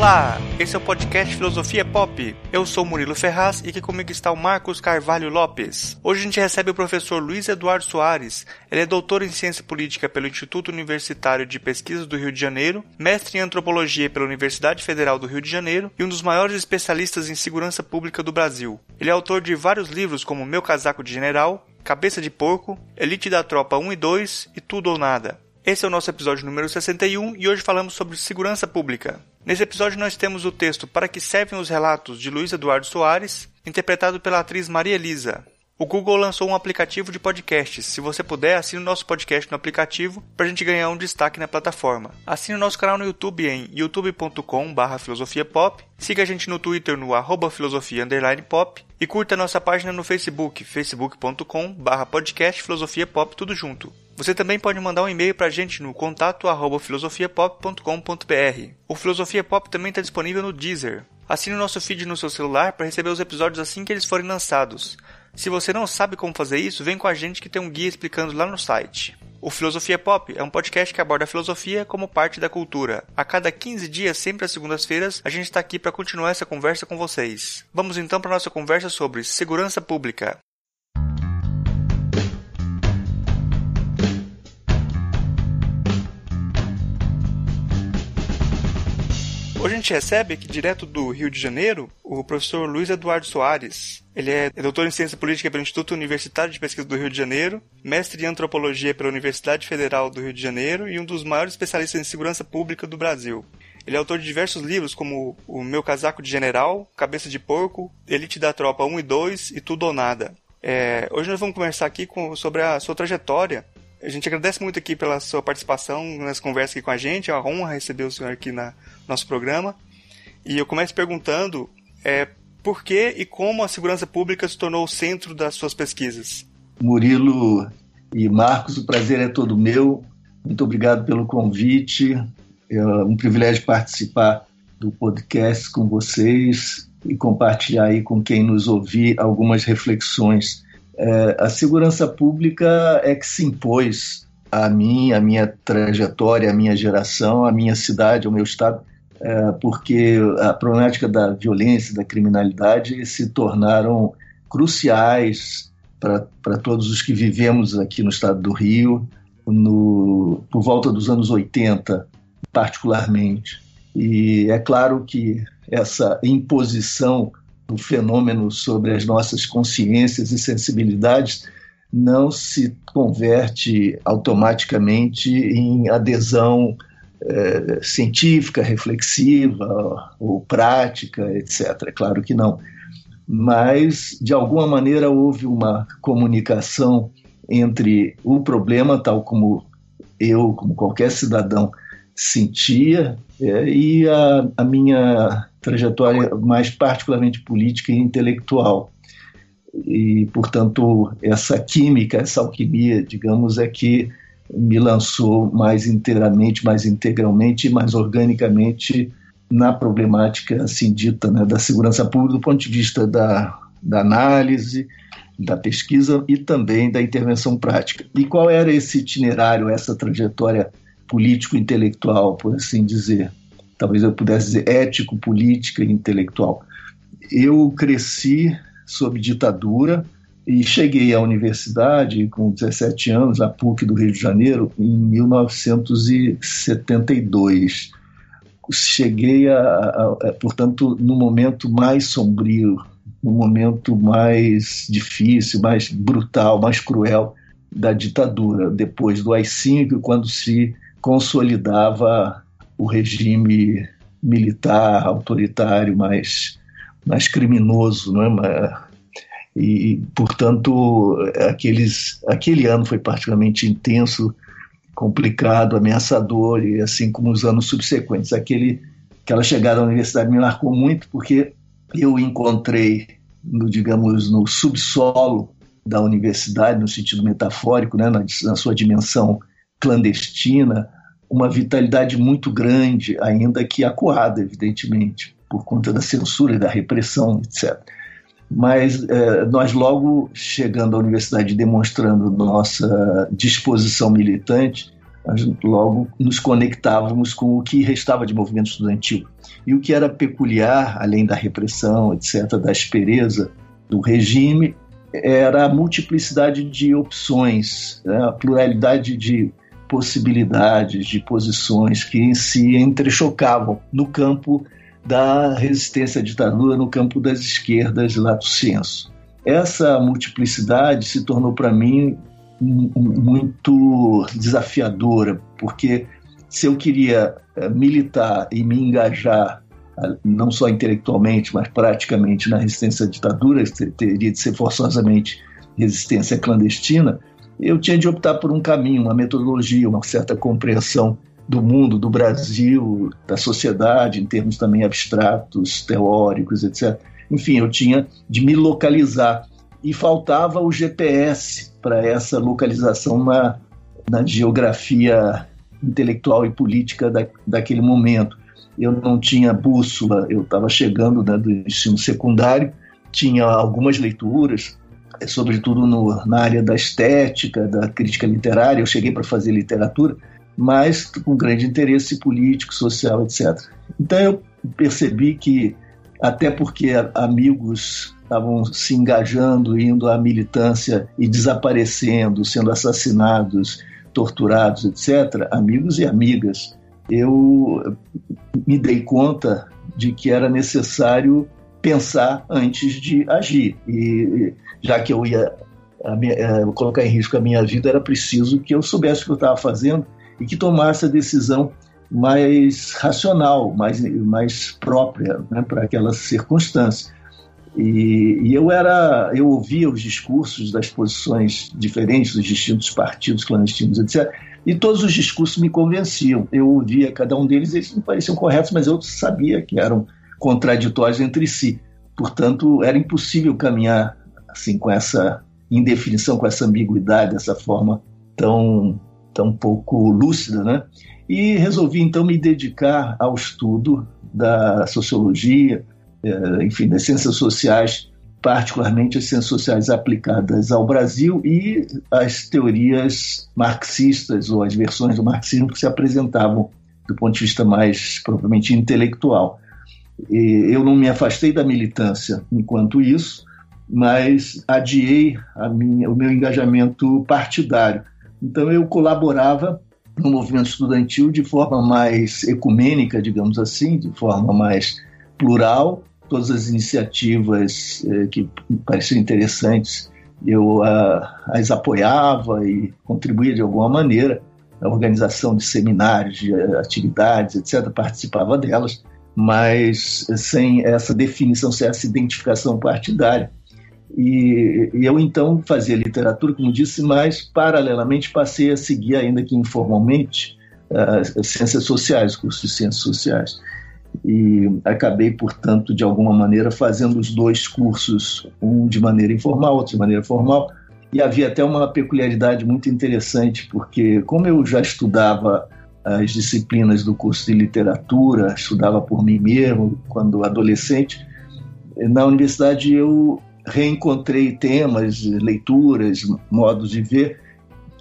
Olá, esse é o podcast Filosofia Pop. Eu sou Murilo Ferraz e aqui comigo está o Marcos Carvalho Lopes. Hoje a gente recebe o professor Luiz Eduardo Soares. Ele é doutor em Ciência Política pelo Instituto Universitário de Pesquisas do Rio de Janeiro, mestre em Antropologia pela Universidade Federal do Rio de Janeiro e um dos maiores especialistas em segurança pública do Brasil. Ele é autor de vários livros como Meu Casaco de General, Cabeça de Porco, Elite da Tropa 1 e 2 e Tudo ou Nada. Esse é o nosso episódio número 61 e hoje falamos sobre segurança pública. Nesse episódio nós temos o texto Para que servem os relatos de Luiz Eduardo Soares, interpretado pela atriz Maria Elisa. O Google lançou um aplicativo de podcasts. Se você puder, assine o nosso podcast no aplicativo para a gente ganhar um destaque na plataforma. Assine o nosso canal no YouTube em youtube.com.br filosofiapop. Siga a gente no Twitter no arroba filosofia pop. E curta nossa página no Facebook, facebook.com.br podcast filosofia pop tudo junto. Você também pode mandar um e-mail para a gente no contato filosofiapop.com.br. O Filosofia Pop também está disponível no Deezer. Assine o nosso feed no seu celular para receber os episódios assim que eles forem lançados. Se você não sabe como fazer isso, vem com a gente que tem um guia explicando lá no site. O Filosofia Pop é um podcast que aborda a filosofia como parte da cultura. A cada 15 dias, sempre às segundas-feiras, a gente está aqui para continuar essa conversa com vocês. Vamos então para nossa conversa sobre segurança pública. Hoje a gente recebe aqui direto do Rio de Janeiro o professor Luiz Eduardo Soares. Ele é doutor em Ciência Política pelo Instituto Universitário de Pesquisa do Rio de Janeiro, mestre em Antropologia pela Universidade Federal do Rio de Janeiro e um dos maiores especialistas em segurança pública do Brasil. Ele é autor de diversos livros como O Meu Casaco de General, Cabeça de Porco, Elite da Tropa 1 e 2 e Tudo ou Nada. É, hoje nós vamos conversar aqui com, sobre a sua trajetória a gente agradece muito aqui pela sua participação nessa conversa aqui com a gente. É uma honra receber o senhor aqui no nosso programa. E eu começo perguntando é, por que e como a segurança pública se tornou o centro das suas pesquisas. Murilo e Marcos, o prazer é todo meu. Muito obrigado pelo convite. É um privilégio participar do podcast com vocês e compartilhar aí com quem nos ouvir algumas reflexões é, a segurança pública é que se impôs a mim, a minha trajetória, a minha geração, a minha cidade, ao meu estado, é, porque a problemática da violência, da criminalidade se tornaram cruciais para todos os que vivemos aqui no estado do Rio, no, por volta dos anos 80, particularmente. E é claro que essa imposição o fenômeno sobre as nossas consciências e sensibilidades não se converte automaticamente em adesão é, científica, reflexiva ou prática, etc. É claro que não. Mas, de alguma maneira, houve uma comunicação entre o problema, tal como eu, como qualquer cidadão, sentia, é, e a, a minha trajetória mais particularmente política e intelectual. E, portanto, essa química, essa alquimia, digamos, é que me lançou mais inteiramente, mais integralmente, mais organicamente na problemática assim dita né, da segurança pública do ponto de vista da, da análise, da pesquisa e também da intervenção prática. E qual era esse itinerário, essa trajetória político-intelectual, por assim dizer? talvez eu pudesse dizer ético, política e intelectual. Eu cresci sob ditadura e cheguei à universidade com 17 anos, a PUC do Rio de Janeiro, em 1972. Cheguei, a, a, a portanto, no momento mais sombrio, no momento mais difícil, mais brutal, mais cruel da ditadura, depois do AI-5, quando se consolidava o regime militar autoritário mais, mais criminoso, não é? E, portanto, aqueles, aquele ano foi particularmente intenso, complicado, ameaçador, e assim como os anos subsequentes. Aquele, aquela chegada à universidade me marcou muito porque eu encontrei, no, digamos, no subsolo da universidade, no sentido metafórico, né, na, na sua dimensão clandestina, uma vitalidade muito grande, ainda que acuada, evidentemente, por conta da censura e da repressão, etc. Mas é, nós logo chegando à universidade demonstrando nossa disposição militante, nós logo nos conectávamos com o que restava de movimento estudantil. E o que era peculiar, além da repressão, etc., da aspereza do regime, era a multiplicidade de opções, né? a pluralidade de possibilidades, de posições que se entrechocavam no campo da resistência à ditadura, no campo das esquerdas lato senso. Essa multiplicidade se tornou para mim muito desafiadora, porque se eu queria eh, militar e me engajar ah, não só intelectualmente, mas praticamente na resistência à ditadura, teria de ser forçosamente resistência clandestina, eu tinha de optar por um caminho, uma metodologia, uma certa compreensão do mundo, do Brasil, da sociedade, em termos também abstratos, teóricos, etc. Enfim, eu tinha de me localizar e faltava o GPS para essa localização na, na geografia intelectual e política da, daquele momento. Eu não tinha bússola, eu estava chegando né, do ensino secundário, tinha algumas leituras, sobretudo no, na área da estética, da crítica literária. Eu cheguei para fazer literatura, mas com grande interesse político, social, etc. Então eu percebi que, até porque amigos estavam se engajando, indo à militância e desaparecendo, sendo assassinados, torturados, etc., amigos e amigas, eu me dei conta de que era necessário pensar antes de agir. E já que eu ia minha, é, colocar em risco a minha vida, era preciso que eu soubesse o que eu estava fazendo e que tomasse a decisão mais racional, mais, mais própria né, para aquela circunstância. E, e, eu era, eu ouvia os discursos das posições diferentes dos distintos partidos clandestinos, etc. E todos os discursos me convenciam. Eu ouvia cada um deles, eles me pareciam corretos, mas eu sabia que eram contraditórios entre si. Portanto, era impossível caminhar assim com essa indefinição, com essa ambiguidade, dessa forma tão tão pouco lúcida, né? E resolvi então me dedicar ao estudo da sociologia, é, enfim, das ciências sociais, particularmente as ciências sociais aplicadas ao Brasil e as teorias marxistas ou as versões do marxismo que se apresentavam do ponto de vista mais propriamente intelectual. E eu não me afastei da militância enquanto isso, mas adiei minha, o meu engajamento partidário. Então eu colaborava no movimento estudantil de forma mais ecumênica, digamos assim, de forma mais plural, todas as iniciativas eh, que pareciam interessantes, eu ah, as apoiava e contribuía de alguma maneira na organização de seminários, de eh, atividades, etc., participava delas, mas sem essa definição, sem essa identificação partidária. E, e, eu então fazia literatura, como disse, mas paralelamente passei a seguir, ainda que informalmente, ah, as ciências sociais, cursos de ciências sociais e acabei, portanto, de alguma maneira fazendo os dois cursos, um de maneira informal, outro de maneira formal. E havia até uma peculiaridade muito interessante, porque como eu já estudava as disciplinas do curso de literatura, estudava por mim mesmo quando adolescente, na universidade eu reencontrei temas, leituras, modos de ver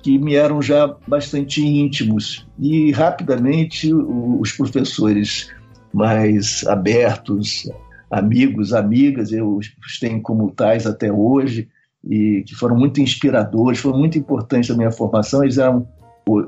que me eram já bastante íntimos e rapidamente os professores mais abertos, amigos, amigas, eu os tenho como tais até hoje, e que foram muito inspiradores, foram muito importantes na minha formação. Eles eram,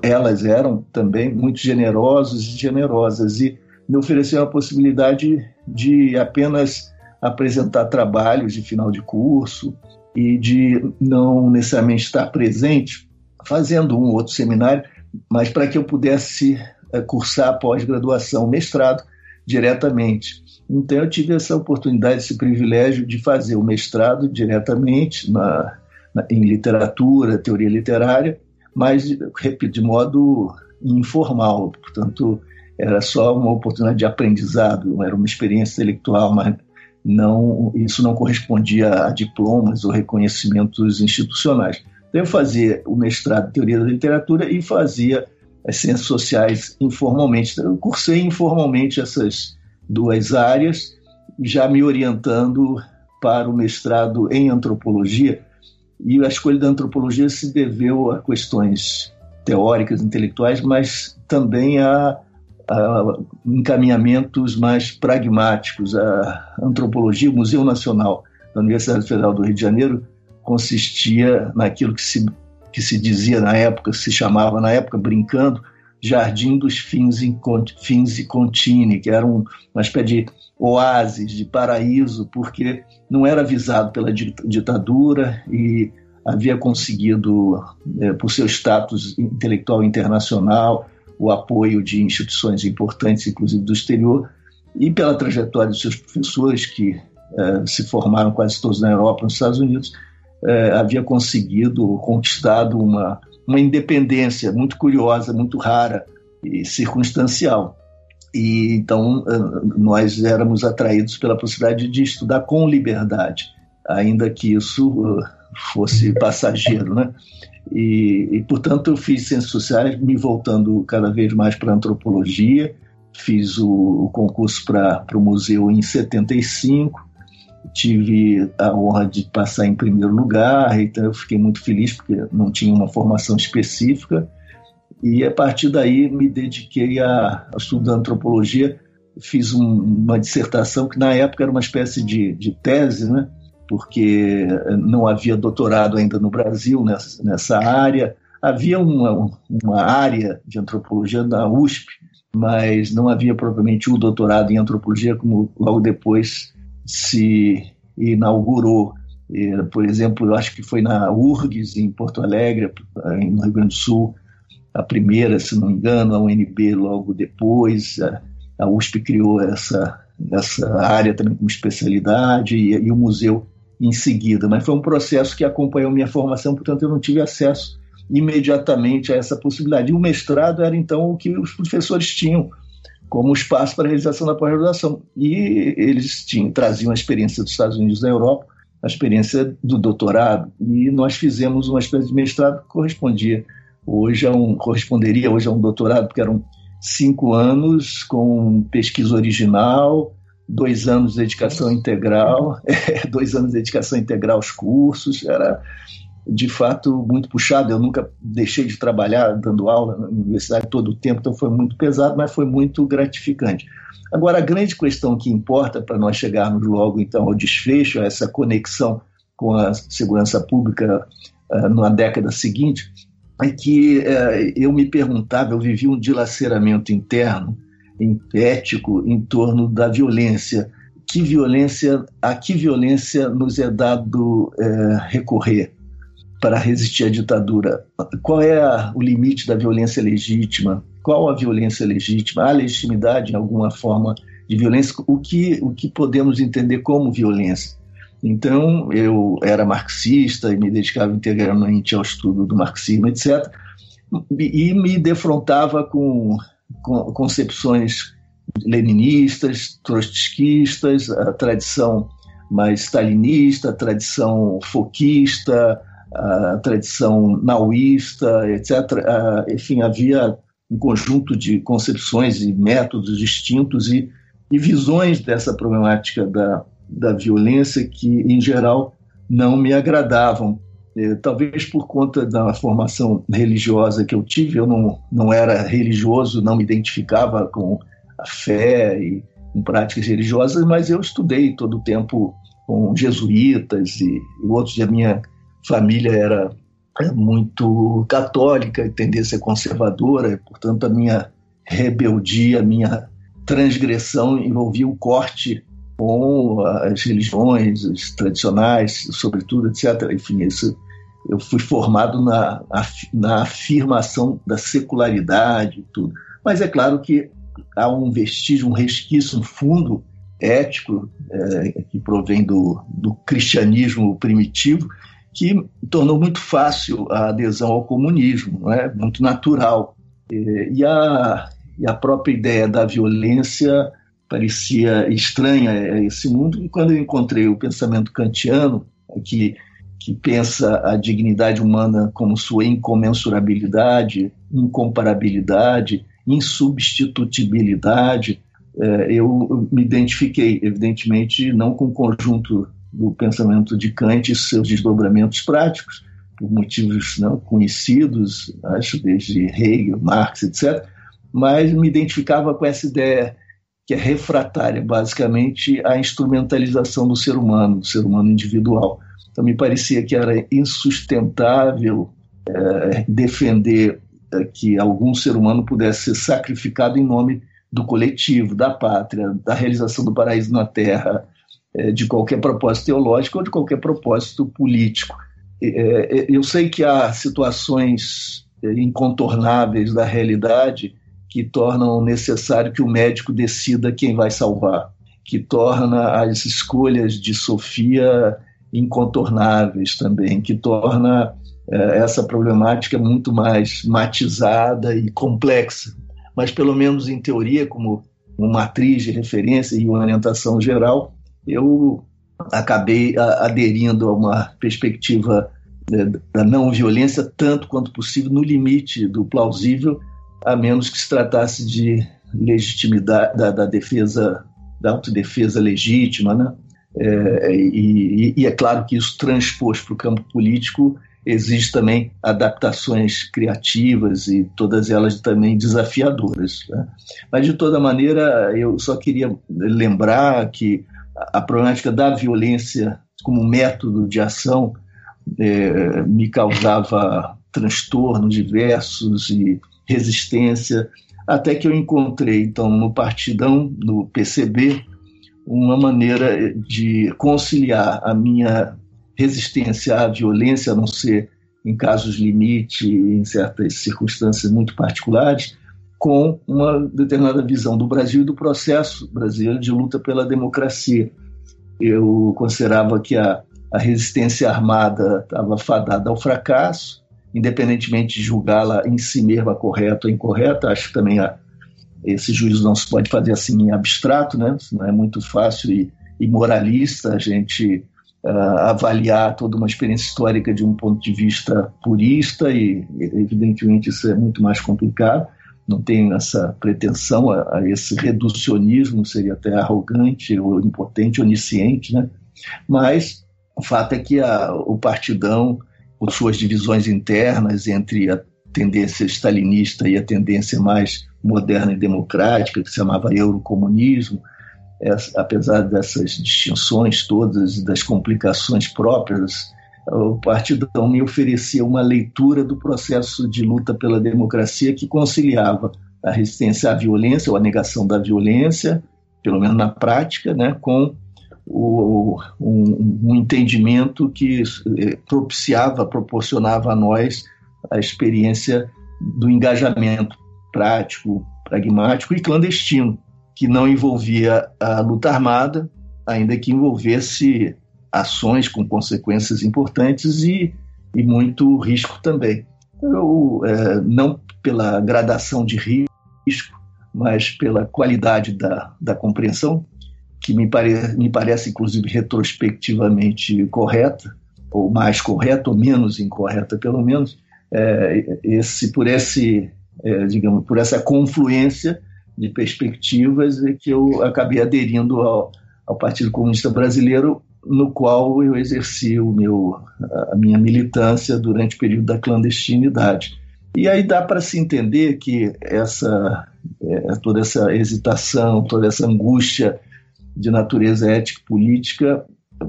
elas eram também muito generosos e generosas, e me ofereceram a possibilidade de apenas apresentar trabalhos de final de curso e de não necessariamente estar presente fazendo um ou outro seminário, mas para que eu pudesse eh, cursar pós-graduação, mestrado, diretamente. Então eu tive essa oportunidade, esse privilégio de fazer o mestrado diretamente na, na em literatura, teoria literária, mas de modo informal, portanto era só uma oportunidade de aprendizado, era uma experiência intelectual, mas não isso não correspondia a diplomas ou reconhecimentos institucionais. Então eu fazia o mestrado em teoria da literatura e fazia as ciências sociais informalmente. Então, eu cursei informalmente essas duas áreas, já me orientando para o mestrado em antropologia. E a escolha da antropologia se deveu a questões teóricas, intelectuais, mas também a, a encaminhamentos mais pragmáticos. A antropologia, o Museu Nacional da Universidade Federal do Rio de Janeiro consistia naquilo que se, que se dizia na época, se chamava na época, brincando, Jardim dos Fins, e Fins e Contini, que era um, uma espécie de oásis, de paraíso, porque não era visado pela ditadura e havia conseguido, é, por seu status intelectual internacional, o apoio de instituições importantes, inclusive do exterior, e pela trajetória dos seus professores, que é, se formaram quase todos na Europa, nos Estados Unidos, é, havia conseguido, conquistado uma, uma independência muito curiosa, muito rara e circunstancial. E então é, nós éramos atraídos pela possibilidade de estudar com liberdade, ainda que isso é, fosse passageiro, né? E, e, portanto eu fiz ciências sociais me voltando cada vez mais para antropologia. Fiz o, o concurso para o museu em 75 tive a honra de passar em primeiro lugar, então eu fiquei muito feliz porque não tinha uma formação específica. E a partir daí me dediquei a, a estudar antropologia, fiz um, uma dissertação que na época era uma espécie de, de tese, né? Porque não havia doutorado ainda no Brasil nessa, nessa área, havia uma, uma área de antropologia na USP, mas não havia propriamente o doutorado em antropologia como logo depois se inaugurou. Por exemplo, eu acho que foi na URGS, em Porto Alegre, no Rio Grande do Sul, a primeira, se não me engano, a UNB logo depois. A USP criou essa, essa área também como especialidade e, e o museu em seguida. Mas foi um processo que acompanhou minha formação, portanto, eu não tive acesso imediatamente a essa possibilidade. E o mestrado era, então, o que os professores tinham como espaço para a realização da pós-graduação. E eles tinham, traziam a experiência dos Estados Unidos da Europa, a experiência do doutorado, e nós fizemos uma espécie de mestrado que correspondia hoje a um, corresponderia hoje a um doutorado, porque eram cinco anos com pesquisa original, dois anos de dedicação integral, dois anos de dedicação integral aos cursos, era de fato muito puxado. Eu nunca deixei de trabalhar dando aula na universidade todo o tempo, então foi muito pesado, mas foi muito gratificante. Agora, a grande questão que importa para nós chegarmos logo então ao desfecho, a essa conexão com a segurança pública uh, na década seguinte, é que uh, eu me perguntava, eu vivi um dilaceramento interno, ético, em torno da violência. Que violência, a que violência nos é dado uh, recorrer? para resistir à ditadura? Qual é a, o limite da violência legítima? Qual a violência legítima? Há legitimidade em alguma forma de violência? O que, o que podemos entender como violência? Então, eu era marxista e me dedicava integralmente ao estudo do marxismo, etc. E me defrontava com concepções leninistas, trotskistas, a tradição mais stalinista, a tradição foquista, a tradição nauísta, etc. Enfim, havia um conjunto de concepções e métodos distintos e, e visões dessa problemática da, da violência que, em geral, não me agradavam. É, talvez por conta da formação religiosa que eu tive, eu não, não era religioso, não me identificava com a fé e com práticas religiosas, mas eu estudei todo o tempo com jesuítas e, e outros da minha família era muito católica, tendência conservadora, portanto a minha rebeldia, a minha transgressão envolvia o corte com as religiões as tradicionais, sobretudo, etc. Enfim, isso, eu fui formado na, na afirmação da secularidade e tudo. Mas é claro que há um vestígio, um resquício, um fundo ético é, que provém do, do cristianismo primitivo que tornou muito fácil a adesão ao comunismo, é muito natural. E a, e a própria ideia da violência parecia estranha a esse mundo, e quando eu encontrei o pensamento kantiano, que, que pensa a dignidade humana como sua incomensurabilidade, incomparabilidade, insubstitutibilidade, é, eu me identifiquei, evidentemente, não com o conjunto do pensamento de Kant e seus desdobramentos práticos, por motivos não conhecidos, acho, desde Hegel, Marx, etc., mas me identificava com essa ideia que é refratária, basicamente, à instrumentalização do ser humano, do ser humano individual. Então, me parecia que era insustentável é, defender é, que algum ser humano pudesse ser sacrificado em nome do coletivo, da pátria, da realização do paraíso na terra, é, de qualquer propósito teológico ou de qualquer propósito político. Eu sei que há situações incontornáveis da realidade que tornam necessário que o médico decida quem vai salvar, que torna as escolhas de Sofia incontornáveis também, que torna é, essa problemática muito mais matizada e complexa. Mas, pelo menos em teoria, como uma matriz de referência e orientação geral, eu acabei aderindo a uma perspectiva né, da não violência tanto quanto possível no limite do plausível, a menos que se tratasse de legitimidade da, da defesa da autodefesa legítima, né? É, e, e, é claro que isso transposto para o campo político exige também adaptações criativas e todas elas também desafiadoras. Né? Mas de toda maneira, eu só queria lembrar que a problemática da violência como método de ação é, me causava transtornos diversos e resistência, até que eu encontrei, então, no Partidão, no PCB, uma maneira de conciliar a minha resistência à violência, a não ser em casos limite, em certas circunstâncias muito particulares, com uma determinada visão do Brasil e do processo brasileiro de luta pela democracia. Eu considerava que a, a resistência armada estava fadada ao fracasso, independentemente de julgá-la em si mesma correta ou incorreta. Acho que também a, esse juízo não se pode fazer assim em abstrato, né? não é muito fácil e, e moralista a gente uh, avaliar toda uma experiência histórica de um ponto de vista purista e, evidentemente, isso é muito mais complicado não tenho essa pretensão a, a, esse reducionismo, seria até arrogante ou impotente, onisciente, né? Mas o fato é que a, o partidão, suas divisões internas entre a tendência stalinista e a tendência mais moderna e democrática, que se chamava eurocomunismo, apesar dessas distinções todas, das complicações próprias o Partidão me oferecia uma leitura do processo de luta pela democracia que conciliava a resistência à violência ou a negação da violência, pelo menos na prática, né, com o, um, um, entendimento que eh, propiciava, proporcionava a nós a experiência do engajamento prático, pragmático e clandestino, que não envolvia a luta armada, ainda que envolvesse ações com consequências importantes e, e muito risco também. Eu, é, não pela gradação de risco, mas pela qualidade da, da compreensão, que me, pare, me parece, inclusive, retrospectivamente correta, ou mais correta, ou menos incorreta, pelo menos, é, esse, por, esse, é, digamos, por essa confluência de perspectivas é que eu acabei aderindo ao, ao Partido Comunista Brasileiro no qual eu exerci o meu, a minha militância durante o período da clandestinidade. E aí dá para se entender que essa, é, toda essa hesitação, toda essa angústia de natureza ética e política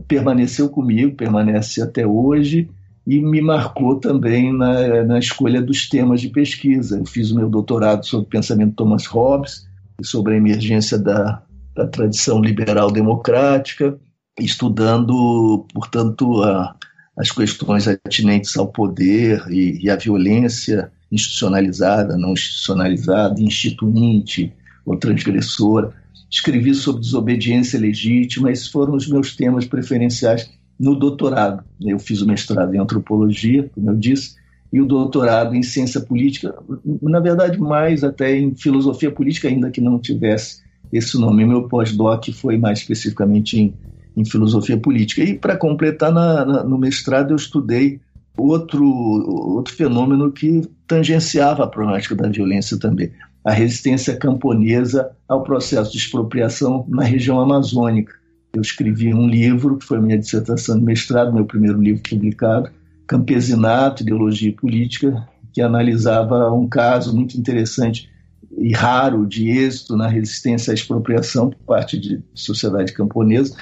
permaneceu comigo, permanece até hoje e me marcou também na, na escolha dos temas de pesquisa. Eu fiz o meu doutorado sobre o pensamento de Thomas Hobbes e sobre a emergência da, da tradição liberal democrática estudando, portanto, a, as questões atinentes ao poder e, e à violência institucionalizada, não institucionalizada, instituinte ou transgressora. Escrevi sobre desobediência legítima, esses foram os meus temas preferenciais no doutorado. Eu fiz o mestrado em antropologia, como eu disse, e o doutorado em ciência política, na verdade, mais até em filosofia política, ainda que não tivesse esse nome. Meu pós-doc foi mais especificamente em em filosofia política. E para completar, na, na, no mestrado eu estudei outro, outro fenômeno que tangenciava a problemática da violência também, a resistência camponesa ao processo de expropriação na região amazônica. Eu escrevi um livro, que foi minha dissertação de mestrado, meu primeiro livro publicado, Campesinato, Ideologia e Política, que analisava um caso muito interessante e raro de êxito na resistência à expropriação por parte de sociedade camponesa,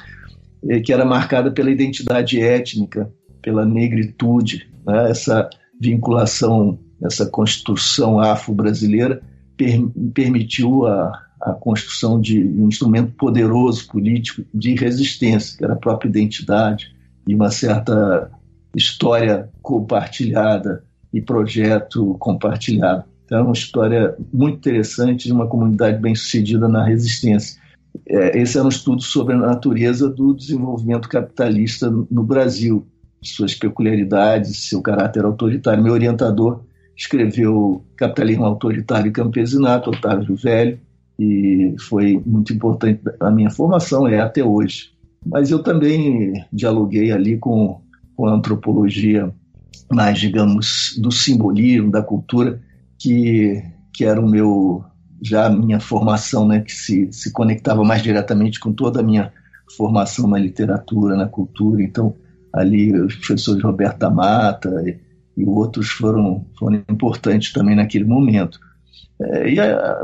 eh, que era marcada pela identidade étnica, pela negritude, né? essa vinculação, essa construção afro-brasileira per permitiu a, a construção de um instrumento poderoso político de resistência, que era a própria identidade e uma certa história compartilhada e projeto compartilhado. Então, é uma história muito interessante de uma comunidade bem-sucedida na resistência. É, esse era um estudo sobre a natureza do desenvolvimento capitalista no Brasil, suas peculiaridades, seu caráter autoritário. Meu orientador escreveu Capitalismo Autoritário e Campesinato, Otávio Velho, e foi muito importante na minha formação, é até hoje. Mas eu também dialoguei ali com, com a antropologia mais, digamos, do simbolismo, da cultura, que, que era o meu, já a minha formação, né, que se, se conectava mais diretamente com toda a minha formação na literatura, na cultura. Então, ali os professores Roberta Mata e, outros foram, foram importantes também naquele momento. É, e a,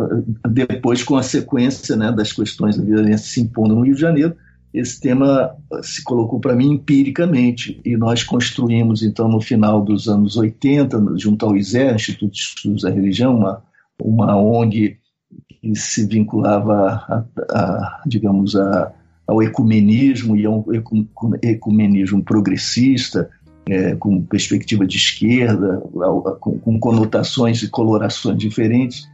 depois, com a sequência né, das questões da violência se impondo no Rio de Janeiro, esse tema se colocou para mim empiricamente e nós construímos então no final dos anos 80 junto ao ISE, Instituto de Estudos da Religião, uma, uma ONG que se vinculava a, a digamos a, ao ecumenismo e a um ecumenismo progressista é, com perspectiva de esquerda, com, com conotações e colorações diferentes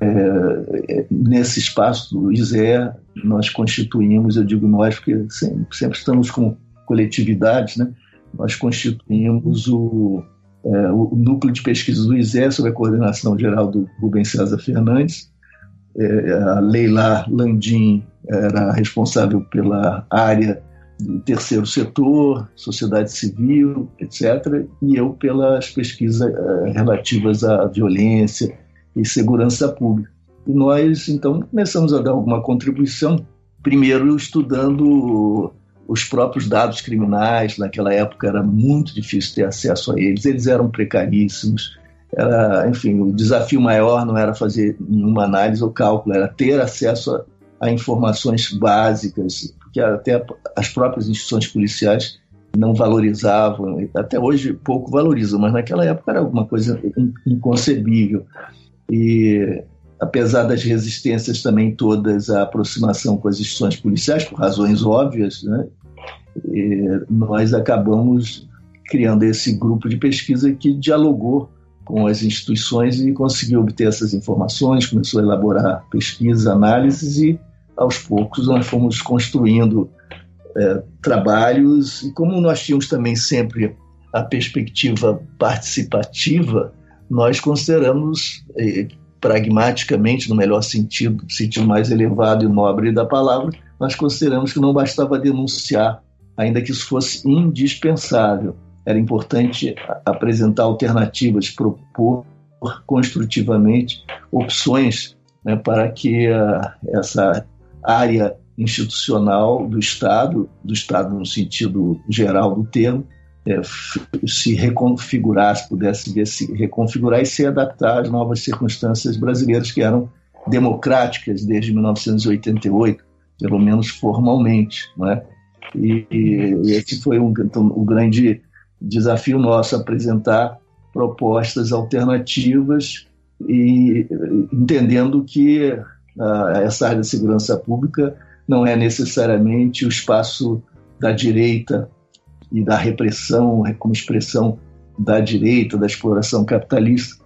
é, é, nesse espaço do ISE, nós constituímos, eu digo nós, porque sempre, sempre estamos com coletividades, né? nós constituímos o, é, o núcleo de pesquisa do ISE, sob a coordenação geral do Rubens César Fernandes. É, a Leila Landim era responsável pela área terceiro setor, sociedade civil, etc., e eu pelas pesquisas é, relativas à violência, e segurança pública. E nós, então, começamos a dar alguma contribuição, primeiro estudando os próprios dados criminais, naquela época era muito difícil ter acesso a eles, eles eram precaríssimos. Era, enfim, o desafio maior não era fazer nenhuma análise ou cálculo, era ter acesso a, a informações básicas, porque até as próprias instituições policiais não valorizavam, até hoje pouco valorizam, mas naquela época era alguma coisa inconcebível. E apesar das resistências também todas à aproximação com as instituições policiais, por razões óbvias, né, nós acabamos criando esse grupo de pesquisa que dialogou com as instituições e conseguiu obter essas informações, começou a elaborar pesquisas, análises e, aos poucos, nós fomos construindo é, trabalhos. E como nós tínhamos também sempre a perspectiva participativa, nós consideramos eh, pragmaticamente, no melhor sentido, sentido mais elevado e nobre da palavra, nós consideramos que não bastava denunciar, ainda que isso fosse indispensável. Era importante apresentar alternativas, propor construtivamente opções né, para que uh, essa área institucional do Estado, do Estado no sentido geral do termo, é, se reconfigurar, se pudesse se reconfigurar e se adaptar às novas circunstâncias brasileiras que eram democráticas desde 1988, pelo menos formalmente, né? E, e esse foi um, então, um grande desafio nosso apresentar propostas alternativas e entendendo que essa área de segurança pública não é necessariamente o espaço da direita e da repressão como expressão da direita, da exploração capitalista,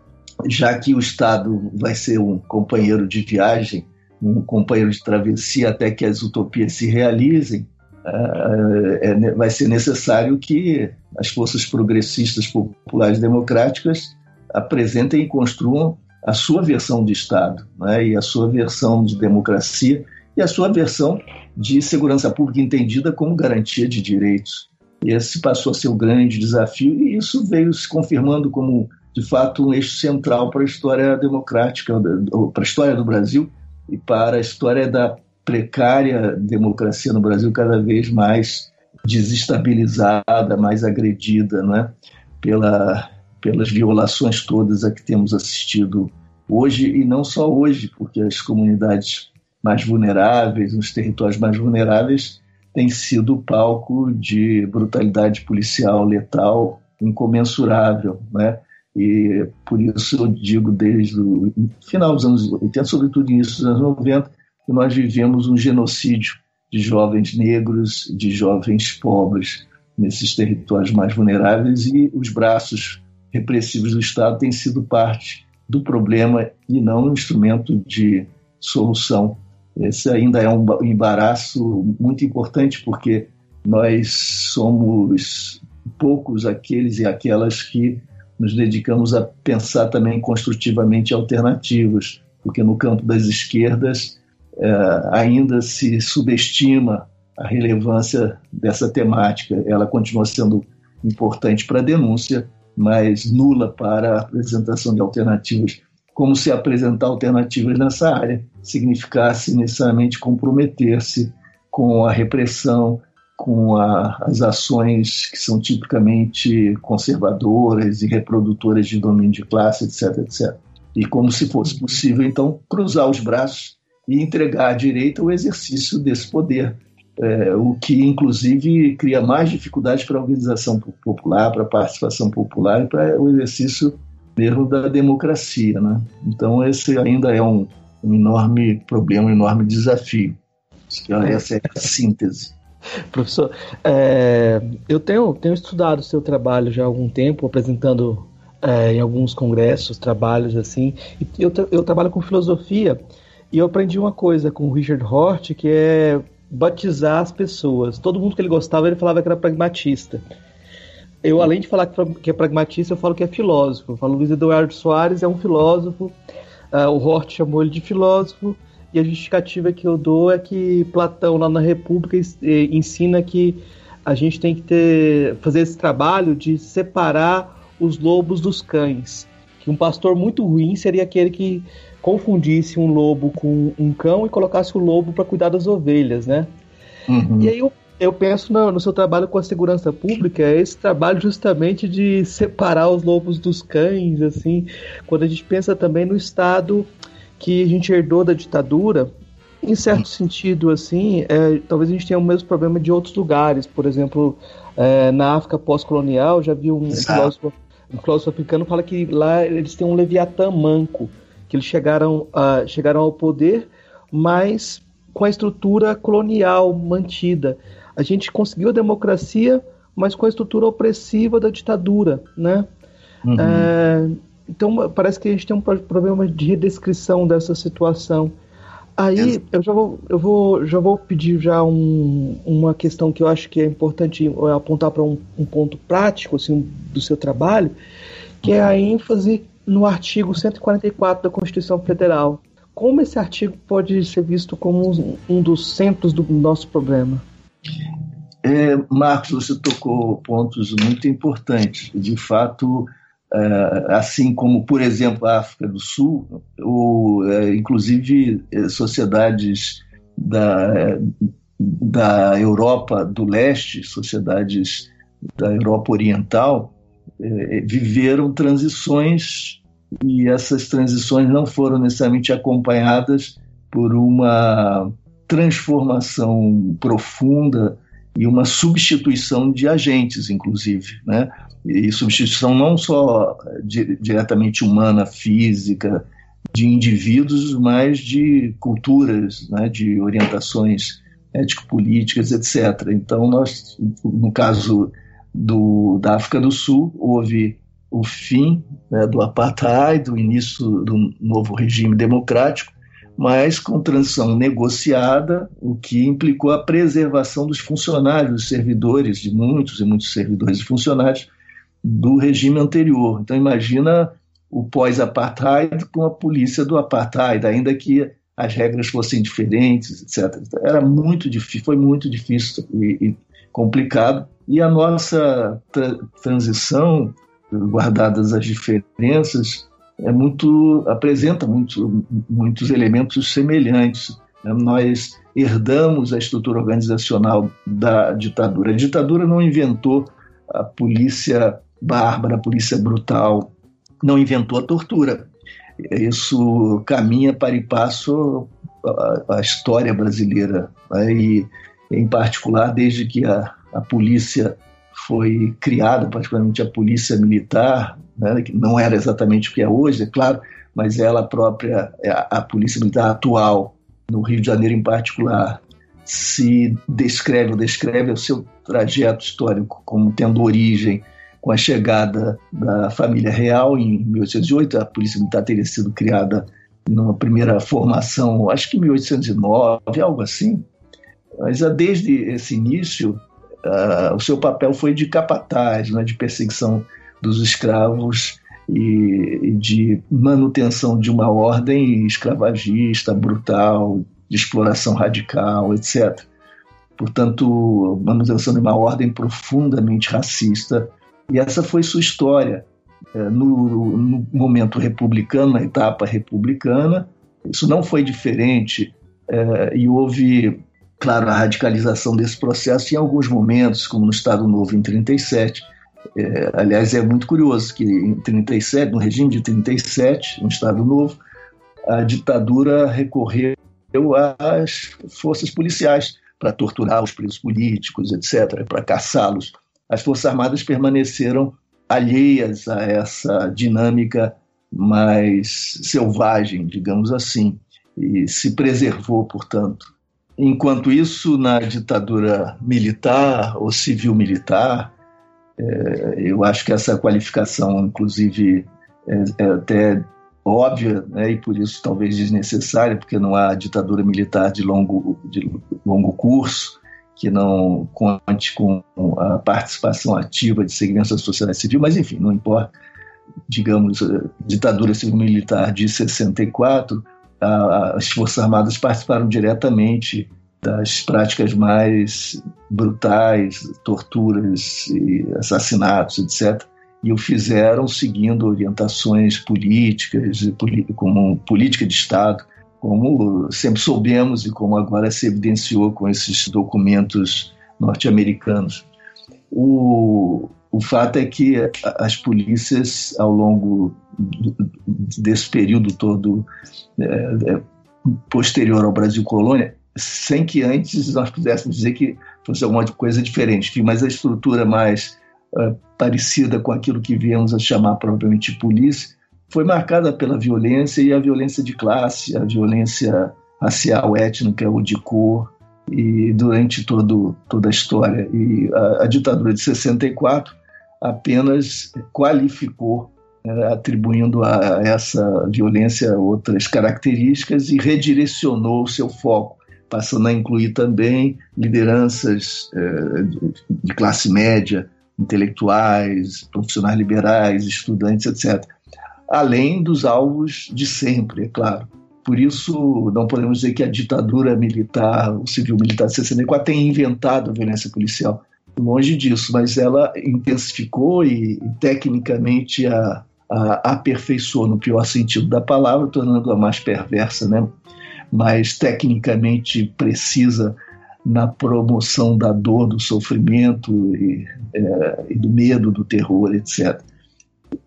já que o Estado vai ser um companheiro de viagem, um companheiro de travessia até que as utopias se realizem, é, é, vai ser necessário que as forças progressistas populares democráticas apresentem e construam a sua versão de Estado, né, e a sua versão de democracia e a sua versão de segurança pública entendida como garantia de direitos. Esse passou a ser o grande desafio e isso veio se confirmando como, de fato, um eixo central para a história democrática, para a história do Brasil e para a história da precária democracia no Brasil cada vez mais desestabilizada, mais agredida, né? Pela, pelas violações todas a que temos assistido hoje e não só hoje, porque as comunidades mais vulneráveis, os territórios mais vulneráveis, têm sido palco de brutalidade policial letal incomensurável, né? E por isso eu digo desde o final dos anos 80, sobretudo início dos anos 90, que nós vivemos um genocídio de jovens negros, de jovens pobres nesses territórios mais vulneráveis e os braços repressivos do Estado têm sido parte do problema e não um instrumento de solução. Esse ainda é um embaraço muito importante porque nós somos poucos aqueles e aquelas que nos dedicamos a pensar também construtivamente alternativas, porque no campo das esquerdas é, ainda se subestima a relevância dessa temática. Ela continua sendo importante para a denúncia, mas nula para a apresentação de alternativas. Como se apresentar alternativas nessa área significasse necessariamente comprometer-se com a repressão, com a, as ações que são tipicamente conservadoras e reprodutoras de domínio de classe, etc, etc. E como se fosse possível, então, cruzar os braços e entregar à direita o exercício desse poder, é, o que, inclusive, cria mais dificuldades para a organização popular, para a participação popular e para o exercício mesmo da democracia. Né? Então, esse ainda é um, um enorme problema, um enorme desafio. Essa é a síntese. Professor, é, eu tenho, tenho estudado o seu trabalho já há algum tempo, apresentando é, em alguns congressos, trabalhos assim. Eu, eu trabalho com filosofia e eu aprendi uma coisa com o Richard Hort, que é batizar as pessoas. Todo mundo que ele gostava, ele falava que era pragmatista. Eu, além de falar que é pragmatista, eu falo que é filósofo. Eu falo Luiz Eduardo Soares é um filósofo, uh, o Hort chamou ele de filósofo, e a justificativa que eu dou é que Platão, lá na República, ensina que a gente tem que ter, fazer esse trabalho de separar os lobos dos cães. Que um pastor muito ruim seria aquele que confundisse um lobo com um cão e colocasse o lobo para cuidar das ovelhas, né? Uhum. E aí eu, eu penso no, no, seu trabalho com a segurança pública, é esse trabalho justamente de separar os lobos dos cães, assim, quando a gente pensa também no Estado que a gente herdou da ditadura, em certo sentido, assim, é, talvez a gente tenha o mesmo problema de outros lugares. Por exemplo, é, na África pós-colonial, já vi um filósofo, um filósofo africano fala que lá eles têm um Leviatã manco, que eles chegaram, a, chegaram ao poder, mas com a estrutura colonial mantida. A gente conseguiu a democracia, mas com a estrutura opressiva da ditadura, né? Uhum. É, então parece que a gente tem um problema de redescrição dessa situação. Aí eu já vou, eu vou, já vou pedir já um, uma questão que eu acho que é importante é apontar para um, um, ponto prático assim, do seu trabalho, que é a ênfase no artigo 144 da Constituição Federal. Como esse artigo pode ser visto como um, dos centros do nosso problema? É, Marcos, você tocou pontos muito importantes. De fato, Uh, assim como, por exemplo, a África do Sul, ou uh, inclusive uh, sociedades da, da Europa do Leste, sociedades da Europa Oriental, viveram transições e essas transições não foram necessariamente acompanhadas por uma transformação profunda e uma substituição de agentes, inclusive, né? E substituição não só di diretamente humana, física, de indivíduos, mas de culturas, né? de orientações ético-políticas, etc. Então, nós, no caso do, da África do Sul, houve o fim né, do apartheid, o início do novo regime democrático, mas com transição negociada, o que implicou a preservação dos funcionários, dos servidores, de muitos e muitos servidores e funcionários do regime anterior. Então imagina o pós-apartheid com a polícia do apartheid, ainda que as regras fossem diferentes, etc. Era muito difícil, foi muito difícil e, e complicado. E a nossa tra transição, guardadas as diferenças, é muito apresenta muito, muitos elementos semelhantes. Nós herdamos a estrutura organizacional da ditadura. A ditadura não inventou a polícia bárbara, a polícia brutal, não inventou a tortura. Isso caminha para e passo a, a história brasileira. Né? E, em particular, desde que a, a polícia foi criada, particularmente a polícia militar, né? que não era exatamente o que é hoje, é claro, mas ela própria, é a, polícia militar atual, no Rio de Janeiro em particular, se descreve ou descreve o seu trajeto histórico como tendo origem com a chegada da família real em 1808. A Polícia Militar teria sido criada numa primeira formação, acho que em 1809, algo assim. Mas ah, desde esse início, uh, o seu papel foi de capataz, né, de perseguição dos escravos e, e de manutenção de uma ordem escravagista, brutal, de exploração radical, etc. Portanto, manutenção de uma ordem profundamente racista. E essa foi sua história. É, no, no, momento republicano, na etapa republicana, isso não foi diferente. É, e houve, claro, a radicalização desse processo em alguns momentos, como no Estado Novo em 37, é, aliás, é muito curioso que em 37, no regime de 37, no Estado Novo, a ditadura recorreu às forças policiais para torturar os presos políticos, etc., para caçá-los. As Forças Armadas permaneceram alheias a essa dinâmica mais selvagem, digamos assim, e se preservou, portanto. Enquanto isso, na ditadura militar ou civil-militar, é, eu acho que essa qualificação, inclusive, é, é até óbvia né, e por isso talvez desnecessária, porque não há ditadura militar de longo, de longo curso que não conte com a participação ativa de segmentos da sociedade civil, mas enfim, não importa. Digamos, ditadura civil-militar de 64, as Forças Armadas participaram diretamente das práticas mais brutais, torturas e assassinatos, etc. E o fizeram seguindo orientações políticas, como política de Estado, como sempre soubemos e como agora se evidenciou com esses documentos norte-americanos. O, o fato é que as polícias, ao longo desse período todo é, é, posterior ao Brasil colônia, sem que antes nós pudéssemos dizer que fosse alguma coisa diferente, mas a estrutura mais uh, parecida com aquilo que viemos a chamar propriamente de polícia, foi marcada pela violência e a violência de classe, a violência racial, étnica ou de cor, e durante todo, toda a história. E a, a ditadura de 64 apenas qualificou, né, atribuindo a essa violência outras características e redirecionou o seu foco passando a incluir também lideranças eh, de classe média, intelectuais, profissionais liberais, estudantes, etc. Além dos alvos de sempre, é claro. Por isso, não podemos dizer que a ditadura militar, o civil-militar de 64, tenha inventado a violência policial. Longe disso, mas ela intensificou e, e tecnicamente a, a, aperfeiçoou, no pior sentido da palavra, tornando-a mais perversa, né? mais tecnicamente precisa na promoção da dor, do sofrimento e, é, e, do medo, do terror, etc.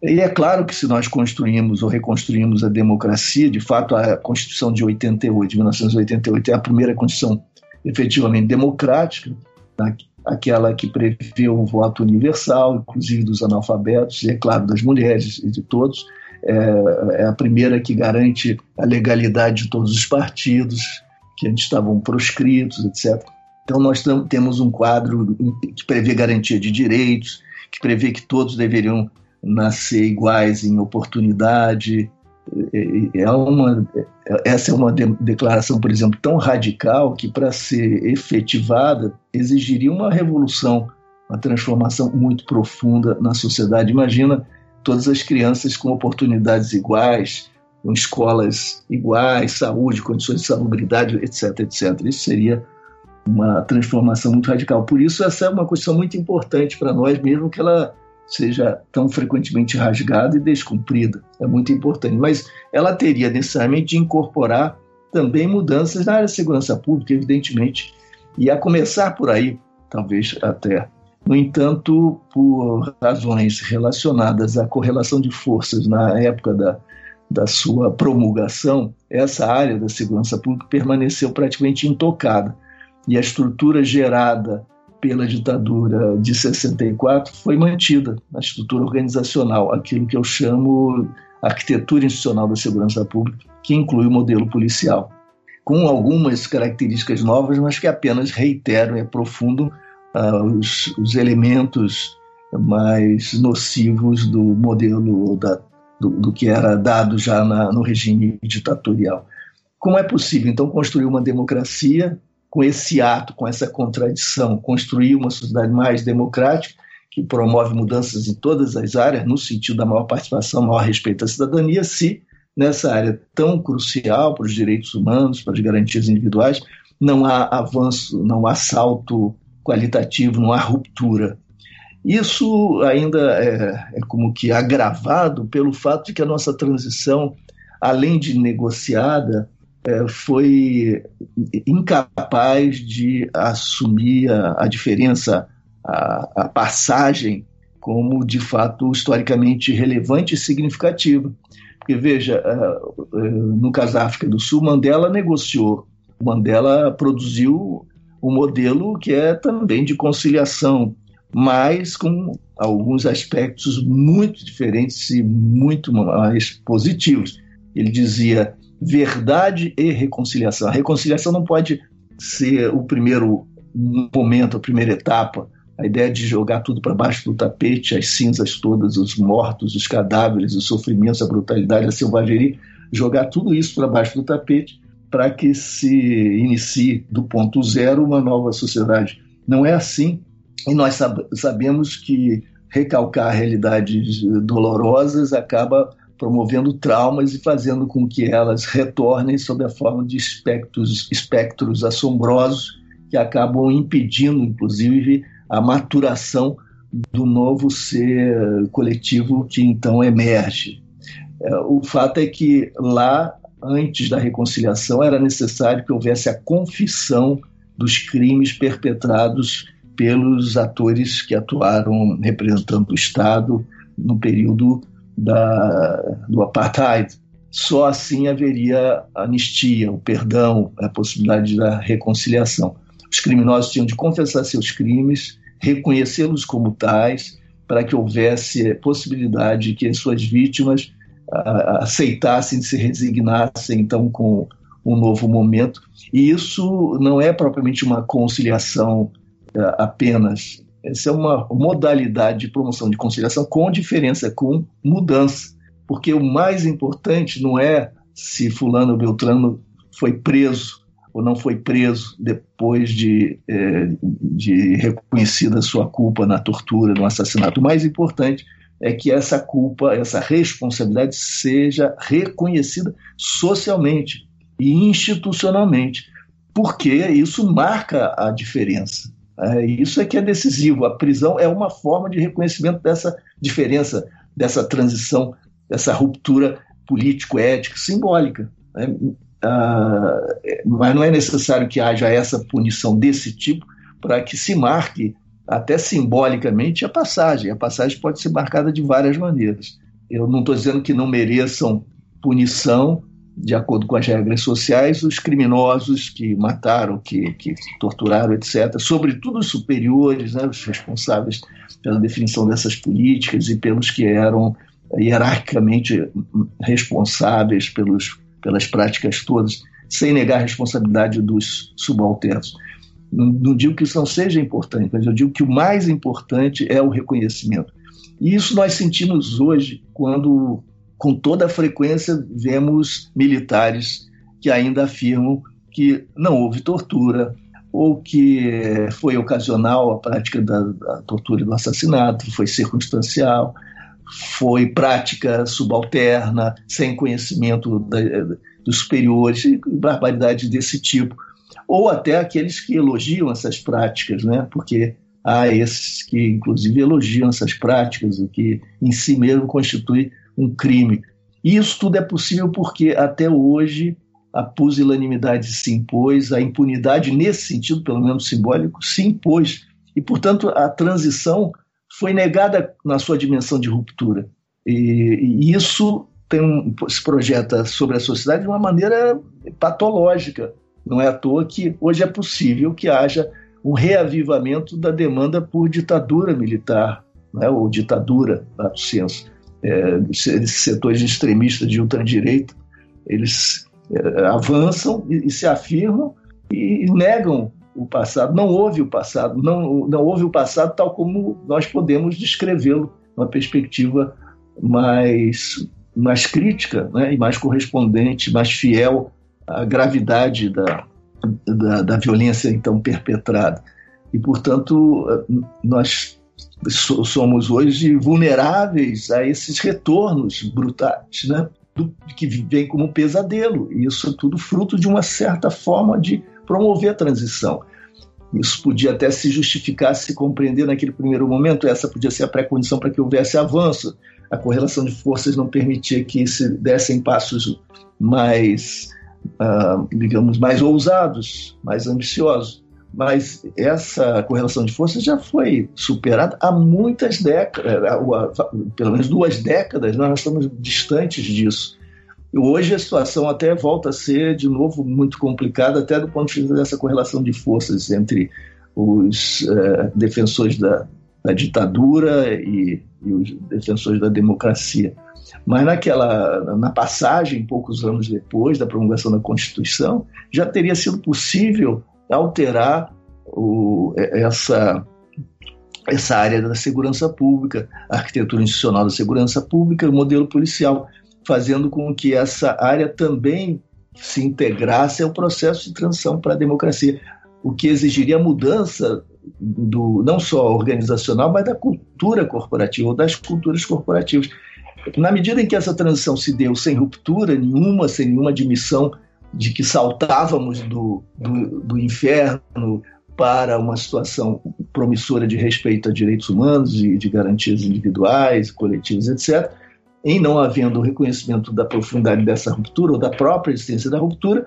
E é claro que se nós construímos ou reconstruímos a democracia, de fato a Constituição de 88, de 1988 é a primeira Constituição efetivamente democrática, tá? Aquela que prevê o voto universal, inclusive dos analfabetos, e é claro, das mulheres e de todos, é, é a primeira que garante a legalidade de todos os partidos, que antes estavam proscritos, etc. Então, nós temos um quadro que prevê garantia de direitos, que prevê que todos deveriam nascer iguais em oportunidade. É uma, essa é uma declaração, por exemplo, tão radical que, para ser efetivada, exigiria uma revolução, uma transformação muito profunda na sociedade. Imagina todas as crianças com oportunidades iguais, com escolas iguais, saúde, condições de salubridade, etc, etc. Isso seria uma transformação muito radical. Por isso, essa é uma questão muito importante para nós, mesmo que ela seja tão frequentemente rasgada e descumprida. É muito importante. Mas ela teria necessariamente de incorporar também mudanças na área de segurança pública, evidentemente, e a começar por aí, talvez até. No entanto, por razões relacionadas à correlação de forças na época da, da sua promulgação, essa área da segurança pública permaneceu praticamente intocada. E a estrutura gerada pela ditadura de 64 foi mantida, a estrutura organizacional, aquilo que eu chamo arquitetura institucional da segurança pública, que inclui o modelo policial, com algumas características novas, mas que apenas reiteram e aprofundam uh, os, os, elementos mais nocivos do modelo da, do, do, que era dado já na, no regime ditatorial. Como é possível, então, construir uma democracia com esse ato, com essa contradição, construir uma sociedade mais democrática, que promove mudanças em todas as áreas, no sentido da maior participação, maior respeito à cidadania, se nessa área tão crucial para os direitos humanos, para as garantias individuais, não há avanço, não há salto qualitativo, não há ruptura. Isso ainda é, é como que agravado pelo fato de que a nossa transição, além de negociada, é, foi incapaz de assumir a, a diferença, a, a, passagem, como de fato historicamente relevante e significativa. Porque, veja, é, é, no caso da África do Sul, Mandela negociou, Mandela produziu um modelo que é também de conciliação, mas com alguns aspectos muito diferentes e muito mais positivos. Ele dizia verdade e reconciliação. A reconciliação não pode ser o primeiro momento, a primeira etapa, a ideia de jogar tudo para baixo do tapete, as cinzas todas, os mortos, os cadáveres, os sofrimentos, a brutalidade, a selvageria, jogar tudo isso para baixo do tapete para que se inicie do ponto zero uma nova sociedade. Não é assim, e nós sabemos que recalcar realidades dolorosas acaba promovendo traumas e fazendo com que elas retornem sob a forma de espectros, espectros assombrosos que acabam impedindo, inclusive, a maturação do novo ser coletivo que então emerge. É, o fato é que lá, antes da reconciliação, era necessário que houvesse a confissão dos crimes perpetrados pelos atores que atuaram representando o Estado no período da, do apartheid. Só assim haveria anistia, o perdão, a possibilidade da reconciliação. Os criminosos tinham de confessar seus crimes, reconhecê-los como tais, para que houvesse possibilidade de que as suas vítimas aceitassem, se resignassem então com um novo momento. E isso não é propriamente uma conciliação uh, apenas, essa é uma modalidade de promoção de conciliação com diferença, com mudança. Porque o mais importante não é se Fulano Beltrano foi preso ou não foi preso depois de, é, de reconhecida sua culpa na tortura, no assassinato. O mais importante é que essa culpa, essa responsabilidade seja reconhecida socialmente e institucionalmente, porque isso marca a diferença. É, isso é que é decisivo. A prisão é uma forma de reconhecimento dessa diferença, dessa transição, dessa ruptura político-ética simbólica. Né? Ah, mas não é necessário que haja essa punição desse tipo para que se marque até simbolicamente a passagem. A passagem pode ser marcada de várias maneiras. Eu não estou dizendo que não mereçam punição, de acordo com as regras sociais, os criminosos que mataram, que, que torturaram, etc., sobretudo os superiores, né, os responsáveis pela definição dessas políticas e pelos que eram hierarquicamente responsáveis pelos, pelas práticas todas, sem negar a responsabilidade dos subalternos. Não, não digo que isso não seja importante, mas eu digo que o mais importante é o reconhecimento. E isso nós sentimos hoje quando com toda a frequência vemos militares que ainda afirmam que não houve tortura ou que foi ocasional a prática da, da tortura e do assassinato, foi circunstancial, foi prática subalterna, sem conhecimento da, dos superiores, barbaridades desse tipo. Ou até aqueles que elogiam essas práticas, né? porque há esses que, inclusive, elogiam essas práticas, o que em si mesmo constitui um crime. E isso tudo é possível porque até hoje a pusilanimidade se impôs, a impunidade, nesse sentido, pelo menos simbólico, se impôs. E, portanto, a transição foi negada na sua dimensão de ruptura. E, e isso um, se projeta sobre a sociedade de uma maneira patológica. Não é à toa que hoje é possível que haja um reavivamento da demanda por ditadura militar, né, ou ditadura, no senso. É, setores extremistas de ultradireita, eles é, avançam e, e, se afirmam e, e negam o passado. Não houve o passado, não, não houve o passado tal como nós podemos descrevê-lo, numa perspectiva mais, mais crítica né, e mais correspondente, mais fiel à gravidade da, da, da violência então perpetrada. E, portanto, nós somos hoje vulneráveis a esses retornos brutais, né? Do, que vem como um pesadelo. E isso é tudo fruto de uma certa forma de promover a transição. Isso podia até se justificar, se compreender naquele primeiro momento, essa podia ser a pré-condição para que houvesse avanço. A correlação de forças não permitia que se dessem passos mais uh, digamos, mais ousados, mais ambiciosos. Mas essa correlação de forças já foi superada há muitas décadas, eh, pelo menos duas décadas, nós estamos distantes disso. Hoje a situação até volta a ser, de novo, muito complicada, até do ponto de vista dessa correlação de forças entre os uh, defensores da, da ditadura e, e, os defensores da democracia. Mas naquela, na passagem, poucos anos depois da promulgação da Constituição, já teria sido possível alterar o, essa, essa área da segurança pública, a arquitetura institucional da segurança pública, o modelo policial, fazendo com que essa área também se integrasse ao processo de transição para a democracia, o que exigiria mudança do não só organizacional, mas da cultura corporativa, ou das culturas corporativas. Na medida em que essa transição se deu sem ruptura nenhuma, sem nenhuma admissão de que saltávamos do, do, do inferno para uma situação promissora de respeito a direitos humanos e de garantias individuais, coletivas, etc., em não havendo o reconhecimento da profundidade dessa ruptura ou da própria existência da ruptura,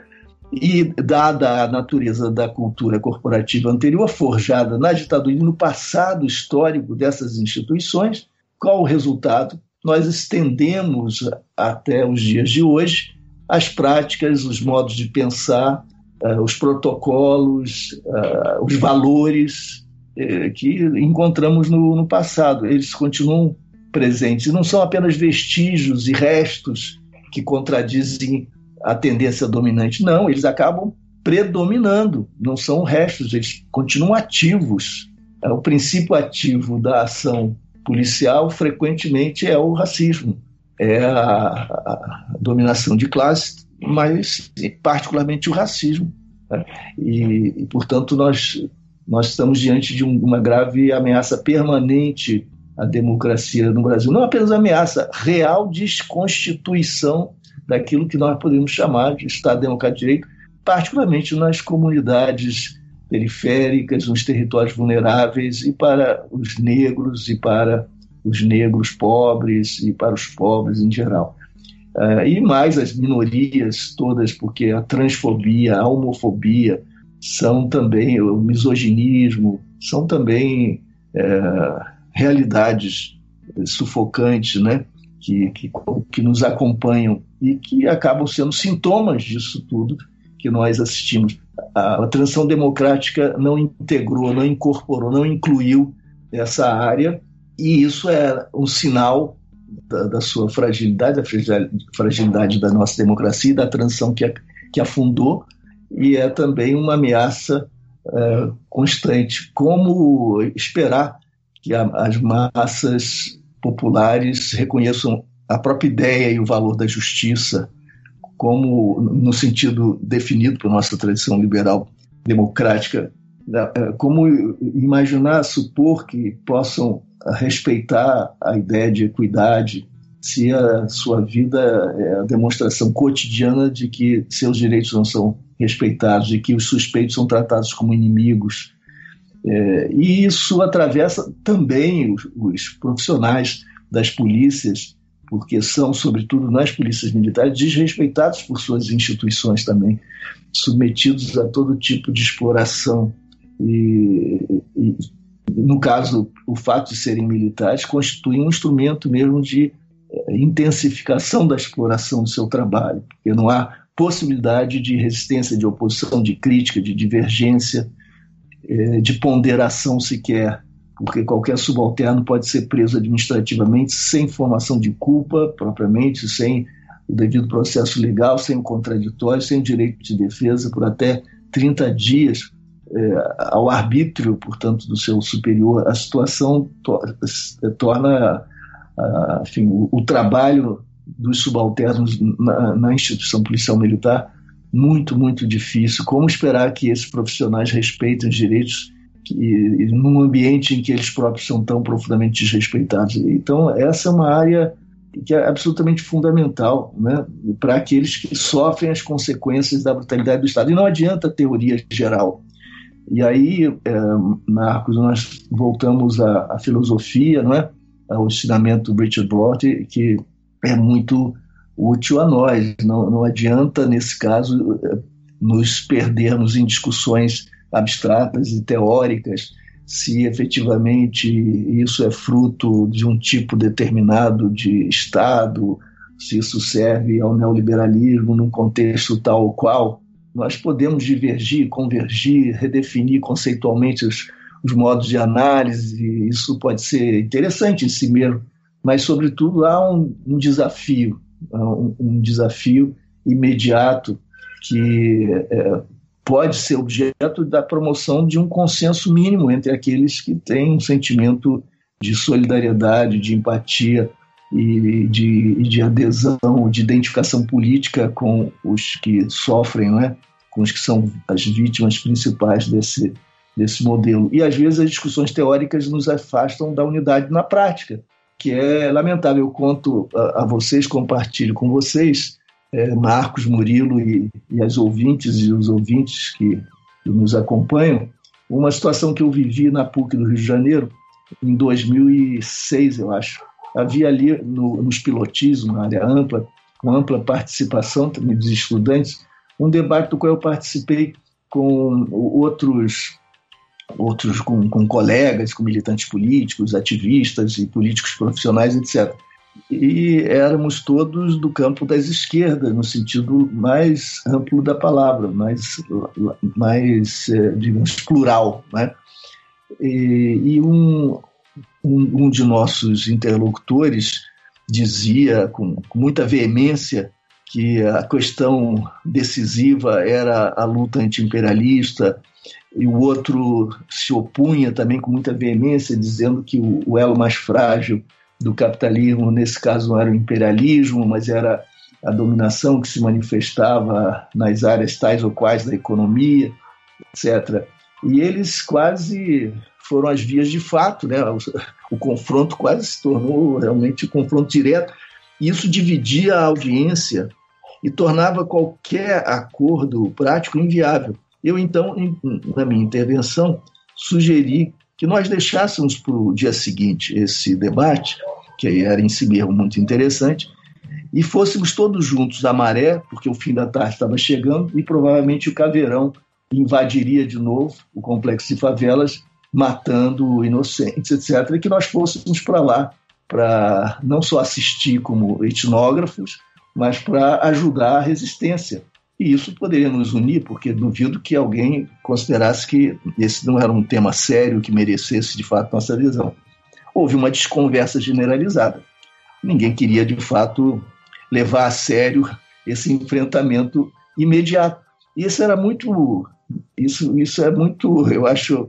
e dada a natureza da cultura corporativa anterior, forjada na ditadura e no passado histórico dessas instituições, qual o resultado? nós estendemos até os dias de hoje as práticas, os modos de pensar, uh, os protocolos, uh, os valores uh, que encontramos no, passado. Eles continuam presentes. Não são apenas vestígios e restos que contradizem a tendência dominante. Não, eles acabam predominando. Não são restos, eles continuam ativos. É o princípio ativo da ação policial frequentemente é o racismo, é a, a dominação de classe, mas particularmente o racismo. Né? E, e, portanto, nós, nós estamos diante de um, uma grave ameaça permanente à democracia no Brasil. Não apenas ameaça, real desconstituição daquilo que nós podemos chamar de Estado Democrático de Direito, particularmente nas comunidades periféricas, nos territórios vulneráveis e para os negros e para os negros pobres e para os pobres em geral. Uh, e mais as minorias todas, porque a transfobia, a homofobia são também, o misoginismo, são também é, realidades sufocantes, né? Que, que, que nos acompanham e que acabam sendo sintomas disso tudo que nós assistimos a transição democrática não integrou, não incorporou, não incluiu essa área, e isso é um sinal da, da sua fragilidade, da fragilidade da nossa democracia, da transição que, que afundou, e é também uma ameaça é, constante. Como esperar que a, as massas populares reconheçam a própria ideia e o valor da justiça, como no sentido definido por nossa tradição liberal democrática, né, é, como imaginar, supor que possam respeitar a ideia de equidade se a sua vida é a demonstração cotidiana de que seus direitos não são respeitados, de que os suspeitos são tratados como inimigos. É, e isso atravessa também os, os profissionais das polícias porque são, sobretudo nas polícias militares, desrespeitados por suas instituições também, submetidos a todo tipo de exploração. E, e no caso, o fato de serem militares constitui um instrumento mesmo de eh, intensificação da exploração do seu trabalho, porque não há possibilidade de resistência, de oposição, de crítica, de divergência, de ponderação sequer porque qualquer subalterno pode ser preso administrativamente sem formação de culpa propriamente, sem o devido processo legal, sem o contraditório, sem o direito de defesa por até 30 dias é, ao arbítrio, portanto, do seu superior. A situação to torna enfim, o, o, trabalho dos subalternos na, na instituição policial militar muito, muito difícil. Como esperar que esses profissionais respeitem os direitos e, num ambiente em que eles próprios são tão profundamente desrespeitados. Então, essa é uma área que é absolutamente fundamental né, para aqueles que sofrem as consequências da brutalidade do Estado. E não adianta teoria geral. E aí, é, Marcos, nós voltamos à, à, filosofia, não é? ao ensinamento do Richard Rorty, que é muito útil a nós. Não, não adianta, nesse caso, nos perdermos em discussões abstratas e teóricas, se efetivamente isso é fruto de um tipo determinado de Estado, se isso serve ao neoliberalismo num contexto tal ou qual. Nós podemos divergir, convergir, redefinir conceitualmente os, os modos de análise, isso pode ser interessante em si mesmo, mas, sobretudo, há um, um desafio, um, desafio imediato que é, pode ser objeto da promoção de um consenso mínimo entre aqueles que têm um sentimento de solidariedade, de empatia e de, de adesão, de identificação política com os que sofrem, né? com os que são as vítimas principais desse, desse modelo. E às vezes as discussões teóricas nos afastam da unidade na prática, que é lamentável. Eu conto a, a vocês, compartilho com vocês é, Marcos, Murilo e, e, as ouvintes e os ouvintes que, que, nos acompanham, uma situação que eu vivi na PUC do Rio de Janeiro em 2006, eu acho. Havia ali no, nos pilotismos, na área ampla, com ampla participação também dos estudantes, um debate do qual eu participei com outros outros com, com colegas, com militantes políticos, ativistas e políticos profissionais, etc e éramos todos do campo das esquerdas, no sentido mais amplo da palavra, mais, mais é, digamos, plural. Né? E, e um, um, um, de nossos interlocutores dizia com, com muita veemência que a questão decisiva era a luta anti-imperialista, e o outro se opunha também com muita veemência, dizendo que o, o elo mais frágil do capitalismo, nesse caso não era o imperialismo, mas era a dominação que se manifestava nas áreas tais ou quais da economia, etc. E eles quase foram as vias de fato, né? o, o confronto quase se tornou realmente um confronto direto. Isso dividia a audiência e tornava qualquer acordo prático inviável. Eu, então, na minha intervenção, sugeri que nós deixássemos para o dia seguinte esse debate, que era em si mesmo muito interessante, e fôssemos todos juntos à maré, porque o fim da tarde estava chegando, e provavelmente o caveirão invadiria de novo o complexo de favelas, matando inocentes, etc., e que nós fôssemos para lá para não só assistir como etnógrafos, mas para ajudar a resistência e isso poderia nos unir, porque duvido que alguém considerasse que esse não era um tema sério que merecesse de fato nossa adesão. Houve uma desconversa generalizada. Ninguém queria de fato levar a sério esse enfrentamento imediato. Isso era muito, isso, isso é muito, eu acho,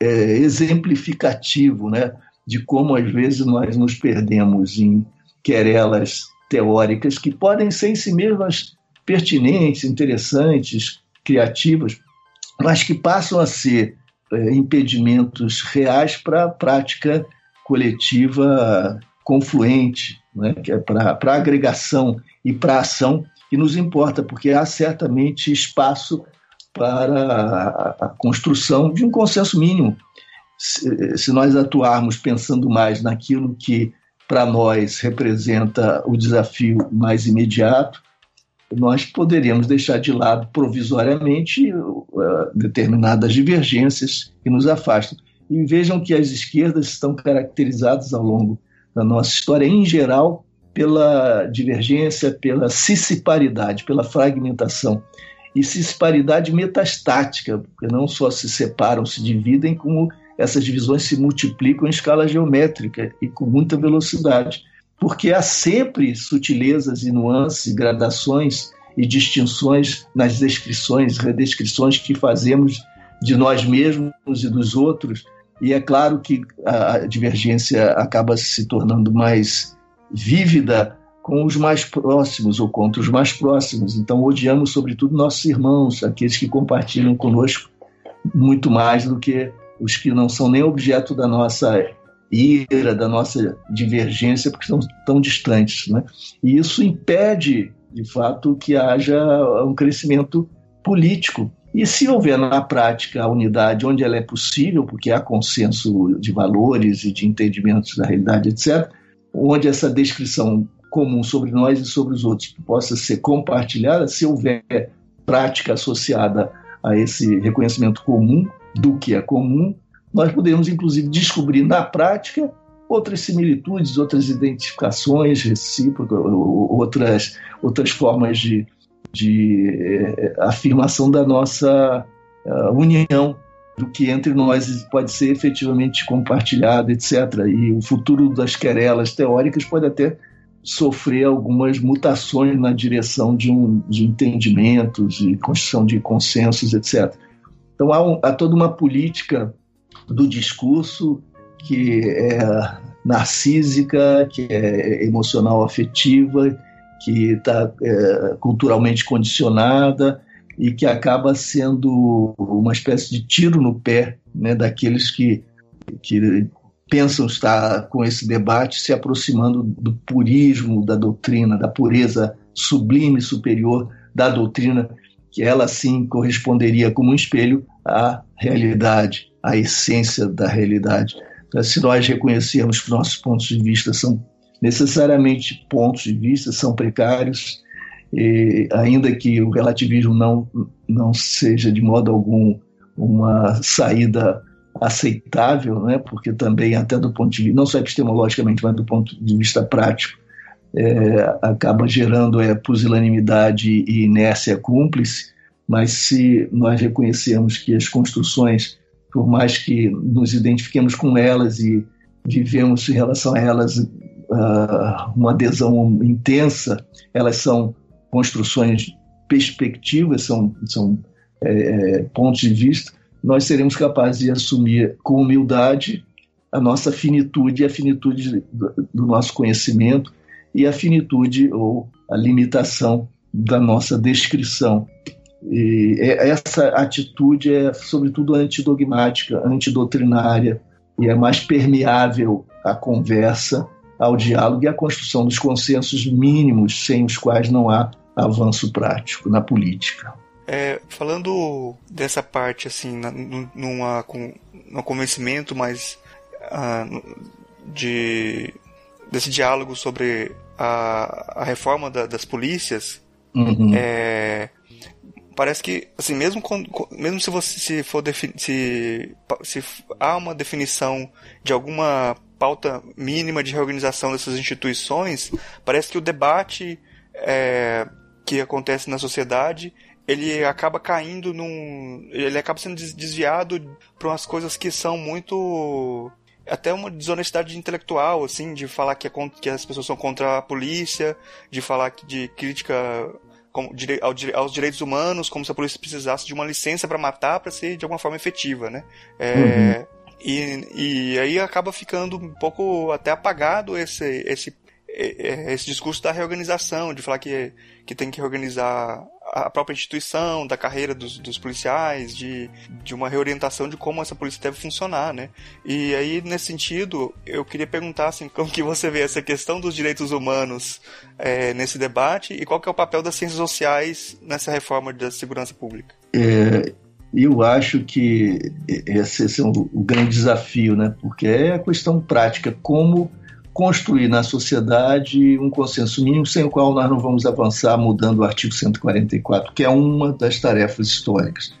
é, exemplificativo, né, de como às vezes nós nos perdemos em querelas teóricas que podem ser em si mesmas pertinentes, interessantes, criativas, mas que passam a ser é, impedimentos reais para a prática coletiva confluente, né, que é para a agregação e para a ação que nos importa, porque há certamente espaço para a, construção de um consenso mínimo. Se, se nós atuarmos pensando mais naquilo que para nós representa o desafio mais imediato, nós poderíamos deixar de lado provisoriamente uh, determinadas divergências que nos afastam. E vejam que as esquerdas estão caracterizadas ao longo da nossa história, em geral, pela divergência, pela cissiparidade, pela fragmentação. E cissiparidade metastática, porque não só se separam, se dividem, como essas divisões se multiplicam em escala geométrica e com muita velocidade. Porque há sempre sutilezas e nuances, gradações e distinções nas descrições, redescrições que fazemos de nós mesmos e dos outros. E é claro que a divergência acaba se tornando mais vívida com os mais próximos ou contra os mais próximos. Então, odiamos, sobretudo, nossos irmãos, aqueles que compartilham conosco muito mais do que os que não são nem objeto da nossa ira, da nossa divergência, porque estão tão distantes. Né? E isso impede, de fato, que haja um crescimento político. E se houver na prática a unidade onde ela é possível, porque há consenso de valores e de entendimentos da realidade, etc., onde essa descrição comum sobre nós e sobre os outros possa ser compartilhada, se houver prática associada a esse reconhecimento comum do que é comum, nós podemos inclusive descobrir na prática outras similitudes, outras identificações recíprocas, outras, outras formas de, de eh, afirmação da nossa uh, união do que entre nós pode ser efetivamente compartilhado, etc. E o futuro das querelas teóricas pode até sofrer algumas mutações na direção de, um, de entendimentos, de construção de consensos, etc. Então há, um, há toda uma política do discurso que é narcísica, que é emocional afetiva, que está é, culturalmente condicionada, e que acaba sendo uma espécie de tiro no pé né, daqueles que, que pensam estar com esse debate se aproximando do purismo da doutrina, da pureza sublime superior da doutrina, que ela sim corresponderia como um espelho à realidade, à essência da realidade. Então, se nós reconhecermos que nossos pontos de vista são necessariamente pontos de vista, são precários, ainda que o relativismo não, não seja de modo algum uma saída aceitável, né? porque também até do ponto de vista, não só epistemologicamente, mas do ponto de vista prático, é, acaba gerando é, pusilanimidade e inércia cúmplice, mas se nós reconhecermos que as construções, por mais que nos identifiquemos com elas e vivemos em relação a elas uh, uma adesão intensa, elas são construções perspectivas, são, são é, é, pontos de vista, nós seremos capazes de assumir com humildade a nossa finitude, a finitude do nosso conhecimento e a finitude ou a limitação da nossa descrição. E é, essa atitude é, sobretudo, antidogmática, antidoutrinária e é mais permeável à conversa, ao diálogo e à construção dos consensos mínimos, sem os quais não há avanço prático na política. É, falando dessa parte, assim, na, numa, no convencimento mais uh, de, desse diálogo sobre a, a reforma da, das polícias, uhum. é, parece que, assim, mesmo, quando, mesmo se você se for se, se há uma definição de alguma pauta mínima de reorganização dessas instituições, parece que o debate é, que acontece na sociedade, ele acaba caindo num. Ele acaba sendo desviado para umas coisas que são muito. Até uma desonestidade intelectual, assim, de falar que, é, que as pessoas são contra a polícia, de falar de crítica aos direitos humanos, como se a polícia precisasse de uma licença para matar para ser de alguma forma efetiva, né? É, uhum. e, e aí acaba ficando um pouco até apagado esse, esse esse discurso da reorganização, de falar que, que tem que reorganizar a própria instituição, da carreira dos, dos policiais, de, de uma reorientação de como essa polícia deve funcionar, né? E aí, nesse sentido, eu queria perguntar, assim, como que você vê essa questão dos direitos humanos é, nesse debate e qual que é o papel das ciências sociais nessa reforma da segurança pública? É, eu acho que esse é o grande desafio, né? Porque é a questão prática, como construir na sociedade um consenso mínimo sem o qual nós não vamos avançar mudando o artigo 144, que é uma das tarefas históricas.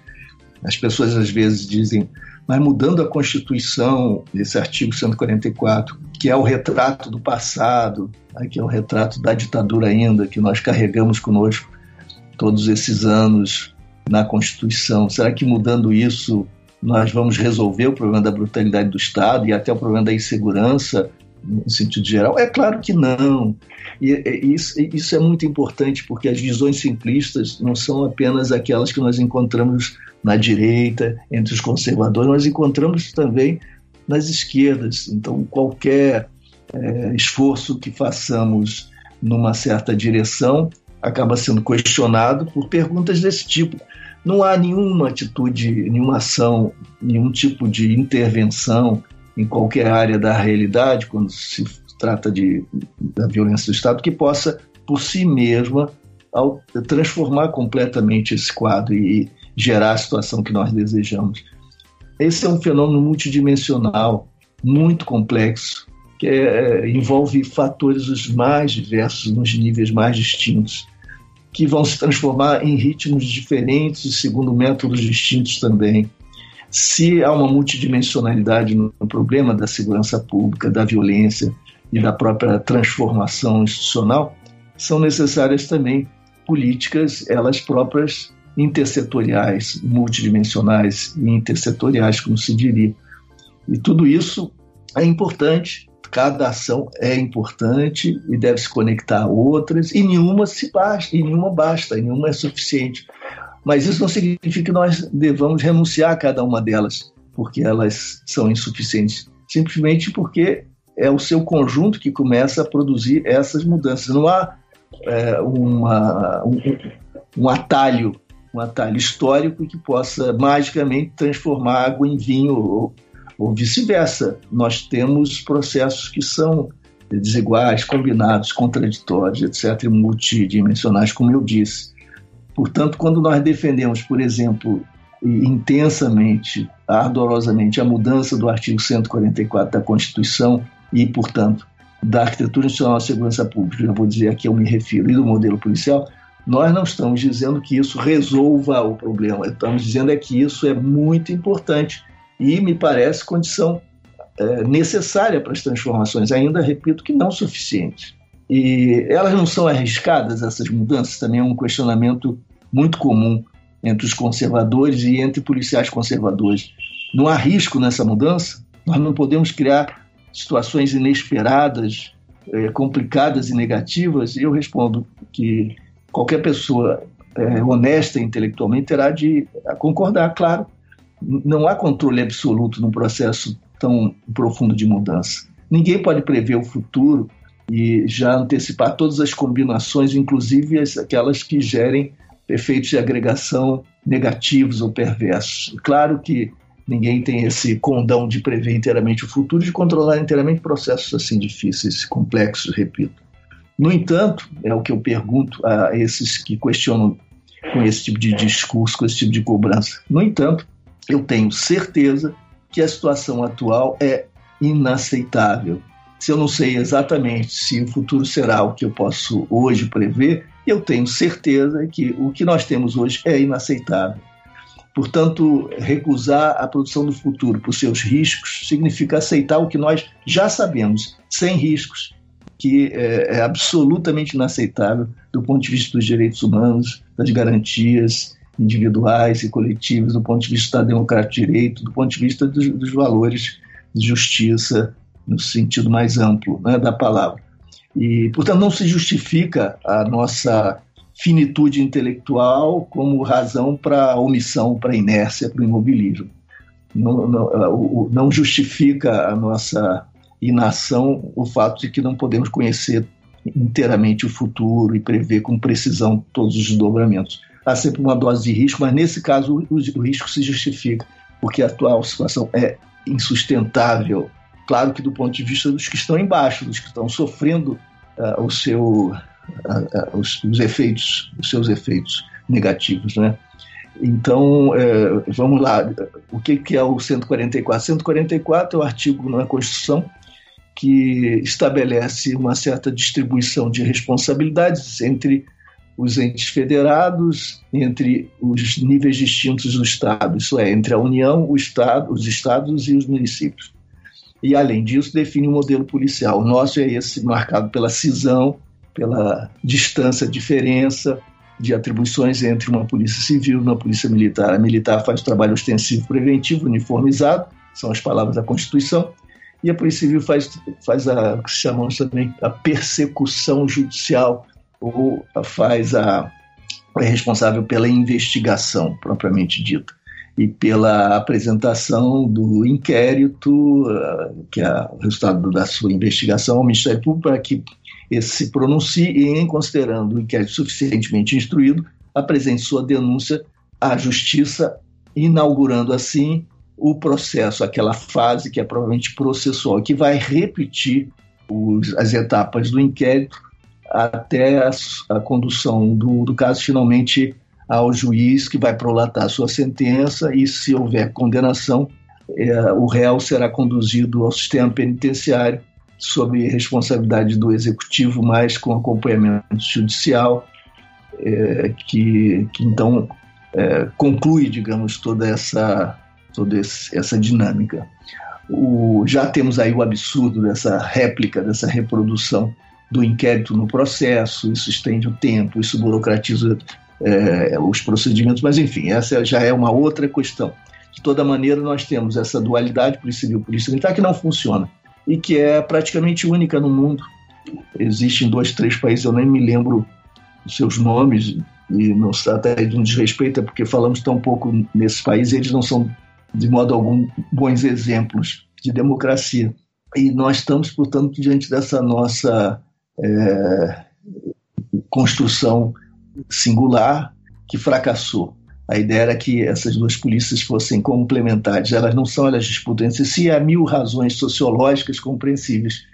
As pessoas às vezes dizem, mas mudando a Constituição, esse artigo 144, que é o retrato do passado, que é o retrato da ditadura ainda, que nós carregamos conosco todos esses anos na Constituição, será que mudando isso nós vamos resolver o problema da brutalidade do Estado e até o problema da insegurança no sentido geral? É claro que não. E, e isso, isso, é muito importante porque as visões simplistas não são apenas aquelas que nós encontramos na direita, entre os conservadores, nós encontramos também nas esquerdas. Então, qualquer é, esforço que façamos numa certa direção acaba sendo questionado por perguntas desse tipo. Não há nenhuma atitude, nenhuma ação, nenhum tipo de intervenção em qualquer área da realidade, quando se trata de, da violência do Estado, que possa, por si mesma, ao transformar completamente esse quadro e gerar a situação que nós desejamos. Esse é um fenômeno multidimensional, muito complexo, que é, é envolve fatores os mais diversos, nos níveis mais distintos, que vão se transformar em ritmos diferentes, segundo métodos distintos também. Se há uma multidimensionalidade no problema da segurança pública, da violência e da própria transformação institucional, são necessárias também políticas, elas próprias intersetoriais, multidimensionais e intersetoriais, como se diria. E tudo isso é importante, cada ação é importante e deve se conectar a outras, e nenhuma se basta, e nenhuma basta, e nenhuma é suficiente. Mas isso não significa que nós devamos renunciar a cada uma delas, porque elas são insuficientes. Simplesmente porque é o seu conjunto que começa a produzir essas mudanças. Não há é, uma, um, um atalho, um atalho histórico que possa magicamente transformar água em vinho ou, ou vice-versa. Nós temos processos que são desiguais, combinados, contraditórios, etc., multidimensionais, como eu disse. Portanto, quando nós defendemos, por exemplo, intensamente, ardorosamente, a mudança do artigo 144 da Constituição e, portanto, da arquitetura institucional da segurança pública, já vou dizer a que eu me refiro, e do modelo policial, nós não estamos dizendo que isso resolva o problema, estamos dizendo é que isso é muito importante e me parece condição é, necessária para as transformações, ainda repito que não suficiente. E elas não são arriscadas, essas mudanças, também é um questionamento muito comum entre os conservadores e entre policiais conservadores. Não há risco nessa mudança? Nós não podemos criar situações inesperadas, é, complicadas e negativas? E eu respondo que qualquer pessoa é, honesta intelectualmente terá de concordar, claro. Não há controle absoluto num processo tão profundo de mudança. Ninguém pode prever o futuro e já antecipar todas as combinações, inclusive as, aquelas que gerem efeitos de agregação negativos ou perversos. Claro que ninguém tem esse condão de prever inteiramente o futuro, de controlar inteiramente processos assim difíceis, complexos, repito. No entanto, é o que eu pergunto a esses que questionam com esse tipo de discurso, com esse tipo de cobrança. No entanto, eu tenho certeza que a situação atual é inaceitável se eu não sei exatamente se o futuro será o que eu posso hoje prever, eu tenho certeza que o que nós temos hoje é inaceitável. Portanto, recusar a produção do futuro por seus riscos significa aceitar o que nós já sabemos, sem riscos, que é, é absolutamente inaceitável do ponto de vista dos direitos humanos, das garantias individuais e coletivas, do ponto de vista da democracia de direito, do ponto de vista dos, dos valores de justiça no sentido mais amplo né, da palavra. E, portanto, não se justifica a nossa finitude intelectual como razão para omissão, para inércia, para o imobilismo. Não, não, não justifica a nossa inação o fato de que não podemos conhecer inteiramente o futuro e prever com precisão todos os desdobramentos. Há sempre uma dose de risco, mas nesse caso o, o risco se justifica, porque a atual situação é insustentável Claro que do ponto de vista dos que estão embaixo, dos que estão sofrendo uh, o seu, uh, uh, os, os, efeitos, os seus efeitos negativos, né? Então, eh, vamos lá. O que, que é o 144? 144 é o artigo na Constituição que estabelece uma certa distribuição de responsabilidades entre os entes federados, entre os níveis distintos do Estado, isso é, entre a União, Estado, os Estados e os municípios. E, além disso, define um modelo policial. O nosso é esse marcado pela cisão, pela distância, diferença de atribuições entre uma polícia civil e uma polícia militar. A militar faz trabalho ostensivo preventivo, uniformizado, são as palavras da Constituição, e a Polícia Civil faz, faz a que chamamos também a persecução judicial, ou faz a é responsável pela investigação propriamente dita e pela apresentação do inquérito, eh, que é o resultado da sua investigação ao Ministério Público, para que esse se pronuncie e, em considerando o inquérito suficientemente instruído, apresente sua denúncia à Justiça, inaugurando assim o processo, aquela fase que é provavelmente processual, que vai repetir os, as etapas do inquérito até a, a condução do, do, caso finalmente ao juiz que vai prolatar sua sentença e, se houver condenação, é, o réu será conduzido ao sistema penitenciário sob responsabilidade do executivo, mas com acompanhamento judicial, é, que, que então é, conclui, digamos, toda essa toda essa dinâmica. O, já temos aí o absurdo dessa réplica, dessa reprodução do inquérito no processo, isso estende o tempo, isso burocratiza é, os procedimentos, mas enfim, essa já é uma outra questão. De toda maneira, nós temos essa dualidade polícia civil polícia militar que não funciona e que é praticamente única no mundo. Existem dois, três países, eu nem me lembro os seus nomes, e não se trata de um desrespeito, é porque falamos tão pouco nesses países, eles não são de modo algum, bons exemplos de democracia. E nós estamos, portanto, diante dessa nossa é, construção singular que fracassou. A ideia era que essas duas polícias fossem complementares. Elas não são, elas disputam entre si. Há mil razões sociológicas compreensíveis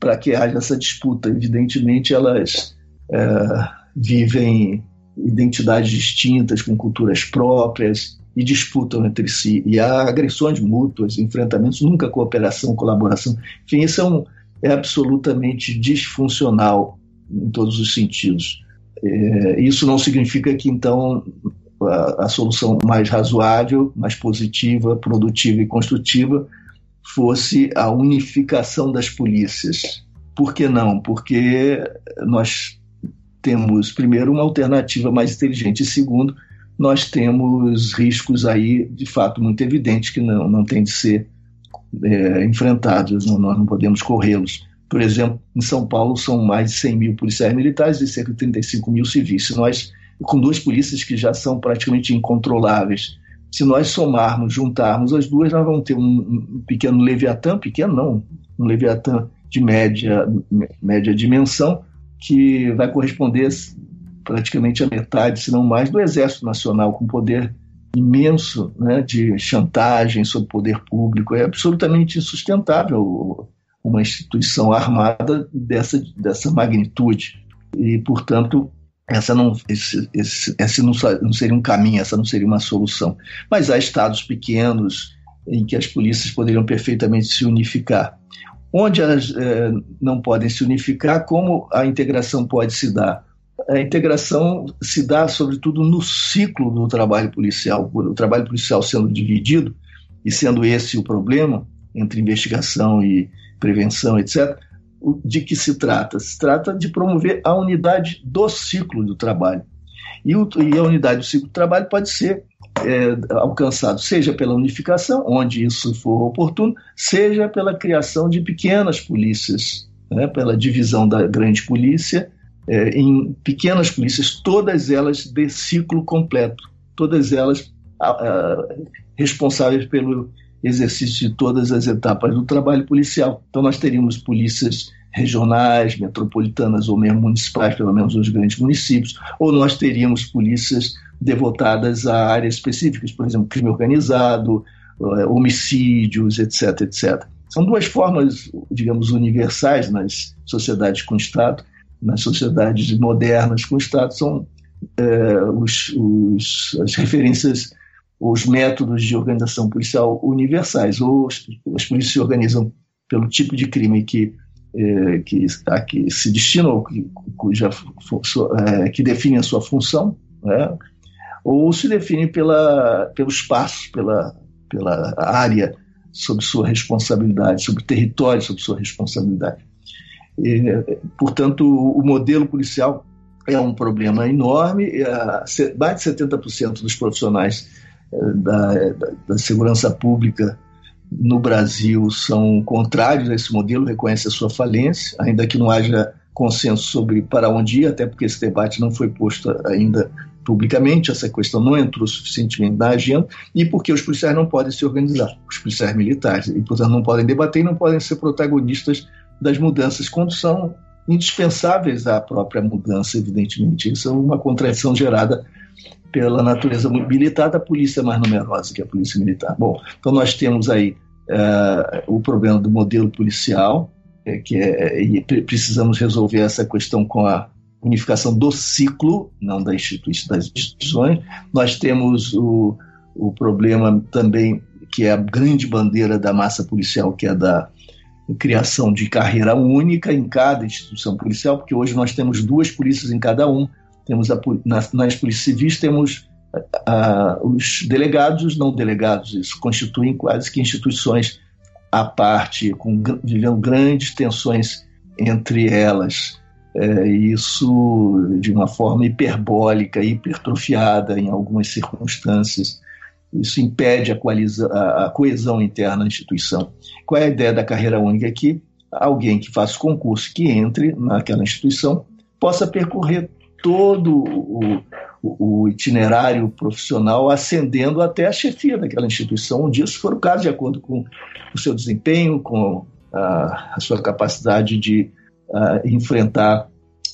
para que haja essa disputa. Evidentemente, elas é, vivem identidades distintas, com culturas próprias, e disputam entre si. E há agressões mútuas, enfrentamentos, nunca cooperação, colaboração. Enfim, isso é, um, é absolutamente disfuncional em todos os sentidos. É, isso não significa que, então, a, a, solução mais razoável, mais positiva, produtiva e construtiva fosse a unificação das polícias. Por que não? Porque nós temos, primeiro, uma alternativa mais inteligente, e segundo, nós temos riscos aí, de fato, muito evidentes que não, não têm de ser é, enfrentados, não, nós não podemos corrê-los. Por exemplo, em São Paulo são mais de 100 mil policiais militares e cerca de 35 mil civis. Se nós, com duas polícias que já são praticamente incontroláveis, se nós somarmos, juntarmos as duas, nós vamos ter um, um pequeno Leviatã, pequeno não, um Leviatã de média, média dimensão, que vai corresponder praticamente a metade, se não mais, do Exército Nacional, com poder imenso né, de chantagem sobre o poder público. É absolutamente insustentável uma instituição armada dessa, dessa magnitude. E, portanto, essa não, esse, esse, esse não, não seria um caminho, essa não seria uma solução. Mas há estados pequenos em que as polícias poderiam perfeitamente se unificar. Onde elas eh, não podem se unificar, como a integração pode se dar? a integração se dá, sobretudo, no ciclo do trabalho policial. O trabalho policial sendo dividido, e sendo esse o problema, entre investigação e prevenção, etc., de que se trata? Se trata de promover a unidade do ciclo do trabalho. E, o, e a unidade do ciclo do trabalho pode ser é, alcançado, seja pela unificação, onde isso for oportuno, seja pela criação de pequenas polícias, né, pela divisão da grande polícia é, em pequenas polícias, todas elas de ciclo completo, todas elas a, a, responsáveis pelo exercício de todas as etapas do trabalho policial. Então, nós teríamos polícias regionais, metropolitanas ou mesmo municipais, pelo menos nos grandes municípios, ou nós teríamos polícias devotadas a áreas específicas, por exemplo, crime organizado, é, homicídios, etc, etc. São duas formas, digamos, universais nas sociedades com Estado nas sociedades modernas com Estado são é, os, os, as referências, os métodos de organização policial universais. Ou as, as polícias se organizam pelo tipo de crime que é, que, a que se destina ou que, cuja, é, que define a sua função, né? ou se define pela, pelo espaço, pela, pela área sob sua responsabilidade, sobre o território sob sua responsabilidade. E, portanto, o modelo policial é um problema enorme. Mais de 70% dos profissionais da, da, segurança pública no Brasil são contrários a esse modelo, reconhecem a sua falência, ainda que não haja consenso sobre para onde ir, até porque esse debate não foi posto ainda publicamente, essa questão não entrou suficientemente na agenda, e porque os policiais não podem se organizar, os policiais militares, e portanto não podem debater e não podem ser protagonistas das mudanças quando são indispensáveis à própria mudança, evidentemente. Isso é uma contradição gerada pela natureza militar da polícia mais numerosa que a polícia militar. Bom, então nós temos aí uh, o problema do modelo policial, é, que é, e precisamos resolver essa questão com a unificação do ciclo, não da instituição, das instituições. Nós temos o, o problema também, que é a grande bandeira da massa policial, que é da criação de carreira única em cada instituição policial, porque hoje nós temos duas polícias em cada um. Temos a, nas, nas polícias civis temos os delegados os não delegados. Isso constituem quase que instituições à parte, com, vivendo grandes tensões entre elas. É, isso de uma forma hiperbólica, hipertrofiada em algumas circunstâncias. Isso impede a, a, a coesão interna da instituição. Qual é a ideia da carreira única aqui? Alguém que faça concurso, que entre naquela instituição, possa percorrer todo o, o itinerário profissional ascendendo até a chefia daquela instituição, dia, se for o caso, de acordo com o seu desempenho, com a, a sua capacidade de a, enfrentar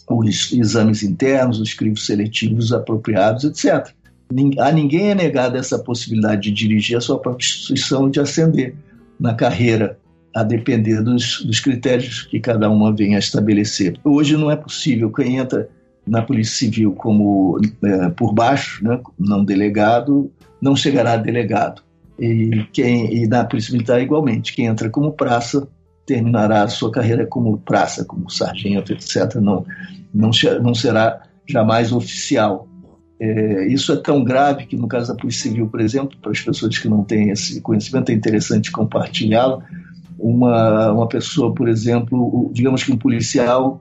os exames internos, os crivos seletivos apropriados, etc. A ninguém é negada essa possibilidade de dirigir a sua própria instituição e de ascender na carreira, a depender dos, dos critérios que cada uma venha a estabelecer. Hoje não é possível. Quem entra na Polícia Civil como é, por baixo, né, não delegado, não chegará a delegado. E, quem, e na Polícia Militar, igualmente, quem entra como praça terminará a sua carreira como praça, como sargento, etc. Não, não, não será jamais oficial. É, isso é tão grave que, no caso da Polícia Civil, por exemplo, para as pessoas que não têm esse conhecimento, é interessante compartilhá-lo. Uma, uma pessoa, por exemplo, digamos que um policial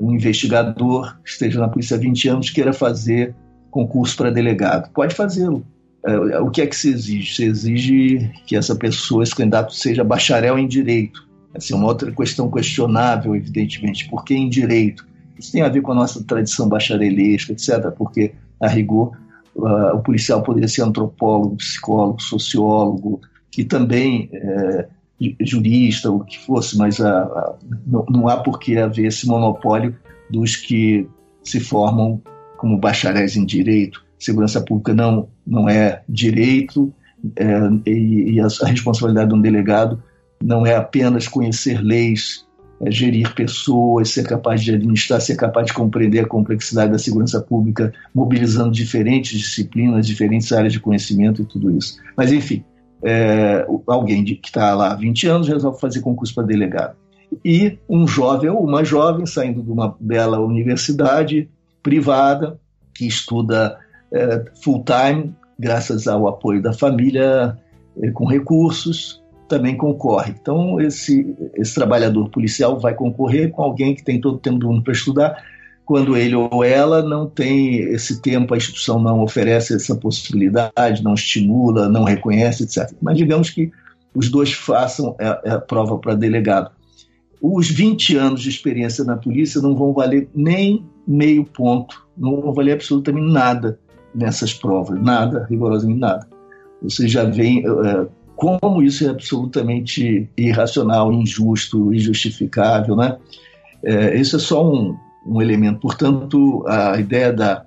um investigador que esteja na polícia há 20 anos queira fazer concurso para delegado. Pode fazê-lo. É, o que é que se exige? Se exige que essa pessoa, esse candidato, seja bacharel em direito. Essa é uma outra questão questionável, evidentemente. Por que em direito? Isso tem a ver com a nossa tradição bacharelesca, etc., porque, a rigor, o policial poderia ser antropólogo, psicólogo, sociólogo, e também é, jurista, o que fosse, mas a, a, não, não, há por que haver esse monopólio dos que se formam como bacharéis em direito. Segurança pública não, não é direito, é, e, e a, a, responsabilidade de um delegado não é apenas conhecer leis, é gerir pessoas, ser capaz de administrar, ser capaz de compreender a complexidade da segurança pública, mobilizando diferentes disciplinas, diferentes áreas de conhecimento e tudo isso. Mas, enfim, é, alguém de, que está lá há 20 anos resolve fazer concurso para delegado. E um jovem ou uma jovem saindo de uma bela universidade privada, que estuda é, full time, graças ao apoio da família, é, com recursos, também concorre. Então, esse, esse trabalhador policial vai concorrer com alguém que tem todo o tempo do mundo para estudar, quando ele ou ela não tem esse tempo, a instituição não oferece essa possibilidade, não estimula, não reconhece, etc. Mas digamos que os dois façam a, a prova para delegado. Os 20 anos de experiência na polícia não vão valer nem meio ponto, não vão valer absolutamente nada nessas provas, nada, rigorosamente nada. Você já vê é, como isso é absolutamente irracional, injusto, injustificável, né? É, isso é só um, um elemento. Portanto, a ideia da,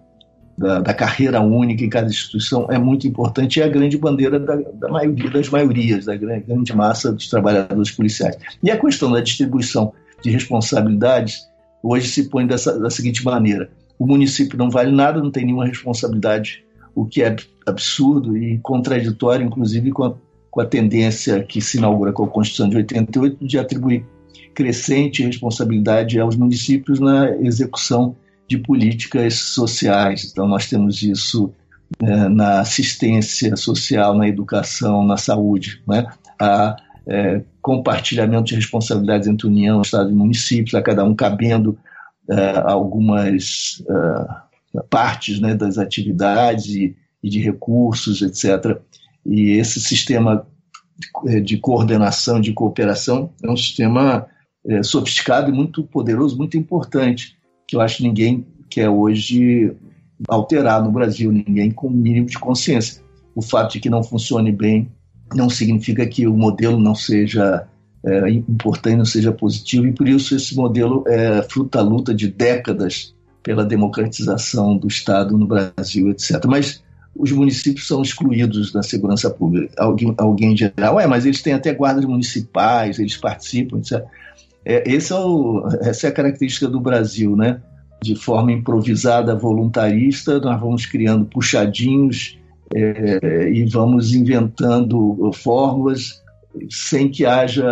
da, da, carreira única em cada instituição é muito importante e é a grande bandeira da, da maioria das maiorias, da grande, grande massa dos trabalhadores policiais. E a questão da distribuição de responsabilidades hoje se põe dessa, da seguinte maneira: o município não vale nada, não tem nenhuma responsabilidade, o que é absurdo e contraditório, inclusive, com a, com a tendência que se inaugura com a Constituição de 88 de atribuir crescente responsabilidade aos municípios na execução de políticas sociais. Então, nós temos isso é, na assistência social, na educação, na saúde. Né? A é, compartilhamento de responsabilidades entre União, Estado e municípios, a cada um cabendo é, algumas é, partes né, das atividades e, e de recursos, etc. E esse sistema de coordenação, de cooperação, é um sistema é, sofisticado e muito poderoso, muito importante, que eu acho que ninguém quer hoje alterar no Brasil, ninguém com mínimo de consciência. O fato de que não funcione bem não significa que o modelo não seja é, importante, não seja positivo, e por isso esse modelo é fruto da luta de décadas pela democratização do Estado no Brasil, etc. Mas os municípios são excluídos da segurança pública. Alguém, alguém dirá, ué, mas eles têm até guardas municipais, eles participam, etc. É, esse é o, essa é a característica do Brasil, né? De forma improvisada, voluntarista, nós vamos criando puxadinhos é, e vamos inventando fórmulas sem que haja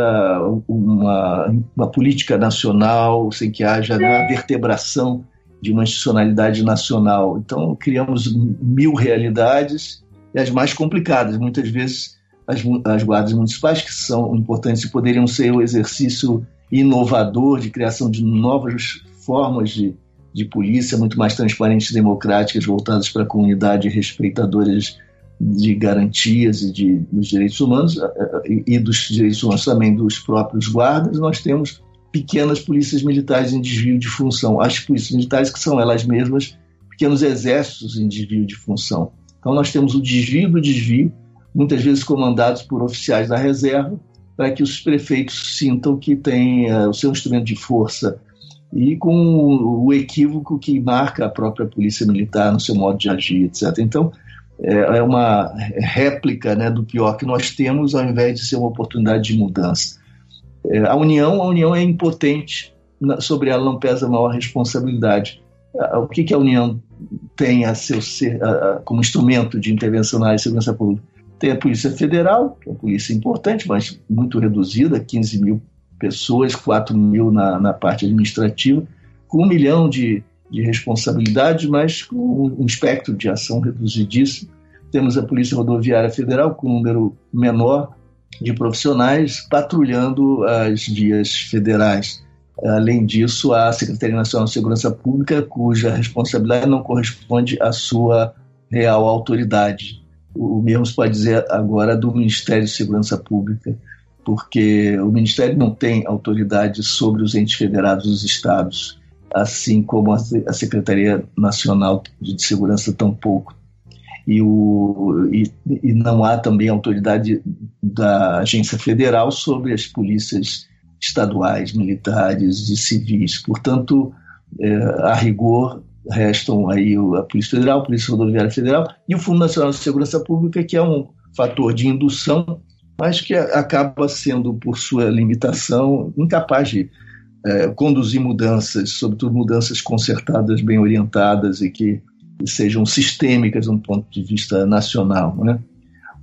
uma, uma política nacional, sem que haja né, a vertebração de uma institucionalidade nacional. Então, criamos mil realidades e as mais complicadas. Muitas vezes, as, as guardas municipais, que são importantes e poderiam ser o exercício inovador de criação de novas formas de, de polícia, muito mais transparentes e democráticas, voltadas para a comunidade respeitadoras de garantias e de, dos direitos humanos eh, eh, e, dos direitos humanos também dos próprios guardas, nós temos pequenas polícias militares em desvio de função. As polícias militares que são elas mesmas pequenos exércitos em desvio de função. Então nós temos o desvio do desvio, muitas vezes comandados por oficiais da reserva, para que os prefeitos sintam que têm uh, o seu instrumento de força e com o equívoco que marca a própria polícia militar no seu modo de agir, etc. Então, é, é uma réplica né, do pior que nós temos, ao invés de ser uma oportunidade de mudança. É, a União, a União é impotente, sobre ela não pesa a maior responsabilidade. O que, que a União tem a seu ser, a, a, como instrumento de intervenção na área de segurança pública? Tem a Polícia Federal, que é uma polícia importante, mas muito reduzida, 15 mil pessoas, 4 mil na, na parte administrativa, com um milhão de, de responsabilidades, mas com um espectro de ação reduzidíssimo. Temos a Polícia Rodoviária Federal, com um número menor de profissionais patrulhando as vias federais. Além disso, a Secretaria Nacional de Segurança Pública, cuja responsabilidade não corresponde à sua real autoridade o mesmo se pode dizer agora do Ministério de Segurança Pública, porque o Ministério não tem autoridade sobre os entes federados dos estados, assim como a Secretaria Nacional de Segurança tampouco. E, o, e, e não há também autoridade da Agência Federal sobre as polícias estaduais, militares e civis. Portanto, é, a rigor, restam aí a Polícia Federal, a Polícia Rodoviária Federal e o Fundo Nacional de Segurança Pública, que é um fator de indução, mas que acaba sendo, por sua limitação, incapaz de é, conduzir mudanças, sobretudo mudanças concertadas, bem orientadas e que sejam sistêmicas do ponto de vista nacional. Né?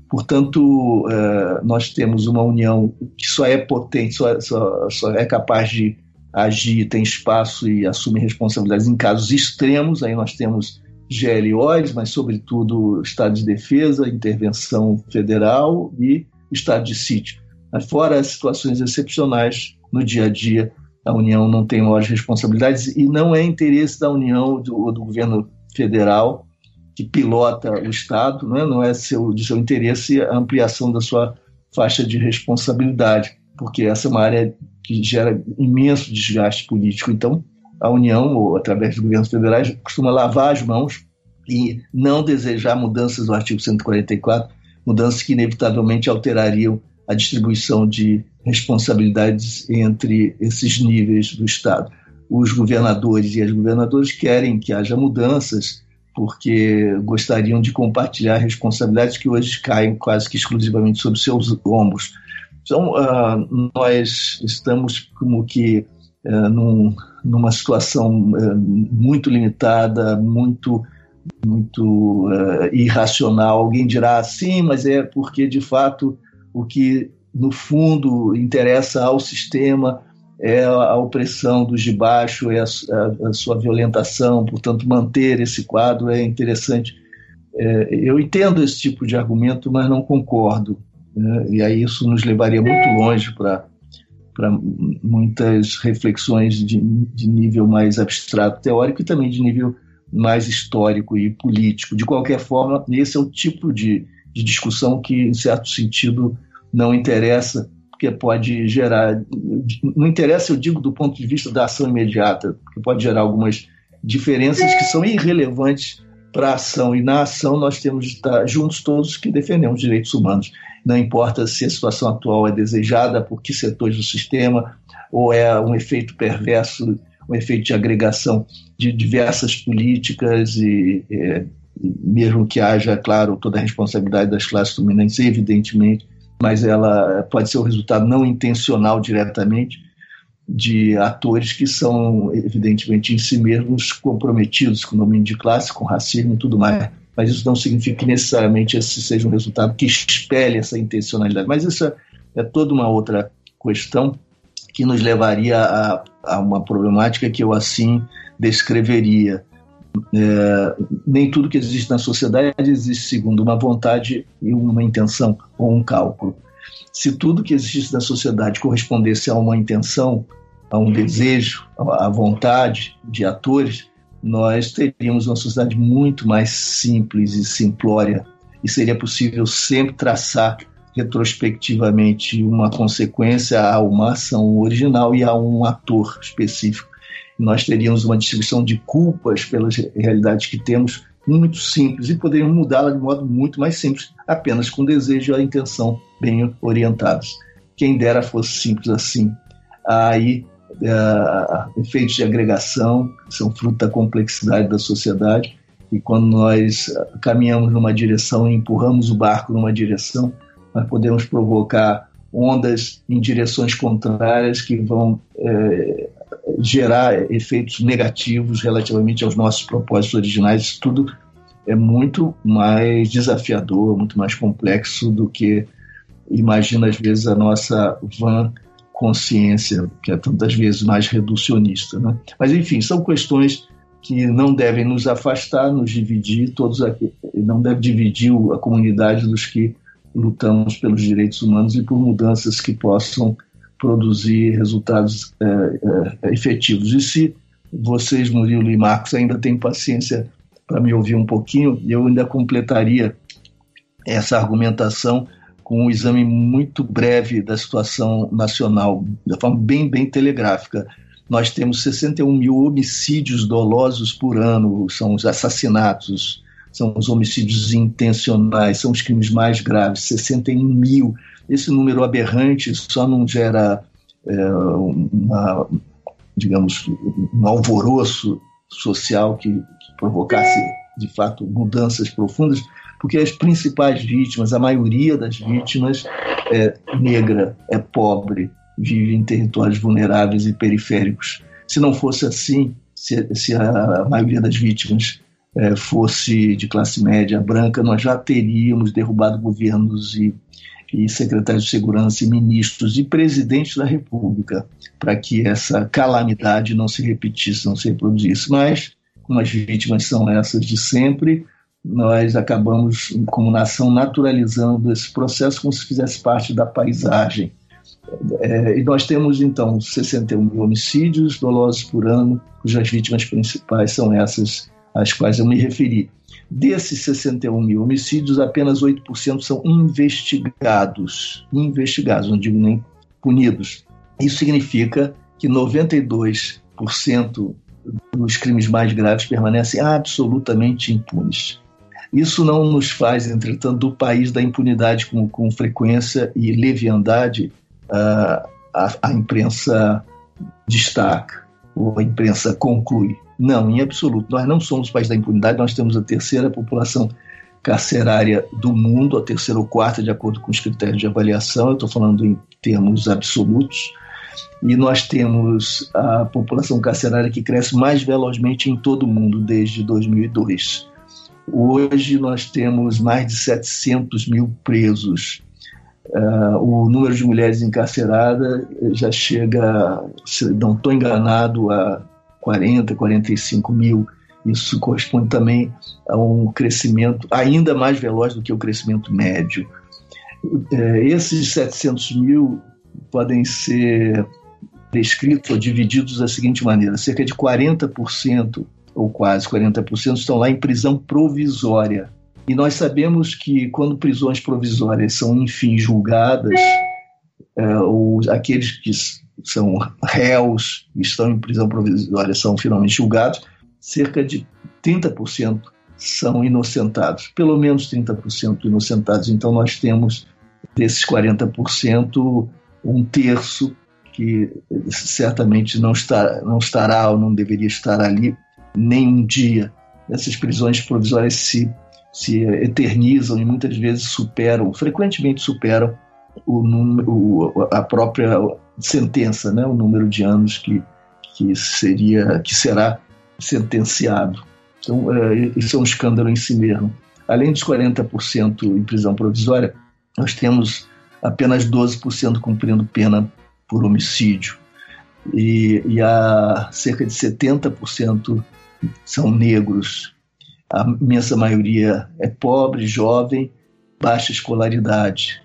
Portanto, é, nós temos uma união que só é potente, só, só, só é capaz de agir, tem espaço e assume responsabilidades em casos extremos. Aí nós temos GLOs, mas sobretudo estado de defesa, intervenção federal e estado de sítio. Mas fora as situações excepcionais no dia a dia, a União não tem maiores responsabilidades e não é interesse da União ou do governo federal que pilota o Estado, não é, não é seu, de seu interesse a ampliação da sua faixa de responsabilidade, porque essa é uma área que gera imenso desgaste político. Então, a União, ou através dos governos federais, costuma lavar as mãos e não desejar mudanças do artigo 144, mudanças que inevitavelmente alterariam a distribuição de responsabilidades entre esses níveis do Estado. Os governadores e as governadoras querem que haja mudanças porque gostariam de compartilhar responsabilidades que hoje caem quase que exclusivamente sobre seus ombros. Então, uh, nós estamos como que uh, num, numa situação uh, muito limitada, muito, muito irracional. Alguém dirá, sim, mas é porque, de fato, o que no fundo interessa ao sistema é a opressão dos de baixo, é a, a, a sua violentação, portanto, manter esse quadro é interessante. É, eu entendo esse tipo de argumento, mas não concordo. Né? E aí isso nos levaria muito longe para muitas reflexões de, de nível mais abstrato teórico e também de nível mais histórico e político. De qualquer forma, esse é o tipo de, de discussão que, em certo sentido, não interessa, porque pode gerar. Não interessa, eu digo, do ponto de vista da ação imediata, porque pode gerar algumas diferenças que são irrelevantes para a ação. E na ação nós temos de estar juntos todos que defendemos direitos humanos. Não importa se a situação atual é desejada por que setores do sistema ou é um efeito perverso, um efeito de agregação de diversas políticas e, e mesmo que haja, claro, toda a responsabilidade das classes dominantes, evidentemente, mas ela pode ser o resultado não intencional diretamente de atores que são, evidentemente, em si mesmos comprometidos com o domínio de classe, com racismo e tudo mais. Mas isso não significa que necessariamente esse seja um resultado que espelhe essa intencionalidade. Mas isso é, é toda uma outra questão que nos levaria a, a uma problemática que eu assim descreveria. É, nem tudo que existe na sociedade existe segundo uma vontade e uma intenção ou um cálculo. Se tudo que existe na sociedade correspondesse a uma intenção, a um desejo, a vontade de atores, nós teríamos uma sociedade muito mais simples e simplória e seria possível sempre traçar retrospectivamente uma consequência a uma ação original e a um ator específico nós teríamos uma distribuição de culpas pelas realidades que temos muito simples e poderíamos mudá-la de modo muito mais simples, apenas com desejo e a intenção bem orientados. Quem dera fosse simples assim. Aí, uh, efeitos de agregação são fruto da complexidade da sociedade e quando nós caminhamos numa direção e empurramos o barco numa direção, nós podemos provocar ondas em direções contrárias que vão é, gerar efeitos negativos relativamente aos nossos propósitos originais. Isso tudo é muito mais desafiador, muito mais complexo do que imagina às vezes a nossa vã consciência, que é tantas vezes mais reducionista. Né? Mas enfim, são questões que não devem nos afastar, nos dividir, todos aqui, não deve dividir a comunidade dos que lutamos pelos direitos humanos e por mudanças que possam produzir resultados é, é, efetivos. E se vocês, Murilo e Marcos, ainda têm paciência para me ouvir um pouquinho, eu ainda completaria essa argumentação com um exame muito breve da situação nacional, de forma bem, bem telegráfica. Nós temos 61 mil homicídios dolosos por ano, são os assassinatos, são os homicídios intencionais, são os crimes mais graves, 61 mil. Esse número aberrante só não gera é, uma, digamos, um alvoroço social que, que provocasse, de fato, mudanças profundas, porque as principais vítimas, a maioria das vítimas é negra, é pobre, vive em territórios vulneráveis e periféricos. Se não fosse assim, se, se a maioria das vítimas é, fosse de classe média branca, nós já teríamos derrubado governos e, e secretários de segurança e ministros e presidentes da República para que essa calamidade não se repetisse, não se reproduzisse. Mas, como as vítimas são essas de sempre, nós acabamos, como nação, naturalizando esse processo como se fizesse parte da paisagem. É, e nós temos, então, 61 mil homicídios dolosos por ano, cujas vítimas principais são essas às quais eu me referi. Desses 61 mil homicídios, apenas 8% são investigados. Investigados, não digo nem punidos. Isso significa que 92% dos crimes mais graves permanecem absolutamente impunes. Isso não nos faz, entretanto, do país da impunidade com, com frequência e leviandade uh, a, a imprensa destaca, ou a imprensa conclui. Não, em absoluto. Nós não somos país da impunidade, nós temos a terceira população carcerária do mundo, a terceira ou quarta, de acordo com os critérios de avaliação, eu estou falando em termos absolutos, e nós temos a população carcerária que cresce mais velozmente em todo o mundo desde 2002. Hoje nós temos mais de 700 mil presos. Uh, o número de mulheres encarceradas já chega, se não estou enganado, a 40, 45 mil. Isso corresponde também a um crescimento ainda mais veloz do que o crescimento médio. Uh, esses 700 mil podem ser descritos ou divididos da seguinte maneira: cerca de 40%, ou quase 40%, estão lá em prisão provisória e nós sabemos que quando prisões provisórias são, enfim, julgadas, é, os, aqueles que são réus estão em prisão provisória são finalmente julgados, cerca de 30% são inocentados, pelo menos 30% inocentados. Então nós temos desses 40%, um terço que certamente não, está, não estará ou não deveria estar ali nem um dia. Essas prisões provisórias se se eternizam e muitas vezes superam, frequentemente superam o, o, a própria sentença, né, o número de anos que, que seria que será sentenciado. Então, é, isso é um escândalo em si mesmo. Além dos 40% em prisão provisória, nós temos apenas 12% cumprindo pena por homicídio. E, e há cerca de 70% são negros a imensa maioria é pobre, jovem, baixa escolaridade.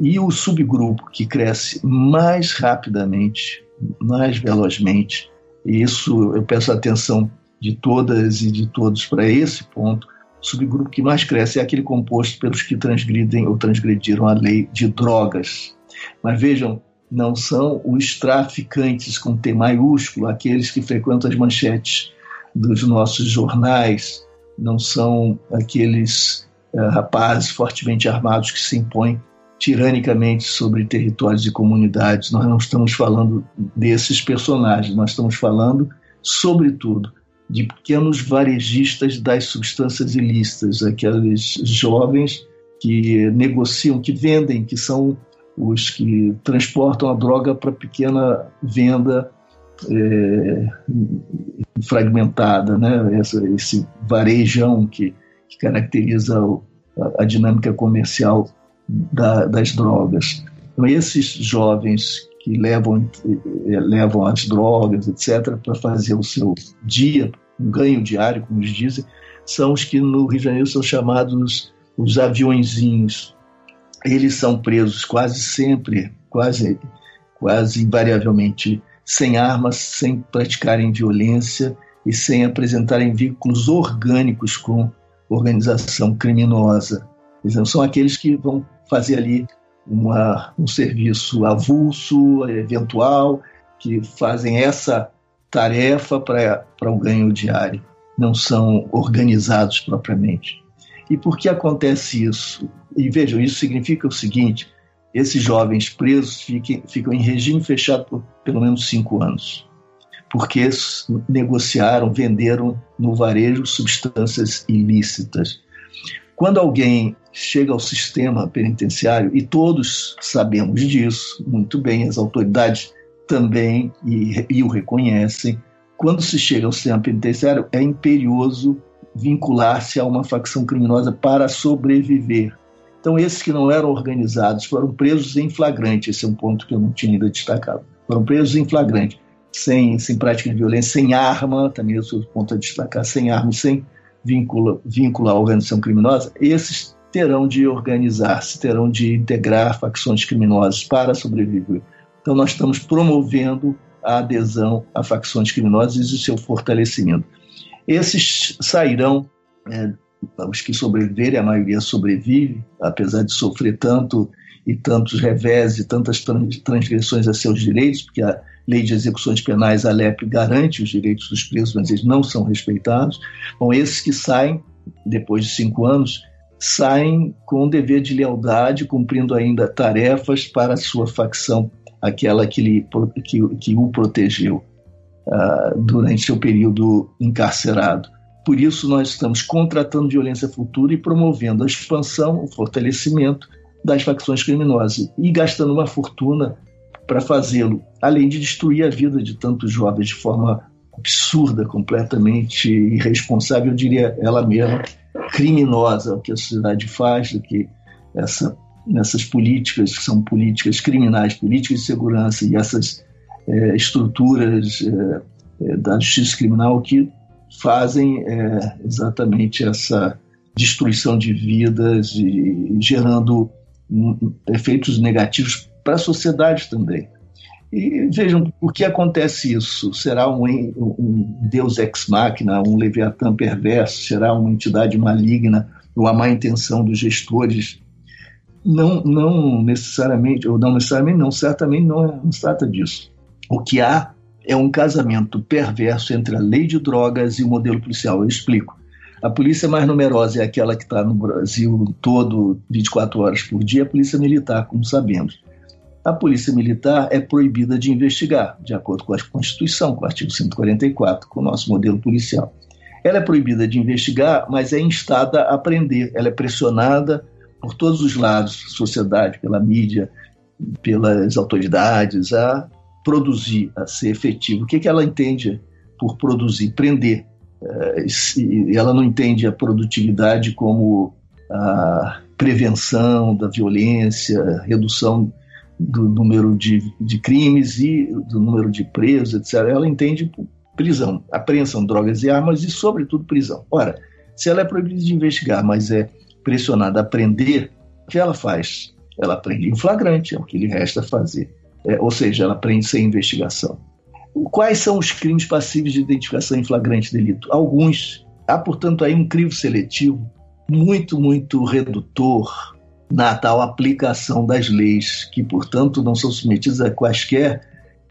E o subgrupo que cresce mais rapidamente, mais velozmente, e isso eu peço a atenção de todas e de todos para esse ponto, o subgrupo que mais cresce é aquele composto pelos que transgridem ou transgrediram a lei de drogas. Mas vejam, não são os traficantes com T maiúsculo, aqueles que frequentam as manchetes dos nossos jornais, não são aqueles uh, rapazes fortemente armados que se impõem tiranicamente sobre territórios e comunidades. Nós não estamos falando desses personagens, nós estamos falando, sobretudo, de pequenos varejistas das substâncias ilícitas, aqueles jovens que negociam, que vendem, que são os que transportam a droga para pequena venda é, fragmentada, né? Essa, esse varejão que, que caracteriza a, a, dinâmica comercial da, das drogas. Então, esses jovens que levam, eh, levam as drogas, etc., para fazer o seu dia, um ganho diário, como eles dizem, são os que no Rio de Janeiro são chamados os aviõezinhos. Eles são presos quase sempre, quase, quase invariavelmente sem armas, sem praticarem violência e sem apresentarem vínculos orgânicos com organização criminosa. Exemplo, são aqueles que vão fazer ali uma, um serviço avulso, eventual, que fazem essa tarefa para um ganho diário, não são organizados propriamente. E por que acontece isso? E vejam, isso significa o seguinte: esses jovens presos fiquem, ficam em regime fechado por pelo menos cinco anos, porque negociaram, venderam no varejo substâncias ilícitas. Quando alguém chega ao sistema penitenciário, e todos sabemos disso muito bem, as autoridades também e, e o reconhecem, quando se chega ao sistema penitenciário, é imperioso vincular-se a uma facção criminosa para sobreviver. Então, esses que não eram organizados foram presos em flagrante. Esse é um ponto que eu não tinha ainda destacado. Foram presos em flagrante, sem, sem prática de violência, sem arma, também é o ponto a destacar, sem arma, sem vínculo, vínculo à organização criminosa. Esses terão de organizar-se, terão de integrar facções criminosas para sobreviver. Então, nós estamos promovendo a adesão a facções criminosas e o seu fortalecimento. Esses sairão é, os que sobreviverem, a maioria sobrevive, apesar de sofrer tanto e tantos revés e tantas transgressões a seus direitos, porque a lei de execuções penais, a LEP, garante os direitos dos presos, mas eles não são respeitados. Bom, esses que saem, depois de cinco anos, saem com o dever de lealdade, cumprindo ainda tarefas para a sua facção, aquela que, lhe, que, que o protegeu uh, durante seu período encarcerado. Por isso, nós estamos contratando violência futura e promovendo a expansão, o fortalecimento das facções criminosas e gastando uma fortuna para fazê-lo, além de destruir a vida de tantos jovens de forma absurda, completamente irresponsável, eu diria ela mesma, criminosa, o que a sociedade faz, o que essa nessas políticas que são políticas criminais, políticas de segurança e essas é, estruturas é, é da justiça criminal que fazem é, exatamente essa destruição de vidas e gerando um, efeitos negativos para a sociedade também. E vejam, por que acontece isso? Será um, um Deus ex machina, um Leviatã perverso? Será uma entidade maligna ou a má intenção dos gestores? Não, não necessariamente, ou não necessariamente, não, certamente não, não se trata disso. O que há é um casamento perverso entre a lei de drogas e o modelo policial. Eu explico. A polícia mais numerosa é aquela que está no Brasil todo 24 horas por dia, a polícia militar, como sabemos. A polícia militar é proibida de investigar, de acordo com a Constituição, com o artigo 144, com o nosso modelo policial. Ela é proibida de investigar, mas é instada a aprender. Ela é pressionada por todos os lados, sociedade, pela mídia, pelas autoridades, a produzir, a ser efetivo. O que, que ela entende por produzir? Prender. É, ela não entende a produtividade como a prevenção da violência, redução do número de, de crimes e do número de presos, etc. Ela entende prisão, apreensão drogas e armas e, sobretudo, prisão. Ora, se ela é proibida de investigar, mas é pressionada a prender, o que ela faz? Ela prende em flagrante, é o que lhe resta fazer. É, ou seja, ela prende sem investigação. Quais são os crimes passíveis de identificação em flagrante delito? Alguns. Há, portanto, aí um crivo seletivo muito, muito redutor na tal aplicação das leis, que, portanto, não são submetidas a quaisquer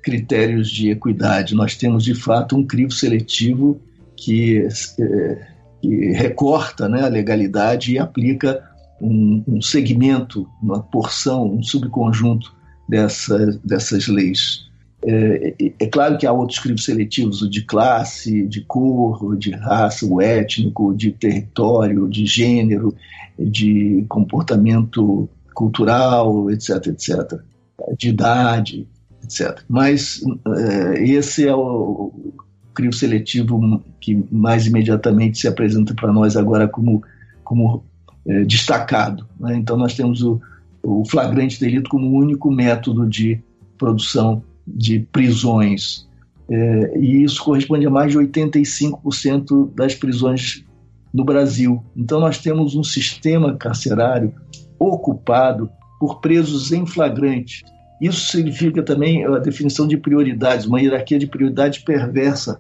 critérios de equidade. Nós temos, de fato, um crivo seletivo que, é, que recorta né, a legalidade e aplica um, um segmento, uma porção, um subconjunto dessa, dessas leis. É, é, claro que há outros crimes seletivos, o de classe, de cor, de raça, o étnico, de território, de gênero, de comportamento cultural, etc, etc, de idade, etc. Mas é, esse é o, o crime seletivo que mais imediatamente se apresenta para nós agora como, como é, destacado. Né? Então nós temos o, o flagrante delito como único método de produção de prisões. É, e isso corresponde a mais de 85% das prisões no Brasil. Então, nós temos um sistema carcerário ocupado por presos em flagrante. Isso significa também a definição de prioridades, uma hierarquia de prioridades perversa,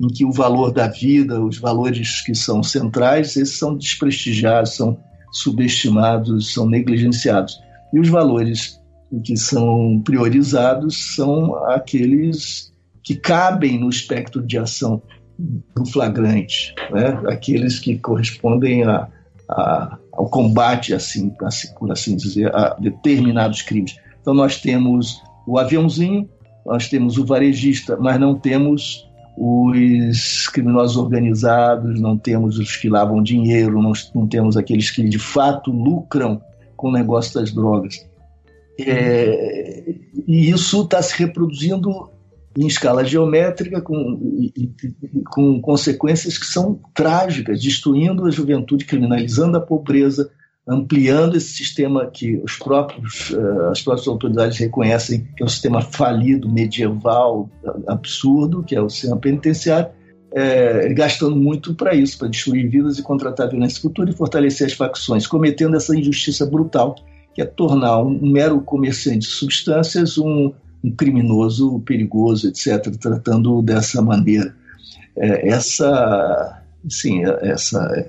em que o valor da vida, os valores que são centrais, esses são desprestigiados, são subestimados, são negligenciados. E os valores que são priorizados são aqueles que cabem no espectro de ação do flagrante, né? aqueles que correspondem a, a, ao combate, assim, por assim dizer, a determinados crimes. Então nós temos o aviãozinho, nós temos o varejista, mas não temos os criminosos organizados, não temos os que lavam dinheiro, não, não temos aqueles que de fato lucram com o negócio das drogas. É, e isso está se reproduzindo em escala geométrica, com, com consequências que são trágicas, destruindo a juventude, criminalizando a pobreza, ampliando esse sistema que os próprios, uh, as próprias autoridades reconhecem que é um sistema falido, medieval, absurdo, que é o sistema penitenciário, é, gastando muito para isso, para destruir vidas e contratar violência futura e fortalecer as facções, cometendo essa injustiça brutal que é tornar um, mero comerciante de substâncias um, um, criminoso perigoso, etc., tratando dessa maneira. É, essa, sim, essa,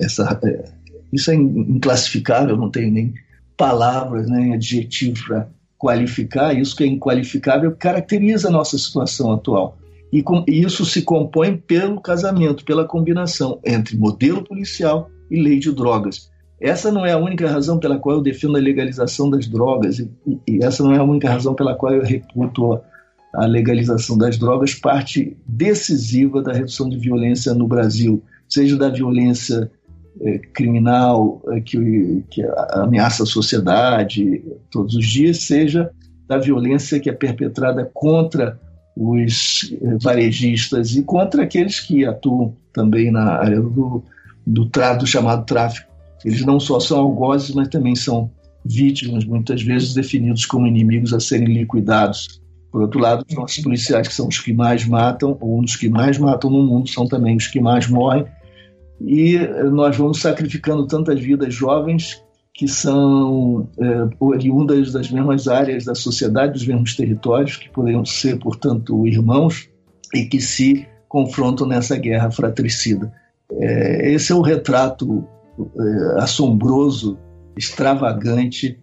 essa, é, isso é inclassificável, não tenho nem palavras, nem adjetivos para qualificar. Isso que é inqualificável caracteriza a nossa situação atual. E com, isso se compõe pelo casamento, pela combinação entre modelo policial e lei de drogas. Essa não é a única razão pela qual eu defendo a legalização das drogas, e, e essa não é a única razão pela qual eu reputo a legalização das drogas, parte decisiva da redução de violência no Brasil, seja da violência é, criminal é, que, que ameaça a sociedade todos os dias, seja da violência que é perpetrada contra os é, varejistas e contra aqueles que atuam também na área do, do, do chamado tráfico eles não só são algozes, mas também são vítimas, muitas vezes definidos como inimigos a serem liquidados. Por outro lado, os nossos policiais, que são os que mais matam, ou um dos que mais matam no mundo, são também os que mais morrem. E nós vamos sacrificando tantas vidas jovens que são é, oriundas das mesmas áreas da sociedade, dos mesmos territórios, que poderiam ser, portanto, irmãos, e que se confrontam nessa guerra fratricida. É, esse é o retrato assombroso, extravagante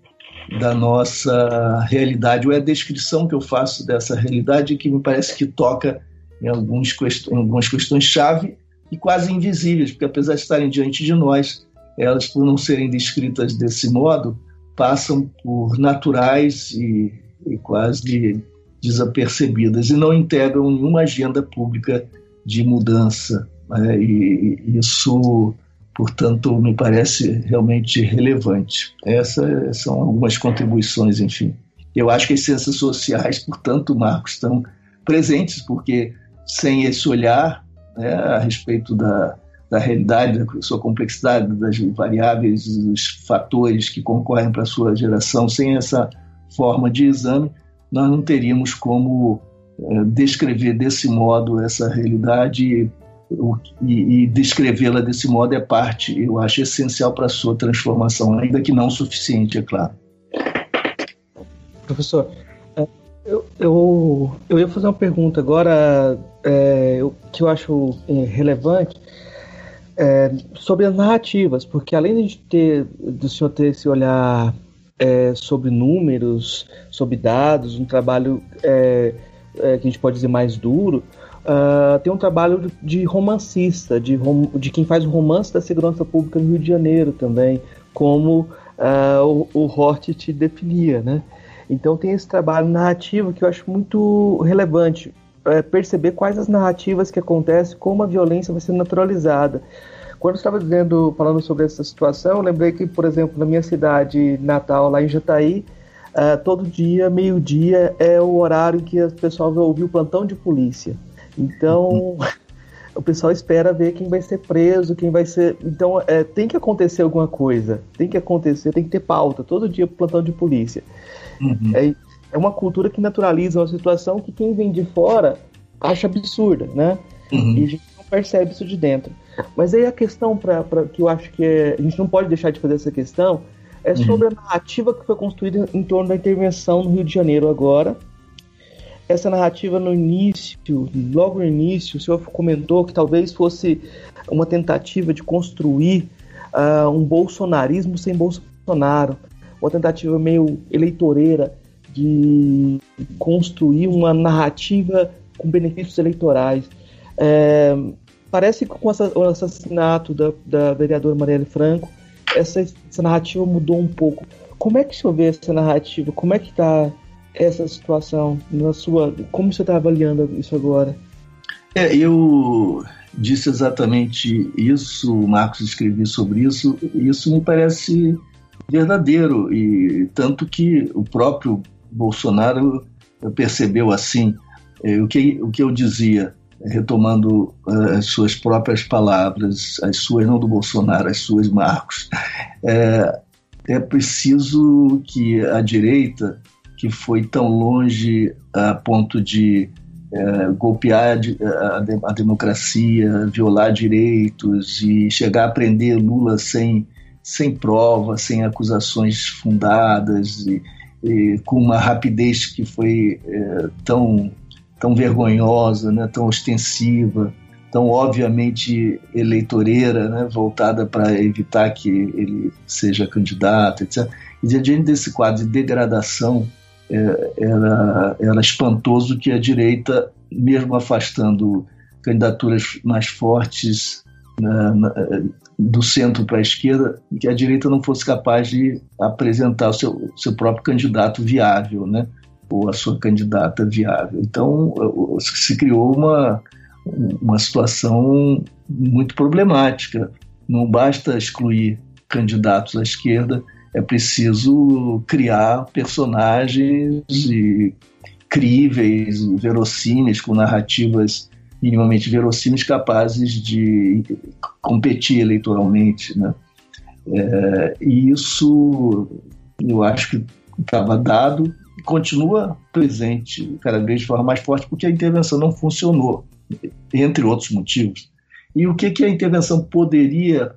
da nossa realidade, ou é a descrição que eu faço dessa realidade que me parece que toca em, alguns em algumas questões-chave e quase invisíveis, porque apesar de estarem diante de nós, elas, por não serem descritas desse modo, passam por naturais e, e quase desapercebidas e não integram nenhuma agenda pública de mudança. Né? E, e isso, portanto, me parece realmente relevante. Essas são algumas contribuições, enfim. Eu acho que as ciências sociais, portanto, Marcos, estão presentes, porque sem esse olhar né, a respeito da, da realidade, da sua complexidade, das variáveis, dos fatores que concorrem para a sua geração, sem essa forma de exame, nós não teríamos como é, descrever desse modo essa realidade e descrevê-la desse modo é parte, eu acho, essencial para a sua transformação, ainda que não suficiente, é claro. Professor, é, eu, eu, eu ia fazer uma pergunta agora é, que eu acho é, relevante é, sobre as narrativas, porque além de ter do senhor ter esse olhar é, sobre números, sobre dados, um trabalho é que a gente pode dizer mais duro, uh, tem um trabalho de romancista, de, rom de quem faz o romance da segurança pública no Rio de Janeiro também, como uh, o, o Hort te definia, né? Então tem esse trabalho narrativo que eu acho muito relevante é, perceber quais as narrativas que acontecem, como a violência vai ser naturalizada. Quando eu estava dizendo, falando sobre essa situação, eu lembrei que, por exemplo, na minha cidade natal, lá em Jataí, uh, todo dia, meio-dia, é o horário em que o pessoal vai ouvir o plantão de polícia. Então, o pessoal espera ver quem vai ser preso, quem vai ser. Então, é, tem que acontecer alguma coisa, tem que acontecer, tem que ter pauta, todo dia plantão de polícia. Uhum. É, é uma cultura que naturaliza uma situação que quem vem de fora acha absurda, né? Uhum. E a gente não percebe isso de dentro. Mas aí a questão para que eu acho que é, a gente não pode deixar de fazer essa questão é sobre uhum. a narrativa que foi construída em torno da intervenção no Rio de Janeiro agora. Essa narrativa no início, logo no início, o senhor comentou que talvez fosse uma tentativa de construir uh, um bolsonarismo sem Bolsonaro, uma tentativa meio eleitoreira de construir uma narrativa com benefícios eleitorais. É, parece que com o assassinato da, da vereadora Marielle Franco, essa, essa, narrativa mudou um pouco. Como é que o senhor vê essa narrativa? Como é que está essa situação na sua? Como você está avaliando isso agora? É, eu disse exatamente isso, o Marcos escreveu sobre isso. Isso me parece verdadeiro e tanto que o próprio Bolsonaro percebeu assim. É, o, que, o que eu dizia, retomando uh, as suas próprias palavras, as suas, não do Bolsonaro, as suas, Marcos, é, é preciso que a direita, que foi tão longe a ponto de é, golpear a, a, democracia, violar direitos e chegar a prender Lula sem, sem prova, sem acusações fundadas, e, com uma rapidez que foi é, tão, tão vergonhosa, né, tão ostensiva, tão obviamente eleitoreira, né, voltada para evitar que ele seja candidato, etc. E diante desse quadro de degradação, era, era espantoso que a direita, mesmo afastando candidaturas mais fortes na, na, do centro para a esquerda, que a direita não fosse capaz de apresentar o seu, seu próprio candidato viável, né? ou a sua candidata viável. Então, se criou uma, uma situação muito problemática. Não basta excluir candidatos à esquerda, é preciso criar personagens críveis, verossímeis, com narrativas minimamente verossímeis capazes de competir eleitoralmente, né? É, e isso eu acho que estava dado e continua presente cada vez de forma mais forte porque a intervenção não funcionou, entre outros motivos. E o que, que a intervenção poderia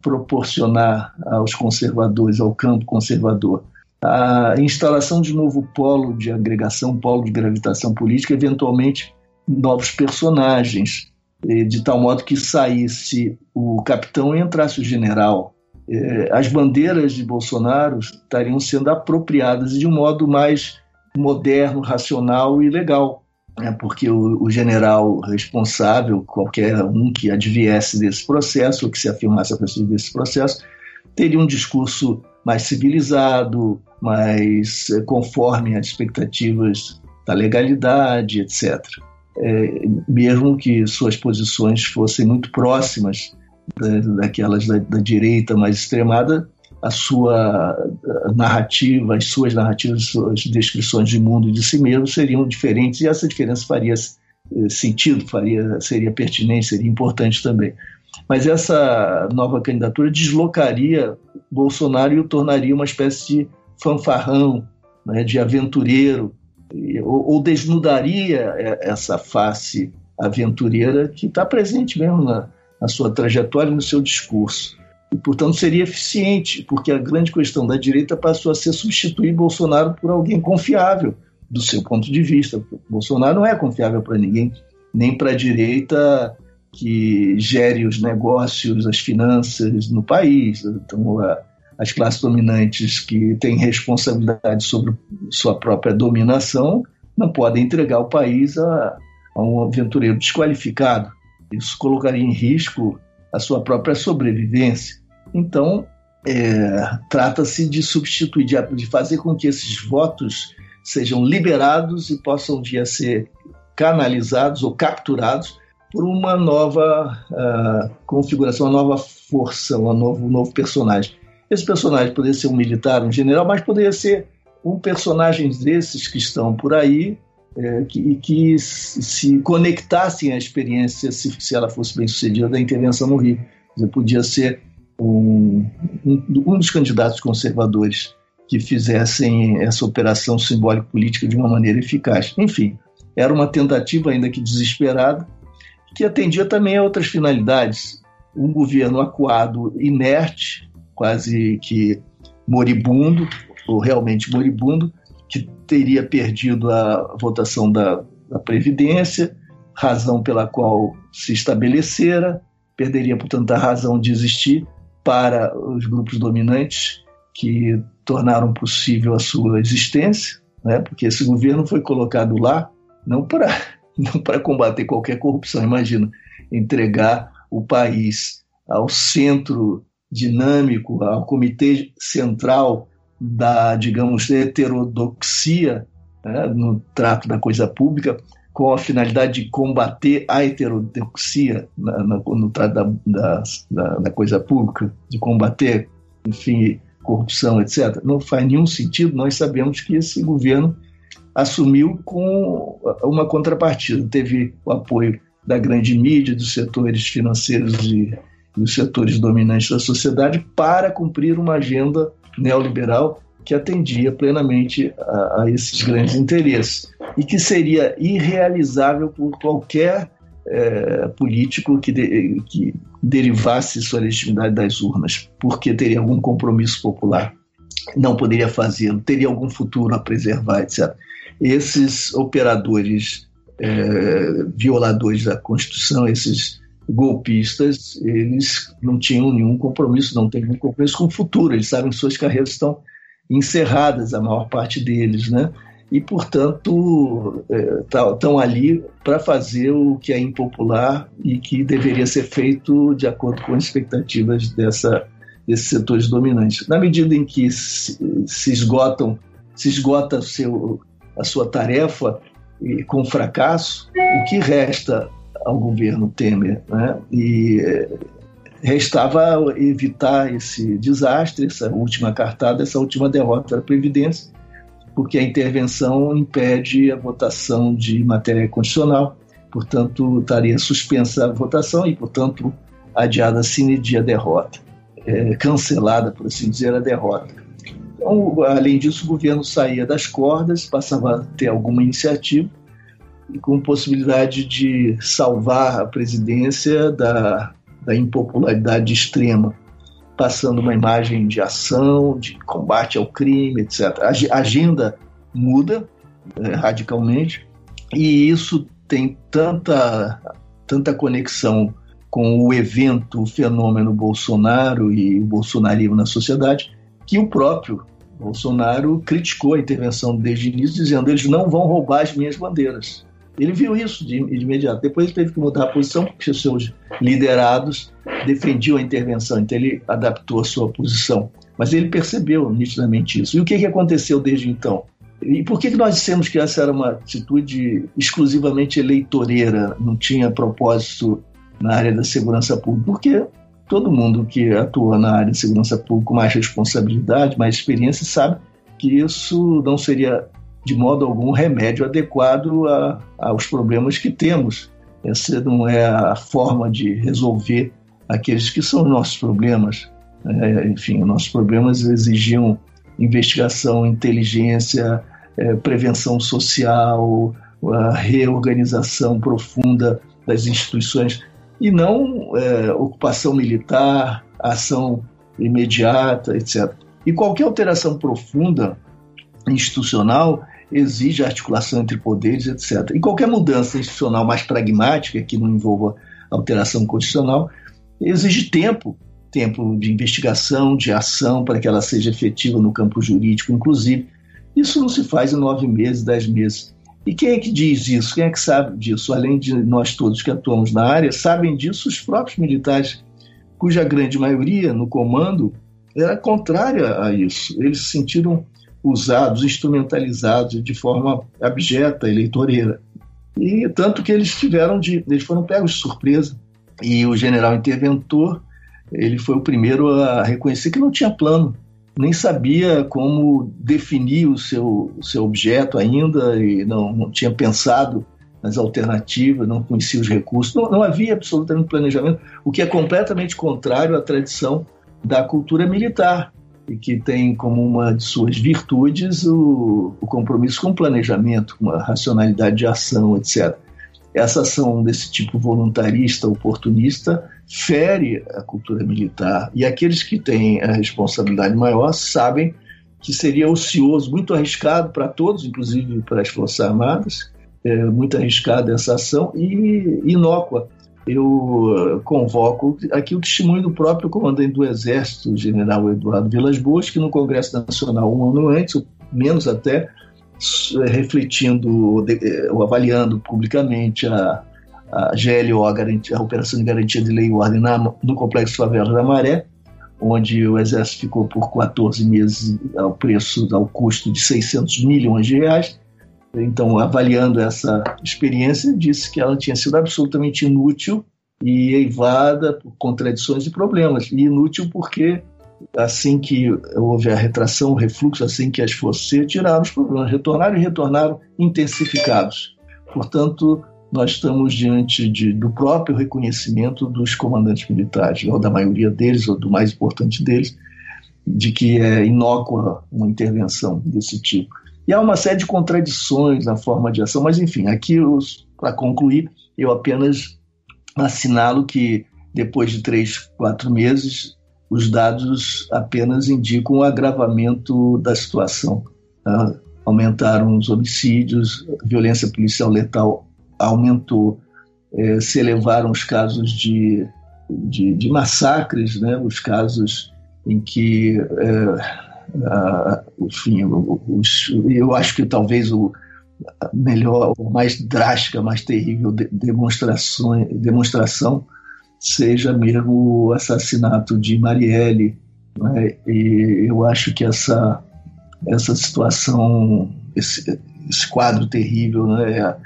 proporcionar aos conservadores, ao campo conservador? A instalação de novo polo de agregação, polo de gravitação política, eventualmente novos personagens, eh, de tal modo que saísse o capitão e entrasse o general. Eh, as bandeiras de Bolsonaro estariam sendo apropriadas de um modo mais moderno, racional e legal né, porque o, o, general responsável, qualquer um que adviesse desse processo, ou que se afirmasse a partir desse processo, teria um discurso mais civilizado, mais eh, conforme às expectativas da legalidade, etc. É, mesmo que suas posições fossem muito próximas da, daquelas da, da direita mais extremada, a sua narrativa, as suas narrativas, as suas descrições de mundo e de si mesmo seriam diferentes e essa diferença faria eh, sentido, faria, seria pertinente, seria importante também. Mas essa nova candidatura deslocaria Bolsonaro e o tornaria uma espécie de fanfarrão, né, de aventureiro, ou, ou desnudaria eh, essa face aventureira que está presente mesmo na, na sua trajetória e no seu discurso e, portanto, seria eficiente, porque a grande questão da direita passou a ser substituir Bolsonaro por alguém confiável, do seu ponto de vista. Bolsonaro não é confiável para ninguém, nem para a direita que gere os negócios, as finanças no país. Então, as classes dominantes que têm responsabilidade sobre sua própria dominação não podem entregar o país a, a um aventureiro desqualificado. Isso colocaria em risco a sua própria sobrevivência. Então, é, trata-se de substituir, de, fazer com que esses votos sejam liberados e possam vir a ser canalizados ou capturados por uma nova uh, configuração, uma nova força, um novo, um novo personagem. Esse personagem poderia ser um militar, um general, mas poderia ser um personagem desses que estão por aí é, que, que se conectassem à experiência, se, se ela fosse bem sucedida, da intervenção no Rio. Dizer, podia ser um, um, um dos candidatos conservadores que fizessem essa operação simbólico-política de uma maneira eficaz. Enfim, era uma tentativa, ainda que desesperada, que atendia também a outras finalidades. Um governo acuado, inerte, quase que moribundo, ou realmente moribundo, que teria perdido a votação da, da Previdência, razão pela qual se estabelecera, perderia, portanto, a razão de existir para os grupos dominantes que tornaram possível a sua existência, né? porque esse governo foi colocado lá não para não para combater qualquer corrupção, imagina, entregar o país ao centro dinâmico, ao comitê central da, digamos, heterodoxia né, no trato da coisa pública, com a finalidade de combater a heterodoxia na, na, no trato da, da, da, da, coisa pública, de combater, enfim, corrupção, etc. Não faz nenhum sentido. Nós sabemos que esse governo assumiu com uma contrapartida. Teve o apoio da grande mídia, dos setores financeiros e dos setores dominantes da sociedade para cumprir uma agenda neoliberal que atendia plenamente a, a esses grandes interesses e que seria irrealizável por qualquer é, político que, de, que derivasse sua legitimidade das urnas, porque teria algum compromisso popular, não poderia fazê-lo, teria algum futuro a preservar, etc. Esses operadores é, violadores da Constituição, esses golpistas, eles não tinham nenhum compromisso, não têm nenhum compromisso com o futuro, eles sabem que suas carreiras estão encerradas, a maior parte deles, né? E, portanto, estão é, ali para fazer o que é impopular e que deveria ser feito de acordo com as expectativas dessa, desses setores dominantes. Na medida em que se, se esgotam, se esgota seu, a sua tarefa e, com fracasso, o que resta ao governo Temer? Né? E Restava evitar esse desastre, essa última cartada, essa última derrota da Previdência, porque a intervenção impede a votação de matéria constitucional, portanto, estaria suspensa a votação e, portanto, adiada sine dia derrota, é, cancelada, por assim dizer, a derrota. Então, além disso, o governo saía das cordas, passava a ter alguma iniciativa, com possibilidade de salvar a presidência da, da impopularidade extrema, passando uma imagem de ação, de combate ao crime, etc. A agenda muda é, radicalmente, e isso tem tanta, tanta conexão com o evento, o fenômeno Bolsonaro e o bolsonarismo na sociedade, que o próprio Bolsonaro criticou a intervenção desde o início, dizendo eles não vão roubar as minhas bandeiras. Ele viu isso de, de imediato. Depois ele teve que mudar a posição, porque os seus liderados defendiam a intervenção, então ele adaptou a sua posição. Mas ele percebeu nitidamente isso. E o que, que aconteceu desde então? E por que, que nós dissemos que essa era uma atitude exclusivamente eleitoreira, não tinha propósito na área da segurança pública? Porque todo mundo que atua na área de segurança pública com mais responsabilidade, mais experiência, sabe que isso não seria de modo algum remédio adequado a, aos problemas que temos. Essa não é a forma de resolver aqueles que são nossos problemas. É, enfim, nossos problemas exigiam investigação, inteligência, é, prevenção social, a reorganização profunda das instituições e não é, ocupação militar, ação imediata, etc. E qualquer alteração profunda institucional exige articulação entre poderes, etc. E qualquer mudança institucional mais pragmática, que não envolva alteração constitucional, exige tempo tempo de investigação, de ação, para que ela seja efetiva no campo jurídico, inclusive. Isso não se faz em nove meses, dez meses. E quem é que diz isso? Quem é que sabe disso? Além de nós todos que atuamos na área, sabem disso os próprios militares, cuja grande maioria no comando era contrária a isso. Eles se sentiram usados, instrumentalizados de forma abjeta, eleitoreira. E tanto que eles tiveram de, eles foram pegos de surpresa. E o general interventor, ele foi o primeiro a reconhecer que não tinha plano nem sabia como definir o seu, seu objeto ainda e não, não tinha pensado nas alternativas, não conhecia os recursos, não, não havia absolutamente planejamento, o que é completamente contrário à tradição da cultura militar e que tem como uma de suas virtudes o, o compromisso com o planejamento, com a racionalidade de ação, etc. Essa ação desse tipo voluntarista, oportunista, fere a cultura militar. E aqueles que têm a responsabilidade maior sabem que seria ocioso, muito arriscado para todos, inclusive para as Forças Armadas, é, muito arriscada essa ação e inócua. Eu convoco aqui o testemunho do próprio comandante do Exército, general Eduardo Vilas Boas, que no Congresso Nacional, um ano antes, menos até, refletindo ou avaliando publicamente a, a GLO, a, garantia, a Operação de Garantia de Lei e Ordem, na, no Complexo Favela da Maré, onde o Exército ficou por 14 meses ao preço, ao custo de 600 milhões de reais. Então, avaliando essa experiência, disse que ela tinha sido absolutamente inútil e eivada por contradições e problemas. E inútil porque, assim que houve a retração, o refluxo, assim que as forças se tiraram os problemas, retornaram e retornaram intensificados. Portanto, nós estamos diante de, do próprio reconhecimento dos comandantes militares, ou da maioria deles, ou do mais importante deles, de que é inócua uma intervenção desse tipo. E há uma série de contradições na forma de ação, mas enfim, aqui, para concluir, eu apenas assinalo que depois de três, quatro meses, os dados apenas indicam o agravamento da situação. Tá? Aumentaram os homicídios, a violência policial letal aumentou, é, se elevaram os casos de, de, de, massacres, né, os casos em que, é, a, enfim, os, eu acho que talvez o melhor, o mais drástica, mais terrível de, demonstração, demonstração seja mesmo o assassinato de Marielle. Né, e eu acho que essa, essa situação, esse, esse quadro terrível, né, é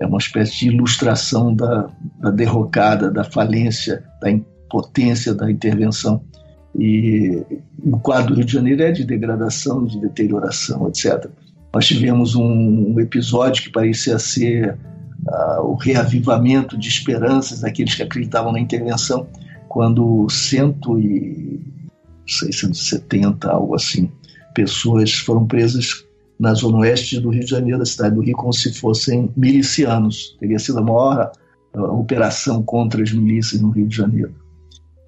é uma espécie de ilustração da, da derrocada, da falência, da impotência da intervenção. E o quadro do Rio de Janeiro é de degradação, de deterioração, etc. Nós tivemos um, episódio que parecia ser uh, o reavivamento de esperanças daqueles que acreditavam na intervenção, quando 100 e 670, algo assim, pessoas foram presas na zona oeste do Rio de Janeiro, da cidade do Rio, como se fossem milicianos. Teria sido a maior operação contra as milícias no Rio de Janeiro.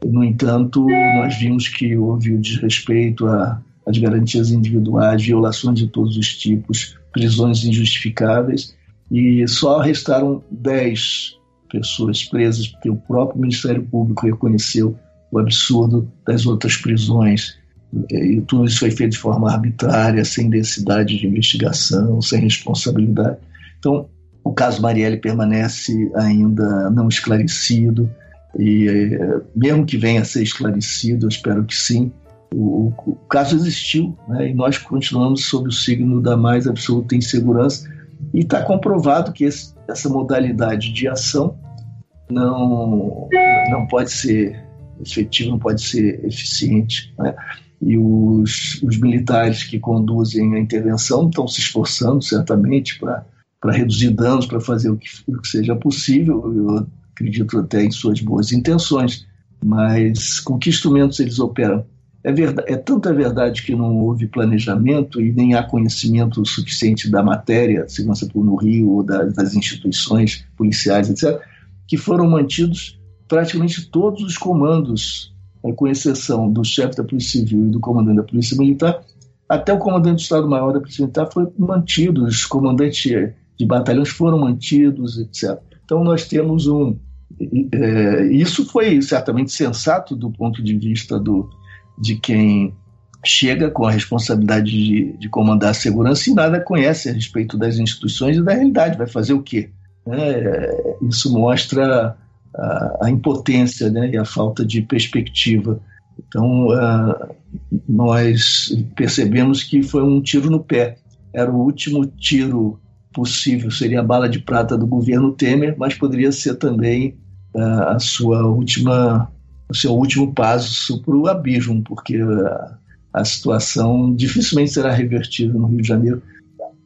No entanto, nós vimos que houve o desrespeito às garantias individuais, violações de todos os tipos, prisões injustificáveis, e só restaram 10 pessoas presas, porque o próprio Ministério Público reconheceu o absurdo das outras prisões. E tudo isso foi feito de forma arbitrária, sem densidade de investigação, sem responsabilidade. Então, o caso Marielle permanece ainda não esclarecido e eh, mesmo que venha a ser esclarecido, eu espero que sim, o, o caso existiu né, e nós continuamos sob o signo da mais absoluta insegurança e está comprovado que esse, essa modalidade de ação não, não pode ser efetiva, não pode ser eficiente. Né? E os, os militares que conduzem a intervenção estão se esforçando certamente para para reduzir danos, para fazer o que, o que seja possível. Eu acredito até em suas boas intenções, mas com que instrumentos eles operam? É, verdade, é tanta verdade que não houve planejamento e nem há conhecimento suficiente da matéria, segurança no Rio ou das, instituições policiais, etc., que foram mantidos praticamente todos os comandos, com exceção do chefe da Polícia Civil e do comandante da Polícia Militar, até o comandante do Estado-Maior da Polícia Militar foi mantido, os comandantes de batalhões foram mantidos, etc. Então nós temos um. É, isso foi certamente sensato do ponto de vista do, de quem chega com a responsabilidade de, de, comandar a segurança e nada conhece a respeito das instituições e da realidade. Vai fazer o quê? É, isso mostra a, a impotência né, e a falta de perspectiva. Então, uh, nós percebemos que foi um tiro no pé. Era o último tiro possível seria a bala de prata do governo Temer, mas poderia ser também uh, a sua última, o seu último passo para o abismo, porque uh, a situação dificilmente será revertida no Rio de Janeiro,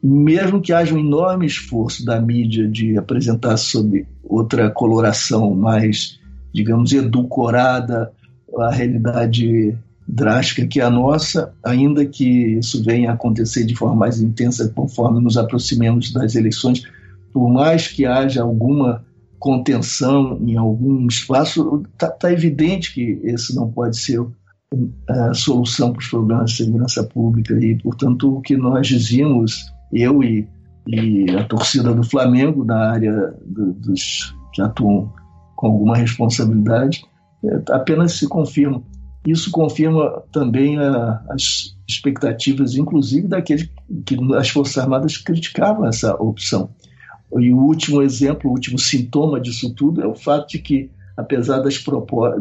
mesmo que haja um enorme esforço da mídia de apresentar sob outra coloração mais, digamos, edulcorada a realidade drástica que é a nossa, ainda que isso venha a acontecer de forma mais intensa conforme nos aproximemos das eleições, por mais que haja alguma contenção em algum espaço, está tá evidente que esse não pode ser a solução para os problemas de segurança pública e, portanto, o que nós dizíamos, eu e, e a torcida do Flamengo, na área do, dos que atuam com alguma responsabilidade, é, apenas se confirma isso confirma também a, as expectativas, inclusive daqueles que as Forças Armadas criticavam essa opção. E o último exemplo, o último sintoma disso tudo é o fato de que, apesar das,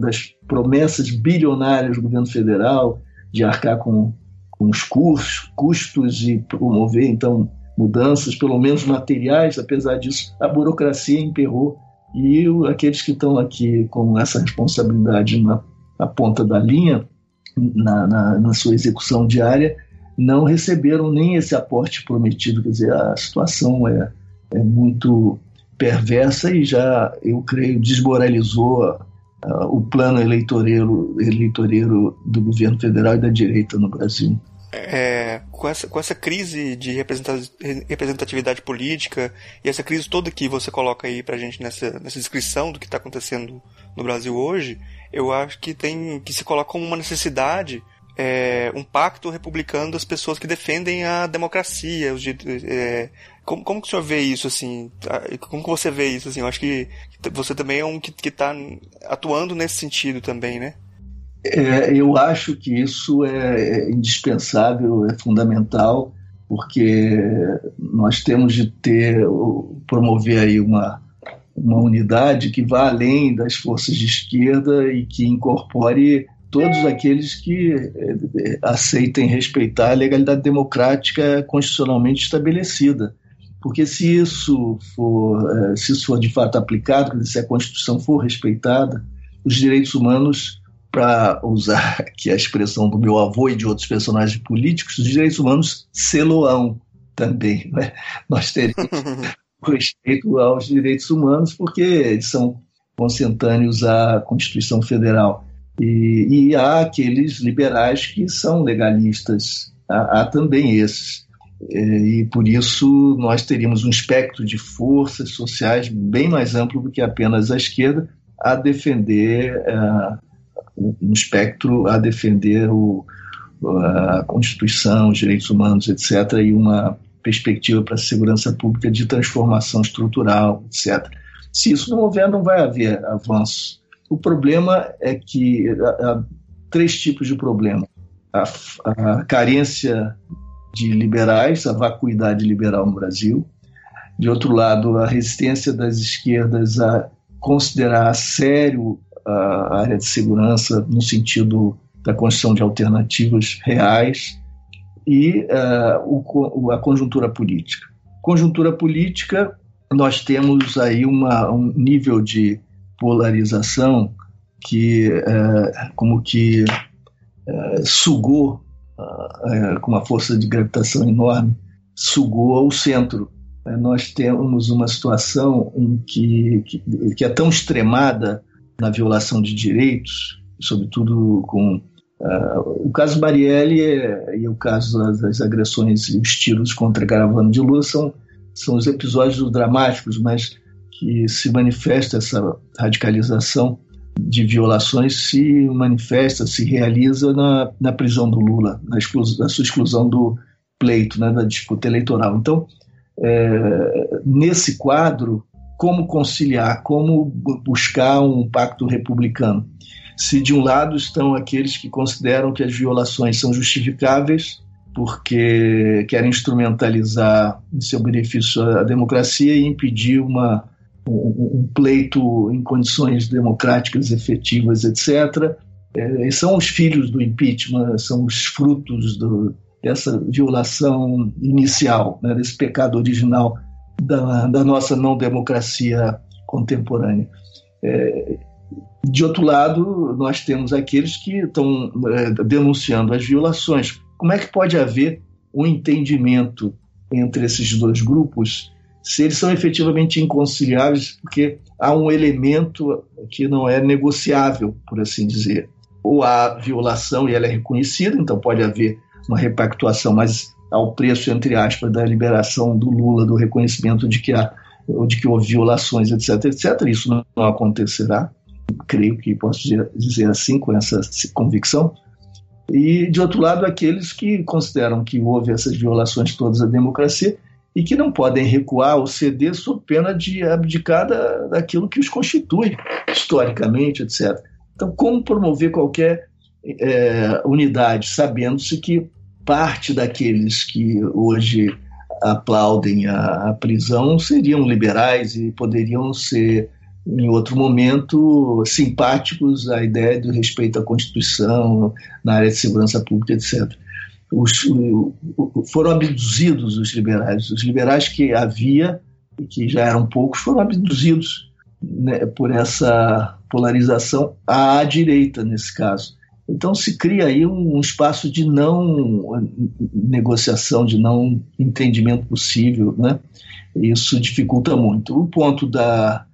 das promessas bilionárias do governo federal de arcar com, com os custos, custos e promover, então, mudanças, pelo menos materiais, apesar disso, a burocracia emperrou e aqueles que estão aqui com essa responsabilidade na a ponta da linha na, na, na, sua execução diária, não receberam nem esse aporte prometido. Quer dizer, a situação é, é muito perversa e já, eu creio, desmoralizou o plano eleitoreiro, eleitoreiro do governo federal e da direita no Brasil. É, com, essa, com essa crise de representatividade política e essa crise toda que você coloca aí pra gente nessa, nessa descrição do que está acontecendo no Brasil hoje, eu acho que tem que se coloca como uma necessidade é, um pacto republicano das pessoas que defendem a democracia. Os, é, como, como que o senhor vê isso, assim? Como que você vê isso, assim? Eu acho que você também é um que está atuando nesse sentido também, né? É, eu acho que isso é indispensável, é fundamental, porque nós temos de ter, promover aí uma, uma unidade que vá além das forças de esquerda e que incorpore todos aqueles que eh, aceitem respeitar a legalidade democrática constitucionalmente estabelecida. Porque se isso for, eh, se isso for de fato aplicado, se a Constituição for respeitada, os direitos humanos, para usar aqui a expressão do meu avô e de outros personagens políticos, os direitos humanos seloão também. Né? Nós teremos respeito aos direitos humanos, porque eles são consentâneos à Constituição Federal. E, e há aqueles liberais que são legalistas há, há também esses. É, e por isso nós teríamos um espectro de forças sociais bem mais amplo do que apenas a esquerda a defender uh, um espectro a defender o, a Constituição, os direitos humanos, etc., e uma perspectiva para a segurança pública de transformação estrutural, etc. Se isso não houver, não vai haver avanço. O problema é que há três tipos de problema: a, a carência de liberais, a vacuidade liberal no Brasil. De outro lado, a resistência das esquerdas a considerar a sério a área de segurança no sentido da construção de alternativas reais e uh, o, a conjuntura política. Conjuntura política, nós temos aí uma, um nível de polarização que, uh, como que uh, sugou, com uma força de gravitação enorme, sugou o centro. nós temos uma situação em que, que, que é tão extremada na violação de direitos, sobretudo com Uh, o caso Marielle é, e o caso das, das, agressões e os tiros contra a caravana de Lula são, são os episódios dramáticos, mas que se manifesta essa radicalização de violações se manifesta, se realiza na, na prisão do Lula, na, exclusão, na sua exclusão do pleito, né, da disputa eleitoral. Então, é, nesse quadro, como conciliar, como buscar um pacto republicano? Se de um lado estão aqueles que consideram que as violações são justificáveis porque querem instrumentalizar em seu benefício a democracia e impedir uma, um, um pleito em condições democráticas efetivas, etc. É, são os filhos do impeachment, são os frutos do, dessa violação inicial, né, desse pecado original da, da nossa não democracia contemporânea. É, de outro lado, nós temos aqueles que estão é, denunciando as violações. Como é que pode haver um entendimento entre esses dois grupos se eles são efetivamente inconciliáveis, porque há um elemento que não é negociável, por assim dizer. Ou há violação e ela é reconhecida, então pode haver uma repactuação, mas ao preço, entre aspas, da liberação do Lula, do reconhecimento de que, há, de que houve violações, etc., etc. Isso não acontecerá creio que posso dizer assim, com essa convicção. E, de outro lado, aqueles que consideram que houve essas violações todas à democracia e que não podem recuar ou ceder sob pena de abdicar da, daquilo que os constitui, historicamente, etc. Então, como promover qualquer é, unidade, sabendo-se que parte daqueles que hoje aplaudem a, a prisão seriam liberais e poderiam ser em outro momento, simpáticos à ideia do respeito à Constituição, na área de segurança pública, etc. Os, foram abduzidos os liberais. Os liberais que havia, que já eram poucos, foram abduzidos né, por essa polarização à direita, nesse caso. Então se cria aí um, um espaço de não negociação, de não entendimento possível. Né? Isso dificulta muito. O ponto da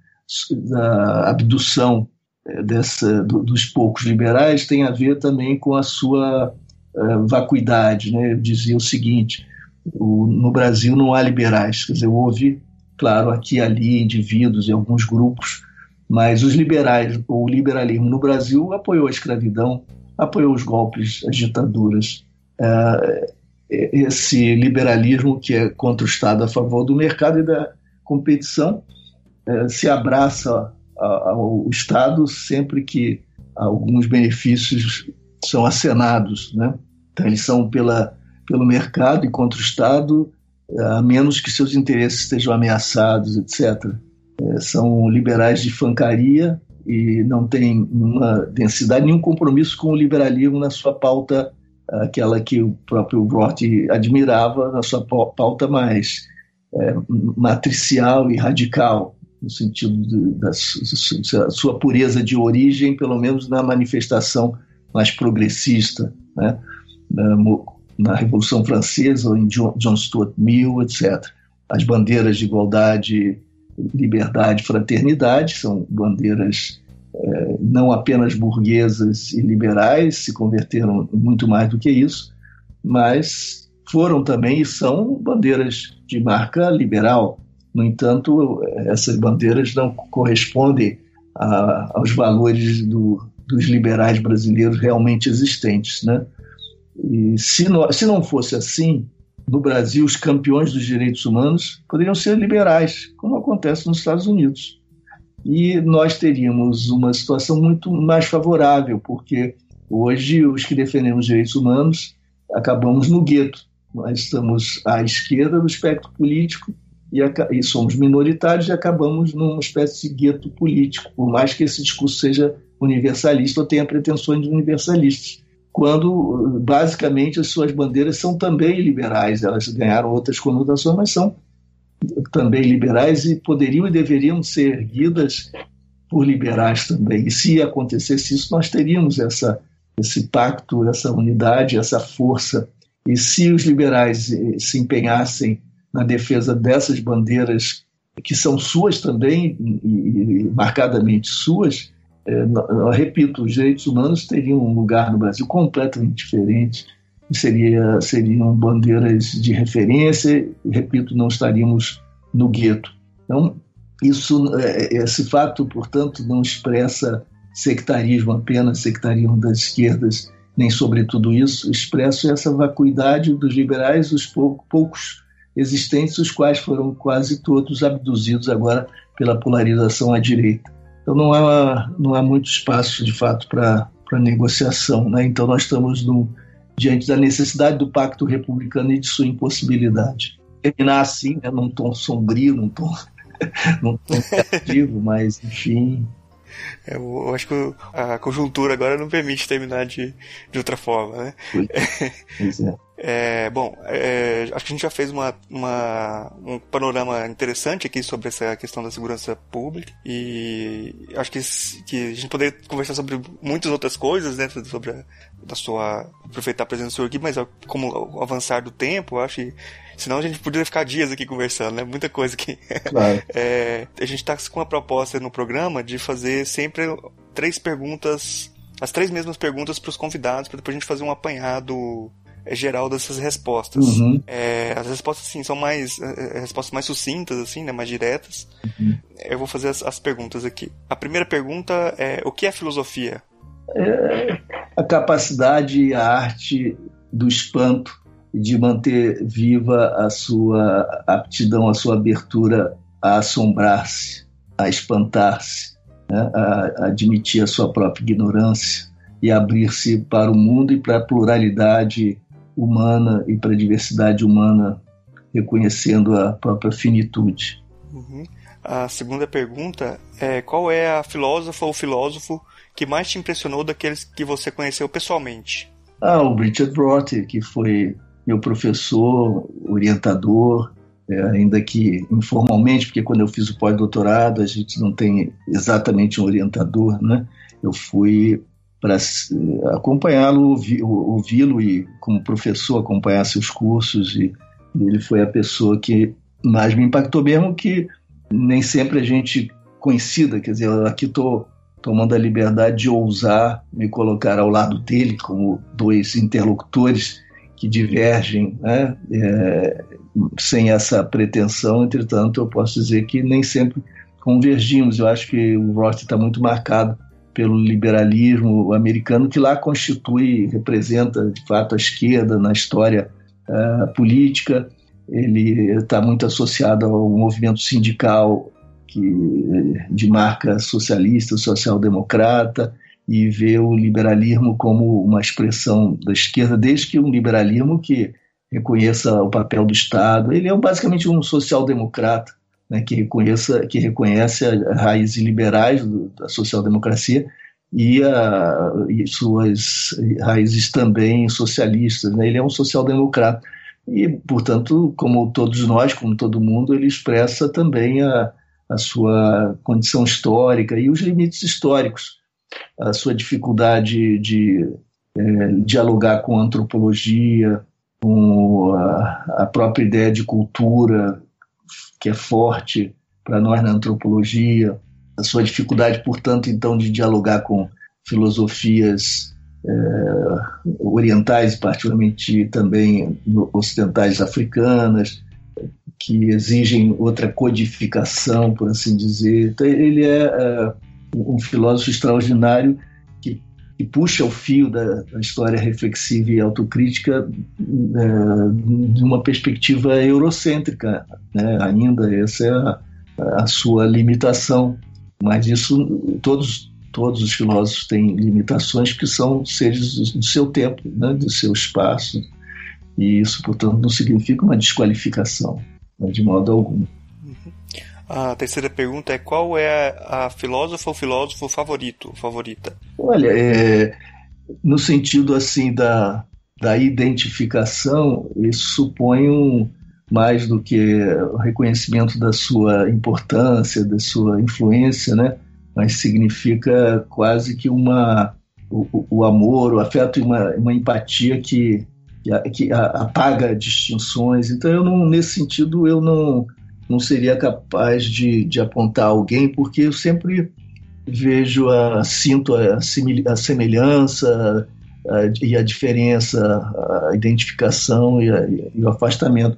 da abdução é, dessa, do, dos poucos liberais tem a ver também com a sua uh, vacuidade. Né? Eu dizia o seguinte: o, no Brasil não há liberais, quer dizer, houve, claro, aqui e ali indivíduos e alguns grupos, mas os liberais, o liberalismo no Brasil apoiou a escravidão, apoiou os golpes, as ditaduras. Uh, esse liberalismo que é contra o Estado a favor do mercado e da competição se abraça ao Estado sempre que alguns benefícios são acenados, né? Então eles são pela, pelo mercado e contra o Estado, é, a menos que seus interesses estejam ameaçados, etc. É, são liberais de fancaria e não têm uma densidade, nenhum compromisso com o liberalismo na sua pauta, aquela que o próprio Roth admirava, na sua pauta mais é, matricial e radical no sentido de, da sua pureza de origem, pelo menos na manifestação mais progressista, né? na, na Revolução Francesa em John, John Stuart Mill, etc. As bandeiras de igualdade, liberdade, fraternidade são bandeiras é, não apenas burguesas e liberais, se converteram muito mais do que isso, mas foram também e são bandeiras de marca liberal. No entanto, essas bandeiras não correspondem a, aos valores do, dos liberais brasileiros realmente existentes. Né? E se, não, se não fosse assim, no Brasil, os campeões dos direitos humanos poderiam ser liberais, como acontece nos Estados Unidos. E nós teríamos uma situação muito mais favorável, porque hoje os que defendemos direitos humanos acabamos no gueto. Nós estamos à esquerda do espectro político e, e somos minoritários e acabamos numa espécie de gueto político, por mais que esse discurso seja universalista ou tenha pretensões de universalistas quando basicamente as suas bandeiras são também liberais. Elas ganharam outras conotações, mas são também liberais e poderiam e deveriam ser erguidas por liberais também. E se acontecesse isso, nós teríamos essa, esse pacto, essa unidade, essa força. E se os liberais eh, se empenhassem na defesa dessas bandeiras que são suas também, e, e marcadamente suas, é, repito, os direitos humanos teriam um lugar no Brasil completamente diferente, seria, seriam bandeiras de referência, repito, não estaríamos no gueto. Então, isso, é, esse fato, portanto, não expressa sectarismo apenas, sectarismo das esquerdas, nem sobre tudo isso, expressa essa vacuidade dos liberais, os poucos existentes, os quais foram quase todos abduzidos agora pela polarização à direita. Então não há, não há muito espaço, de fato, para negociação. Né? Então nós estamos no, diante da necessidade do pacto republicano e de sua impossibilidade. Terminar assim, né, num tom sombrio, num tom, num tom criativo, mas enfim, é, eu acho que a conjuntura agora não permite terminar de, de outra forma, né? Pois é. É, bom, é, acho que a gente já fez uma, uma, um panorama interessante aqui sobre essa questão da segurança pública e acho que, que a gente poderia conversar sobre muitas outras coisas, né, sobre a, da sua aproveitar a presença do senhor aqui, mas como o avançar do tempo, acho que senão a gente poderia ficar dias aqui conversando, né, muita coisa aqui. Claro. É, a gente está com a proposta no programa de fazer sempre três perguntas as três mesmas perguntas para os convidados, para depois a gente fazer um apanhado é geral dessas respostas. Uhum. É, as respostas, sim, são mais é, é, respostas mais sucintas, assim, né, mais diretas. Uhum. Eu vou fazer as, as, perguntas aqui. A primeira pergunta é: o que é filosofia? É a capacidade e a arte do espanto de manter viva a sua aptidão, a sua abertura a assombrar-se, a espantar-se, né, a, a admitir a sua própria ignorância e abrir-se para o mundo e para a pluralidade humana e para a diversidade humana, reconhecendo a própria finitude. Uhum. A segunda pergunta é qual é a filósofa ou filósofo que mais te impressionou daqueles que você conheceu pessoalmente? Ah, o Richard Roth, que foi meu professor, orientador, é, ainda que informalmente, porque quando eu fiz o pós-doutorado a gente não tem exatamente um orientador, né? Eu fui para acompanhá-lo, ouvi-lo e, como professor, acompanhar seus cursos. E ele foi a pessoa que mais me impactou, mesmo que nem sempre a gente coincida. Quer dizer, aqui estou tomando a liberdade de ousar me colocar ao lado dele, como dois interlocutores que divergem, né? É, sem essa pretensão. Entretanto, eu posso dizer que nem sempre convergimos. Eu acho que o Roth está muito marcado pelo liberalismo americano, que lá constitui, representa de fato a esquerda na história uh, política. Ele está muito associado ao movimento sindical que, de marca socialista, social-democrata, e vê o liberalismo como uma expressão da esquerda, desde que um liberalismo que reconheça o papel do Estado. Ele é basicamente um social-democrata né, que, reconheça, que reconhece as raízes liberais do, da social-democracia e, a, e, suas raízes também socialistas. Né? Ele é um social-democrata. E, portanto, como todos nós, como todo mundo, ele expressa também a, a sua condição histórica e os limites históricos, a sua dificuldade de é, dialogar com a antropologia, com a, a própria ideia de cultura, que é forte para nós na antropologia, a sua dificuldade, portanto, então, de dialogar com filosofias é, orientais, particularmente também ocidentais africanas, que exigem outra codificação, por assim dizer. Então, ele é, é um filósofo extraordinário que puxa o fio da, da, história reflexiva e autocrítica é, de uma perspectiva eurocêntrica, né? ainda essa é a, a sua limitação. Mas isso todos todos os filósofos têm limitações que são seres do seu tempo, né, do seu espaço, e isso, portanto, não significa uma desqualificação, né, de modo algum. A terceira pergunta é qual é a filósofa ou filósofo favorito, favorita? Olha, é, no sentido assim da, da identificação, isso supõe um, mais do que o reconhecimento da sua importância, da sua influência, né? mas significa quase que uma o, o amor, o afeto e uma, uma empatia que, que apaga distinções. Então, eu não, nesse sentido, eu não, não seria capaz de, de apontar alguém, porque eu sempre vejo, a, sinto a, a semelhança a, e a diferença, a identificação e, a, e o afastamento.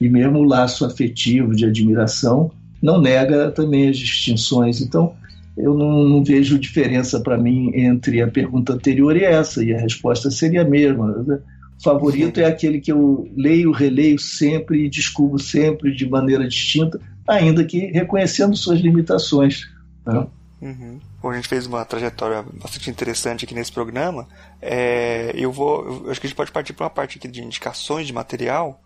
E mesmo o laço afetivo de admiração não nega também as distinções. Então, eu não, não vejo diferença para mim entre a pergunta anterior e essa, e a resposta seria a mesma. Né? Favorito é aquele que eu leio, releio sempre e descubro sempre de maneira distinta, ainda que reconhecendo suas limitações. Né? Uhum. Como a gente fez uma trajetória bastante interessante aqui nesse programa, é, eu vou. Eu acho que a gente pode partir para uma parte aqui de indicações de material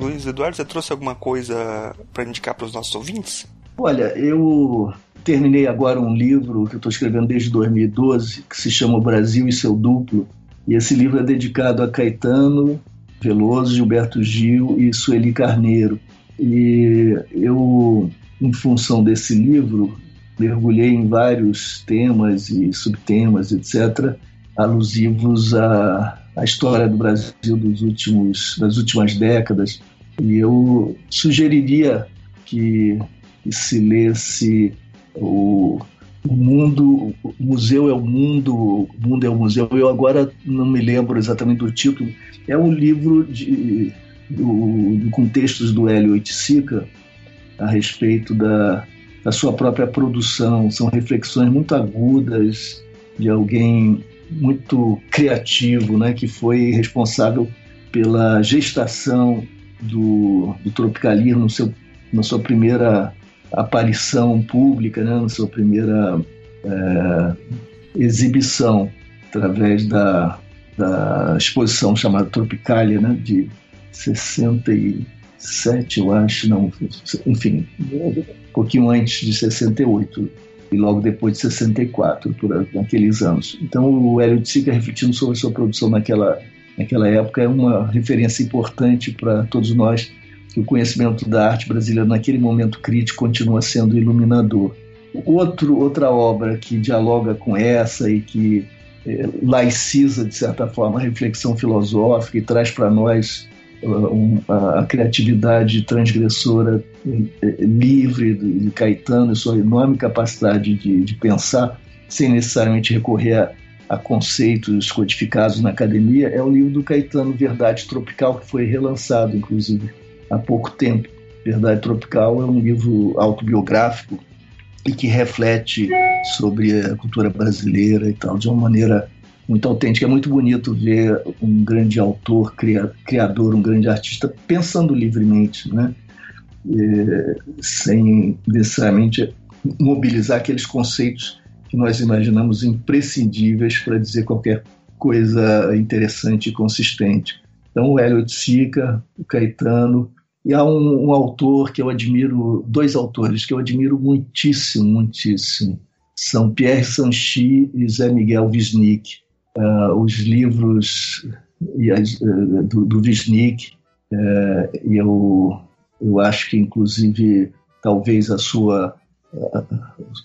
Luiz Eduardo, você trouxe alguma coisa para indicar para os nossos ouvintes? Olha, eu terminei agora um livro que eu estou escrevendo desde 2012, que se chama Brasil e seu Duplo. E esse livro é dedicado a Caetano Veloso, Gilberto Gil e Sueli Carneiro. E eu, em função desse livro, mergulhei em vários temas e subtemas, etc., alusivos à, à história do Brasil dos últimos, das últimas décadas, e eu sugeriria que, que se lesse o, o mundo, o museu é o mundo, o mundo é o museu. Eu agora não me lembro exatamente do título. É um livro de, do, do contextos do Hélio Oiticica a respeito da, da sua própria produção. São reflexões muito agudas de alguém muito criativo, né, que foi responsável pela gestação do, do tropicalismo no seu, na sua primeira aparição pública, né, na sua primeira é, exibição através da, da exposição chamada Tropicalia, né, de 67, eu acho, não, enfim, um pouquinho antes de 68 e logo depois de 64, por aqueles anos. Então o Hélio de Sica refletindo sobre a sua produção naquela naquela época é uma referência importante para todos nós que o conhecimento da arte brasileira naquele momento crítico continua sendo iluminador. Outro, outra obra que dialoga com essa e que é, laiciza, de certa forma, a reflexão filosófica e traz para nós uh, um, a, a, criatividade transgressora uh, livre de Caetano e sua enorme capacidade de, de pensar sem necessariamente recorrer a a conceitos codificados na academia é o livro do Caetano Verdade Tropical, que foi relançado, inclusive, há pouco tempo. Verdade Tropical é um livro autobiográfico e que reflete sobre a cultura brasileira e tal, de uma maneira muito autêntica. É muito bonito ver um grande autor, criador, um grande artista pensando livremente, né? É, sem necessariamente mobilizar aqueles conceitos que nós imaginamos imprescindíveis para dizer qualquer coisa interessante e consistente. Então, o Hélio de Sica, o Caetano, e há um, um, autor que eu admiro, dois autores que eu admiro muitíssimo, muitíssimo, são Pierre Sanchi e Zé Miguel Wisnik. Uh, os livros uh, do, do Wisnik, uh, eu, eu acho que, inclusive, talvez a sua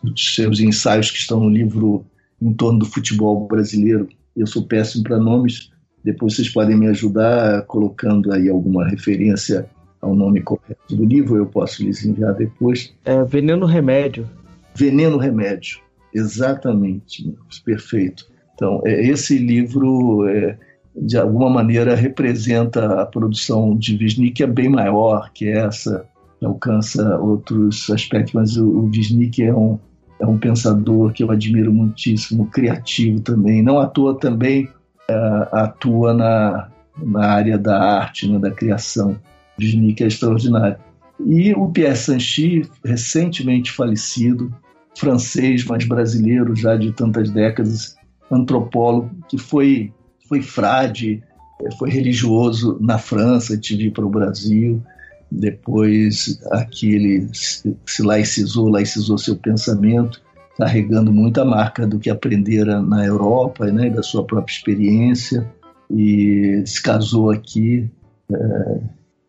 os seus ensaios que estão no livro em torno do futebol brasileiro. Eu sou péssimo para nomes, depois vocês podem me ajudar colocando aí alguma referência ao nome correto do livro, eu posso lhes enviar depois. É Veneno Remédio. Veneno Remédio. Exatamente, perfeito. Então, é, esse livro, é, de alguma maneira, representa a produção de Wisnik, que é bem maior que essa, que alcança outros aspectos, mas o, o Wisnik é um, é um pensador que eu admiro muitíssimo, criativo também. Não à toa também uh, atua na, na área da arte, né, da criação. Wisnik é extraordinário. E o Pierre Sanchi, recentemente falecido, francês, mas brasileiro já de tantas décadas, antropólogo, que foi, foi frade, eh, foi religioso na França, tive de ir para o Brasil, depois aqui ele se laicizou, laicizou seu pensamento, carregando muita marca do que aprendera na Europa, né, da sua própria experiência, e se casou aqui. É,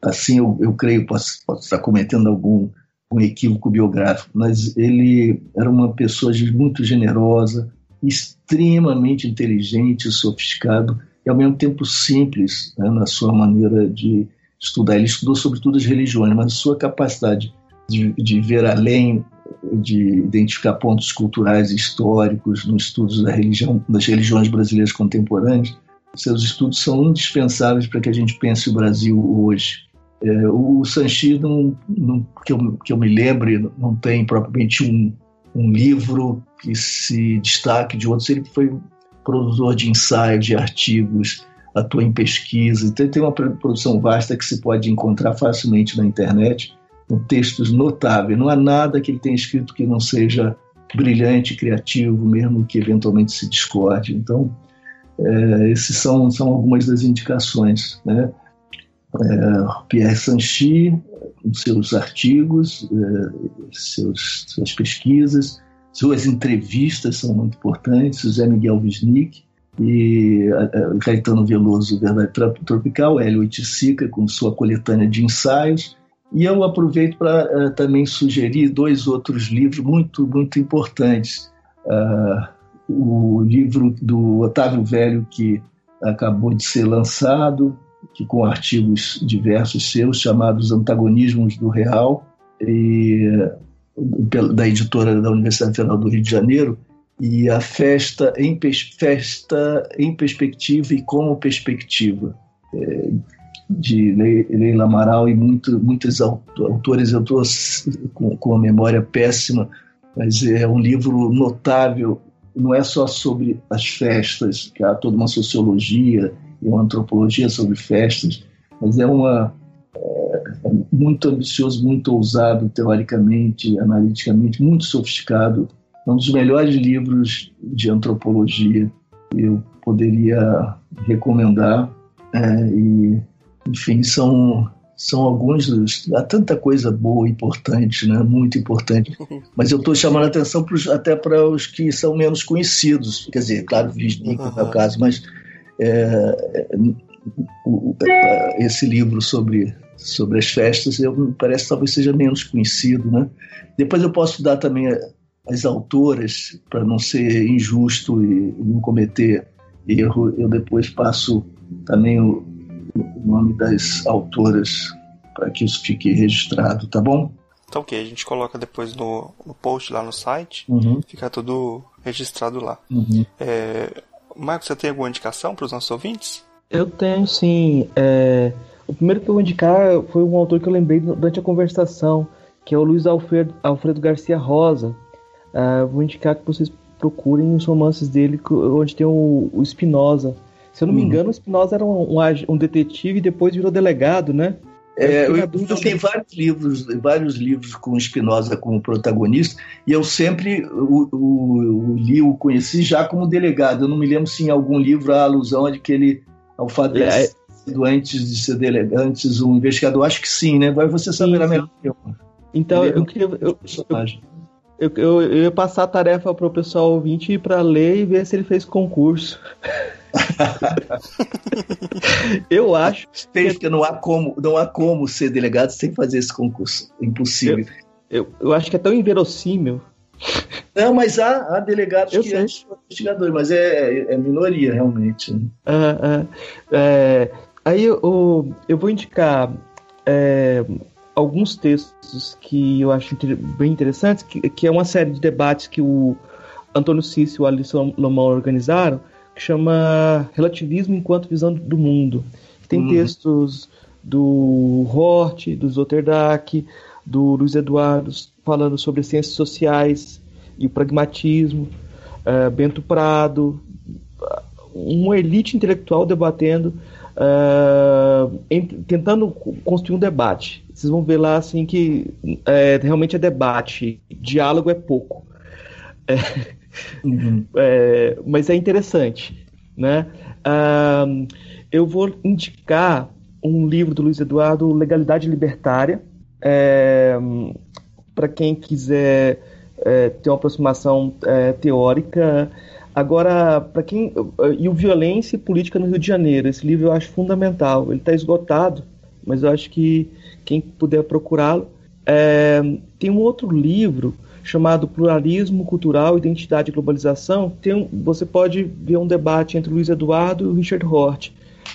assim, eu, eu creio, posso, posso estar cometendo algum um equívoco biográfico, mas ele era uma pessoa muito generosa, extremamente inteligente, sofisticado e ao mesmo tempo simples né, na sua maneira de estudar. Ele estudou sobretudo as religiões, mas a sua capacidade de, de ver além, de identificar pontos culturais e históricos nos estudos da religião, das religiões brasileiras contemporâneas, seus estudos são indispensáveis para que a gente pense o Brasil hoje. É, o Sanchi, não, não, que, eu, que eu me lembre, não tem propriamente um, um livro que se destaque de outros. Ele foi produtor de ensaios, de artigos, atua em pesquisa. Então, tem uma produção vasta que se pode encontrar facilmente na internet, com textos notáveis. Não há nada que ele tenha escrito que não seja brilhante, criativo, mesmo que eventualmente se discorde. Então, é, esses são, são algumas das indicações. Né? É, Pierre Sanchi, com seus artigos, é, seus, suas pesquisas, suas entrevistas são muito importantes, José Miguel Wisnik e é, Caetano Veloso, Verdade Tropical, Hélio Iticica, com sua coletânea de ensaios, e eu aproveito para também sugerir dois outros livros muito, muito importantes. O livro do Otávio Velho, que acabou de ser lançado, que com artigos diversos seus, chamados Antagonismos do Real, e, da editora da Universidade Federal do Rio de Janeiro, e a festa em, festa em perspectiva e como perspectiva, é, de Leila Amaral e muito, muitos autores. Eu estou com, com a memória péssima, mas é um livro notável. Não é só sobre as festas, que há toda uma sociologia e uma antropologia sobre festas, mas é uma é, é muito ambicioso, muito ousado teoricamente, analiticamente, muito sofisticado. É um dos melhores livros de antropologia que eu poderia recomendar. É, e, enfim, são são alguns dos. Há tanta coisa boa, importante, né? muito importante. Mas eu estou chamando a atenção pros, até para os que são menos conhecidos. Quer dizer, claro, Visnik, no meu caso, mas é, esse livro sobre, sobre as festas, eu, me parece que talvez seja menos conhecido. Né? Depois eu posso dar também as autoras, para não ser injusto e não cometer erro, eu depois passo também o, o nome das autoras para que isso fique registrado, tá bom? Então ok, a gente coloca depois no, no post lá no site, uhum. fica tudo registrado lá. Uhum. É, Marcos, você tem alguma indicação para os nossos ouvintes? Eu tenho sim. É... O primeiro que eu vou indicar foi um autor que eu lembrei durante a conversação, que é o Luiz Alfredo, Alfredo Garcia Rosa. Uh, vou indicar que vocês procurem os romances dele, onde tem o, o Spinoza. Se eu não me uhum. engano, o Spinoza era um, um, um detetive e depois virou delegado, né? É, eu, eu, eu vários livros, vários livros com Spinoza como protagonista, e eu sempre o, o, o, li, o conheci já como delegado. Eu não me lembro se em algum livro há alusão de que ele, ao fato de é, sido antes de ser delegado, antes um investigador. Acho que sim, né? Agora você saberá melhor que eu. Então, eu, queria. Eu, eu, eu, eu, ia passar a tarefa para o pessoal ouvinte para ler e ver se ele fez concurso. eu acho. Fez, porque não há, como, não há como ser delegado sem fazer esse concurso. É impossível. Eu, eu, eu acho que é tão inverossímil. Não, mas há, há delegados eu que sei. são investigadores, mas é, é minoria, realmente. Uh, uh, é, aí eu, eu vou indicar é, alguns textos que eu acho bem interessantes, que, que é uma série de debates que o Antônio Cício e o Alisson Lomão organizaram, que chama Relativismo enquanto Visão do Mundo. Tem uhum. textos do Hort, do Sloterdijk, do Luiz Eduardo falando sobre ciências sociais e o pragmatismo, uh, Bento Prado, uma elite intelectual debatendo, uh, em, tentando construir um debate. Vocês vão ver lá assim que é, realmente é debate, diálogo é pouco. É, uhum. é, mas é interessante, né? Eu vou indicar um livro do Luiz Eduardo, Legalidade Libertária, é, para quem quiser é, ter uma aproximação é, teórica. Agora, para quem. E o Violência e Política no Rio de Janeiro. Esse livro eu acho fundamental. Ele está esgotado, mas eu acho que quem puder procurá-lo. É, tem um outro livro chamado Pluralismo Cultural, Identidade e Globalização. Tem um, você pode ver um debate entre Luiz Eduardo e Richard Hort,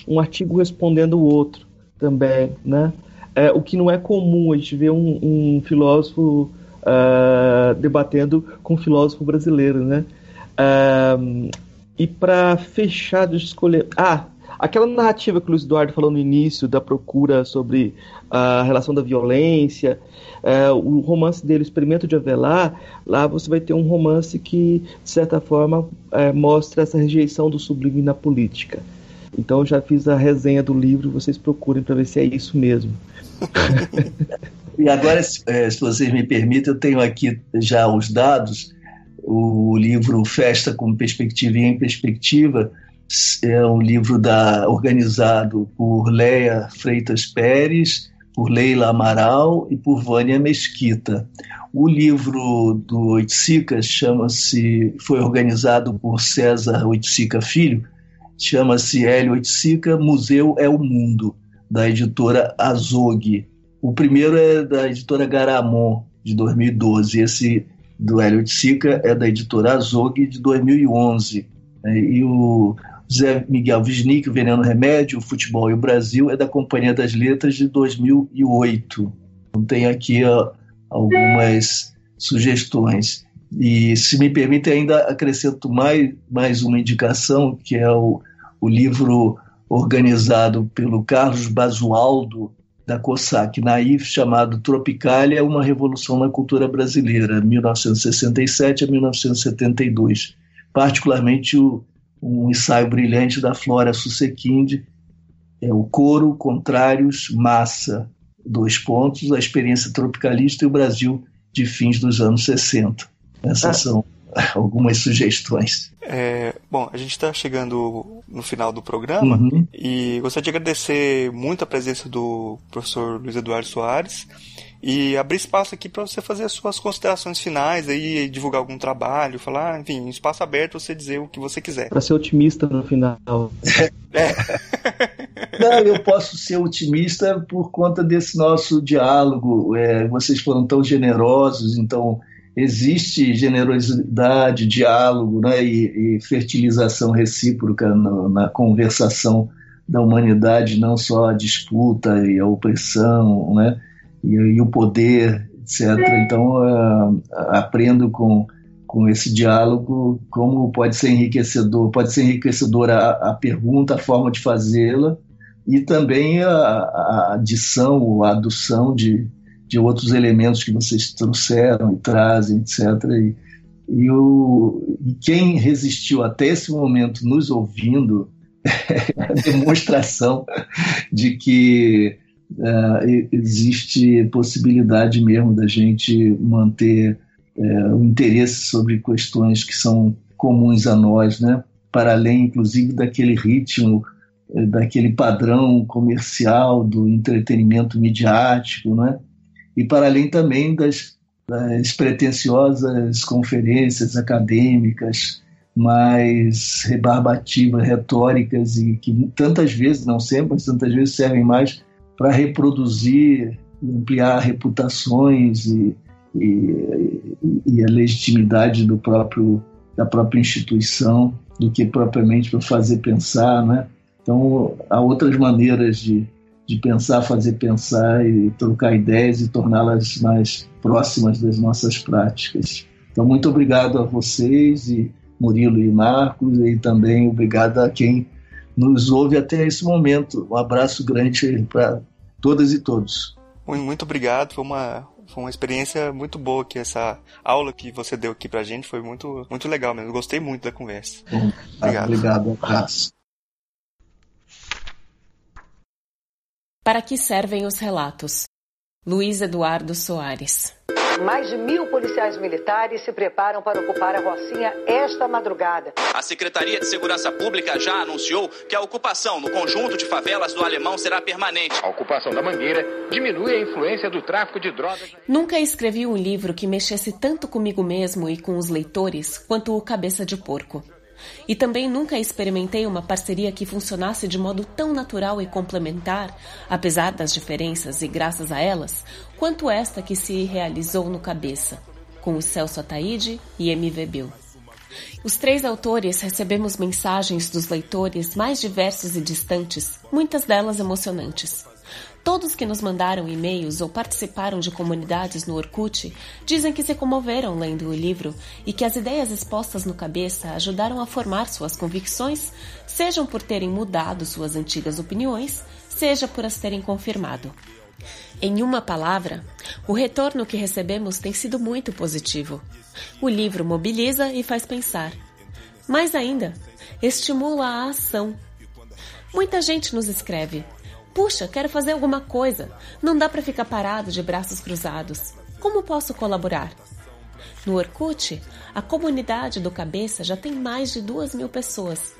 um artigo respondendo o outro também, né? É, o que não é comum a gente ver um, um filósofo uh, debatendo com um filósofo brasileiro, né? Uh, e para fechar, eu escolher. Ah, aquela narrativa que o Luiz Eduardo falou no início da procura sobre a relação da violência, uh, o romance dele, Experimento de Avelar, lá você vai ter um romance que, de certa forma, eh, mostra essa rejeição do sublime na política. Então eu já fiz a resenha do livro, vocês procurem para ver se é isso mesmo. e agora, se, é, se vocês me permitem, eu tenho aqui já os dados. O livro Festa com Perspectiva e em Perspectiva é um livro da, organizado por Leia Freitas Pérez, por Leila Amaral e por Vânia Mesquita. O livro do Oiticica chama-se, foi organizado por César Oiticica Filho, chama-se Hélio Oiticica, Museu é o Mundo, da editora Azog. O primeiro é da editora Garamon, de 2012. Esse do Hélio Oiticica é da editora Azog, de 2011. É, e o Zé Miguel Wisnik, o Veneno Remédio, o Futebol e o Brasil, é da Companhia das Letras, de 2008. Então tem aqui ó, algumas sugestões. E, se me permite, ainda acrescento mais, mais uma indicação, que é o, o livro organizado pelo Carlos Basualdo, da COSAC, naif, chamado Tropicália, uma revolução na cultura brasileira, 1967 a 1972. Particularmente o, um ensaio brilhante da Flora Susequinde, é o Coro, Contrários, Massa, dois pontos, a experiência tropicalista e o Brasil de fins dos anos 60. Essas ah. são algumas sugestões. É, bom, a gente está chegando no final do programa uhum. e gostaria de agradecer muito a presença do professor Luiz Eduardo Soares e abrir espaço aqui para você fazer as suas considerações finais aí, divulgar algum trabalho, falar, enfim, um espaço aberto você dizer o que você quiser. Para ser otimista no final. é. Não, eu posso ser otimista por conta desse nosso diálogo. É, vocês foram tão generosos, então existe generosidade, diálogo né, e, e fertilização recíproca na, na, conversação da humanidade, não só a disputa e a opressão né, e, e o poder, etc. Então, uh, aprendo com, com esse diálogo como pode ser enriquecedor, pode ser enriquecedor a, pergunta, a forma de fazê-la e também a, a adição, a adução de, de outros elementos que vocês trouxeram e trazem, etc. E, e, o, e quem resistiu até esse momento nos ouvindo é a demonstração de que uh, existe possibilidade mesmo da gente manter uh, o interesse sobre questões que são comuns a nós, né? para além, inclusive, daquele ritmo, uh, daquele padrão comercial do entretenimento midiático, né? e para além também das, das pretensiosas conferências acadêmicas mais rebarbativas, retóricas e que tantas vezes, não sempre, mas tantas vezes servem mais para reproduzir, ampliar reputações e, e, e, a legitimidade do próprio da própria instituição do que propriamente para fazer pensar, né? Então há outras maneiras de de pensar, fazer pensar e trocar ideias e torná-las mais próximas das nossas práticas. Então, muito obrigado a vocês e Murilo e Marcos e também obrigado a quem nos ouve até esse momento. Um abraço grande para todas e todos. Muito obrigado, foi uma, foi uma experiência muito boa que essa aula que você deu aqui pra gente foi muito, muito legal mesmo. gostei muito da conversa. Bom, obrigado. Obrigado, um abraço. Para que servem os relatos? Luiz Eduardo Soares. Mais de mil policiais militares se preparam para ocupar a Rocinha esta madrugada. A Secretaria de Segurança Pública já anunciou que a ocupação no conjunto de favelas do Alemão será permanente. A ocupação da Mangueira diminui a influência do tráfico de drogas. Nunca escrevi um livro que mexesse tanto comigo mesmo e com os leitores quanto o Cabeça de Porco. E também nunca experimentei uma parceria que funcionasse de modo tão natural e complementar, apesar das diferenças e graças a elas, quanto esta que se realizou no Cabeça, com o Celso Ataíde e MV Bill. Os três autores recebemos mensagens dos leitores mais diversos e distantes, muitas delas emocionantes. Todos que nos mandaram e-mails ou participaram de comunidades no Orkut dizem que se comoveram lendo o livro e que as ideias expostas no cabeça ajudaram a formar suas convicções, sejam por terem mudado suas antigas opiniões, seja por as terem confirmado. Em uma palavra, o retorno que recebemos tem sido muito positivo. O livro mobiliza e faz pensar. Mais ainda, estimula a ação. Muita gente nos escreve, Puxa, quero fazer alguma coisa. Não dá para ficar parado de braços cruzados. Como posso colaborar? No Orkut, a comunidade do Cabeça já tem mais de duas mil pessoas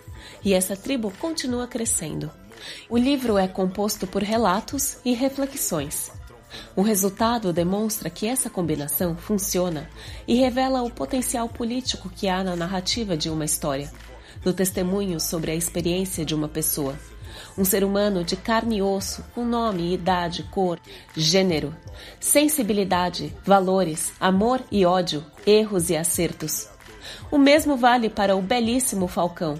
e essa tribo continua crescendo. O livro é composto por relatos e reflexões. O resultado demonstra que essa combinação funciona e revela o potencial político que há na narrativa de uma história, no testemunho sobre a experiência de uma pessoa um ser humano de carne e osso, com nome, idade, cor, gênero, sensibilidade, valores, amor e ódio, erros e acertos. O mesmo vale para o belíssimo Falcão,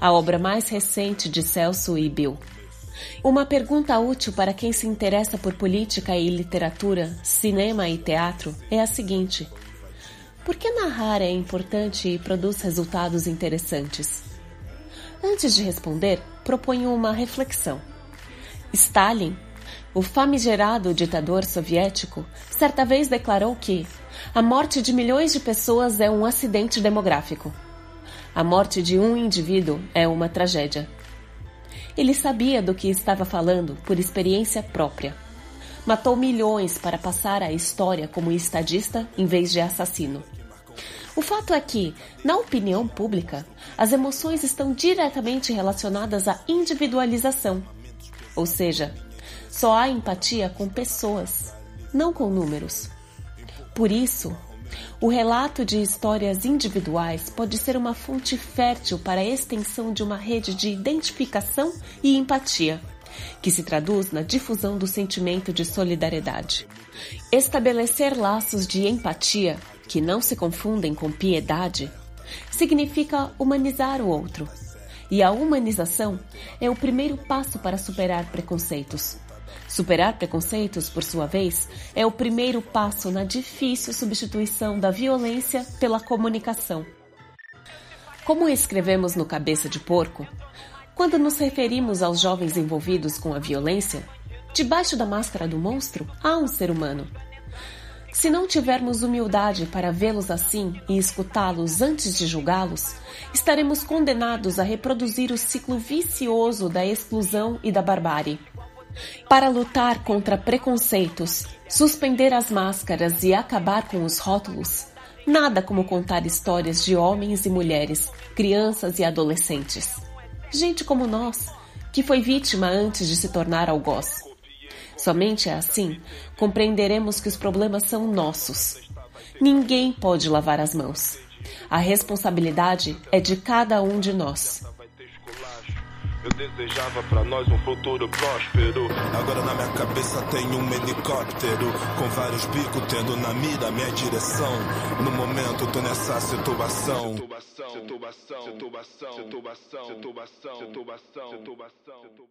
a obra mais recente de Celso e Bill. Uma pergunta útil para quem se interessa por política e literatura, cinema e teatro é a seguinte: por que narrar é importante e produz resultados interessantes? Antes de responder, proponho uma reflexão. Stalin, o famigerado ditador soviético, certa vez declarou que a morte de milhões de pessoas é um acidente demográfico. A morte de um indivíduo é uma tragédia. Ele sabia do que estava falando por experiência própria. Matou milhões para passar a história como estadista em vez de assassino. O fato é que, na opinião pública, as emoções estão diretamente relacionadas à individualização. Ou seja, só há empatia com pessoas, não com números. Por isso, o relato de histórias individuais pode ser uma fonte fértil para a extensão de uma rede de identificação e empatia, que se traduz na difusão do sentimento de solidariedade. Estabelecer laços de empatia que não se confundem com piedade, significa humanizar o outro. E a humanização é o primeiro passo para superar preconceitos. Superar preconceitos, por sua vez, é o primeiro passo na difícil substituição da violência pela comunicação. Como escrevemos no Cabeça de Porco, quando nos referimos aos jovens envolvidos com a violência, debaixo da máscara do monstro há um ser humano se não tivermos humildade para vê-los assim e escutá-los antes de julgá-los, estaremos condenados a reproduzir o ciclo vicioso da exclusão e da barbárie. Para lutar contra preconceitos, suspender as máscaras e acabar com os rótulos, nada como contar histórias de homens e mulheres, crianças e adolescentes. Gente como nós, que foi vítima antes de se tornar algoz. Somente assim compreenderemos que os problemas são nossos. Ninguém pode lavar as mãos. A responsabilidade é de cada um de nós. Eu desejava para nós um futuro próspero. Agora na minha cabeça tem um helicóptero com vários bicos tendo na mira minha direção. No momento tô nessa situação. situação, situação, situação, situação, situação, situação, situação.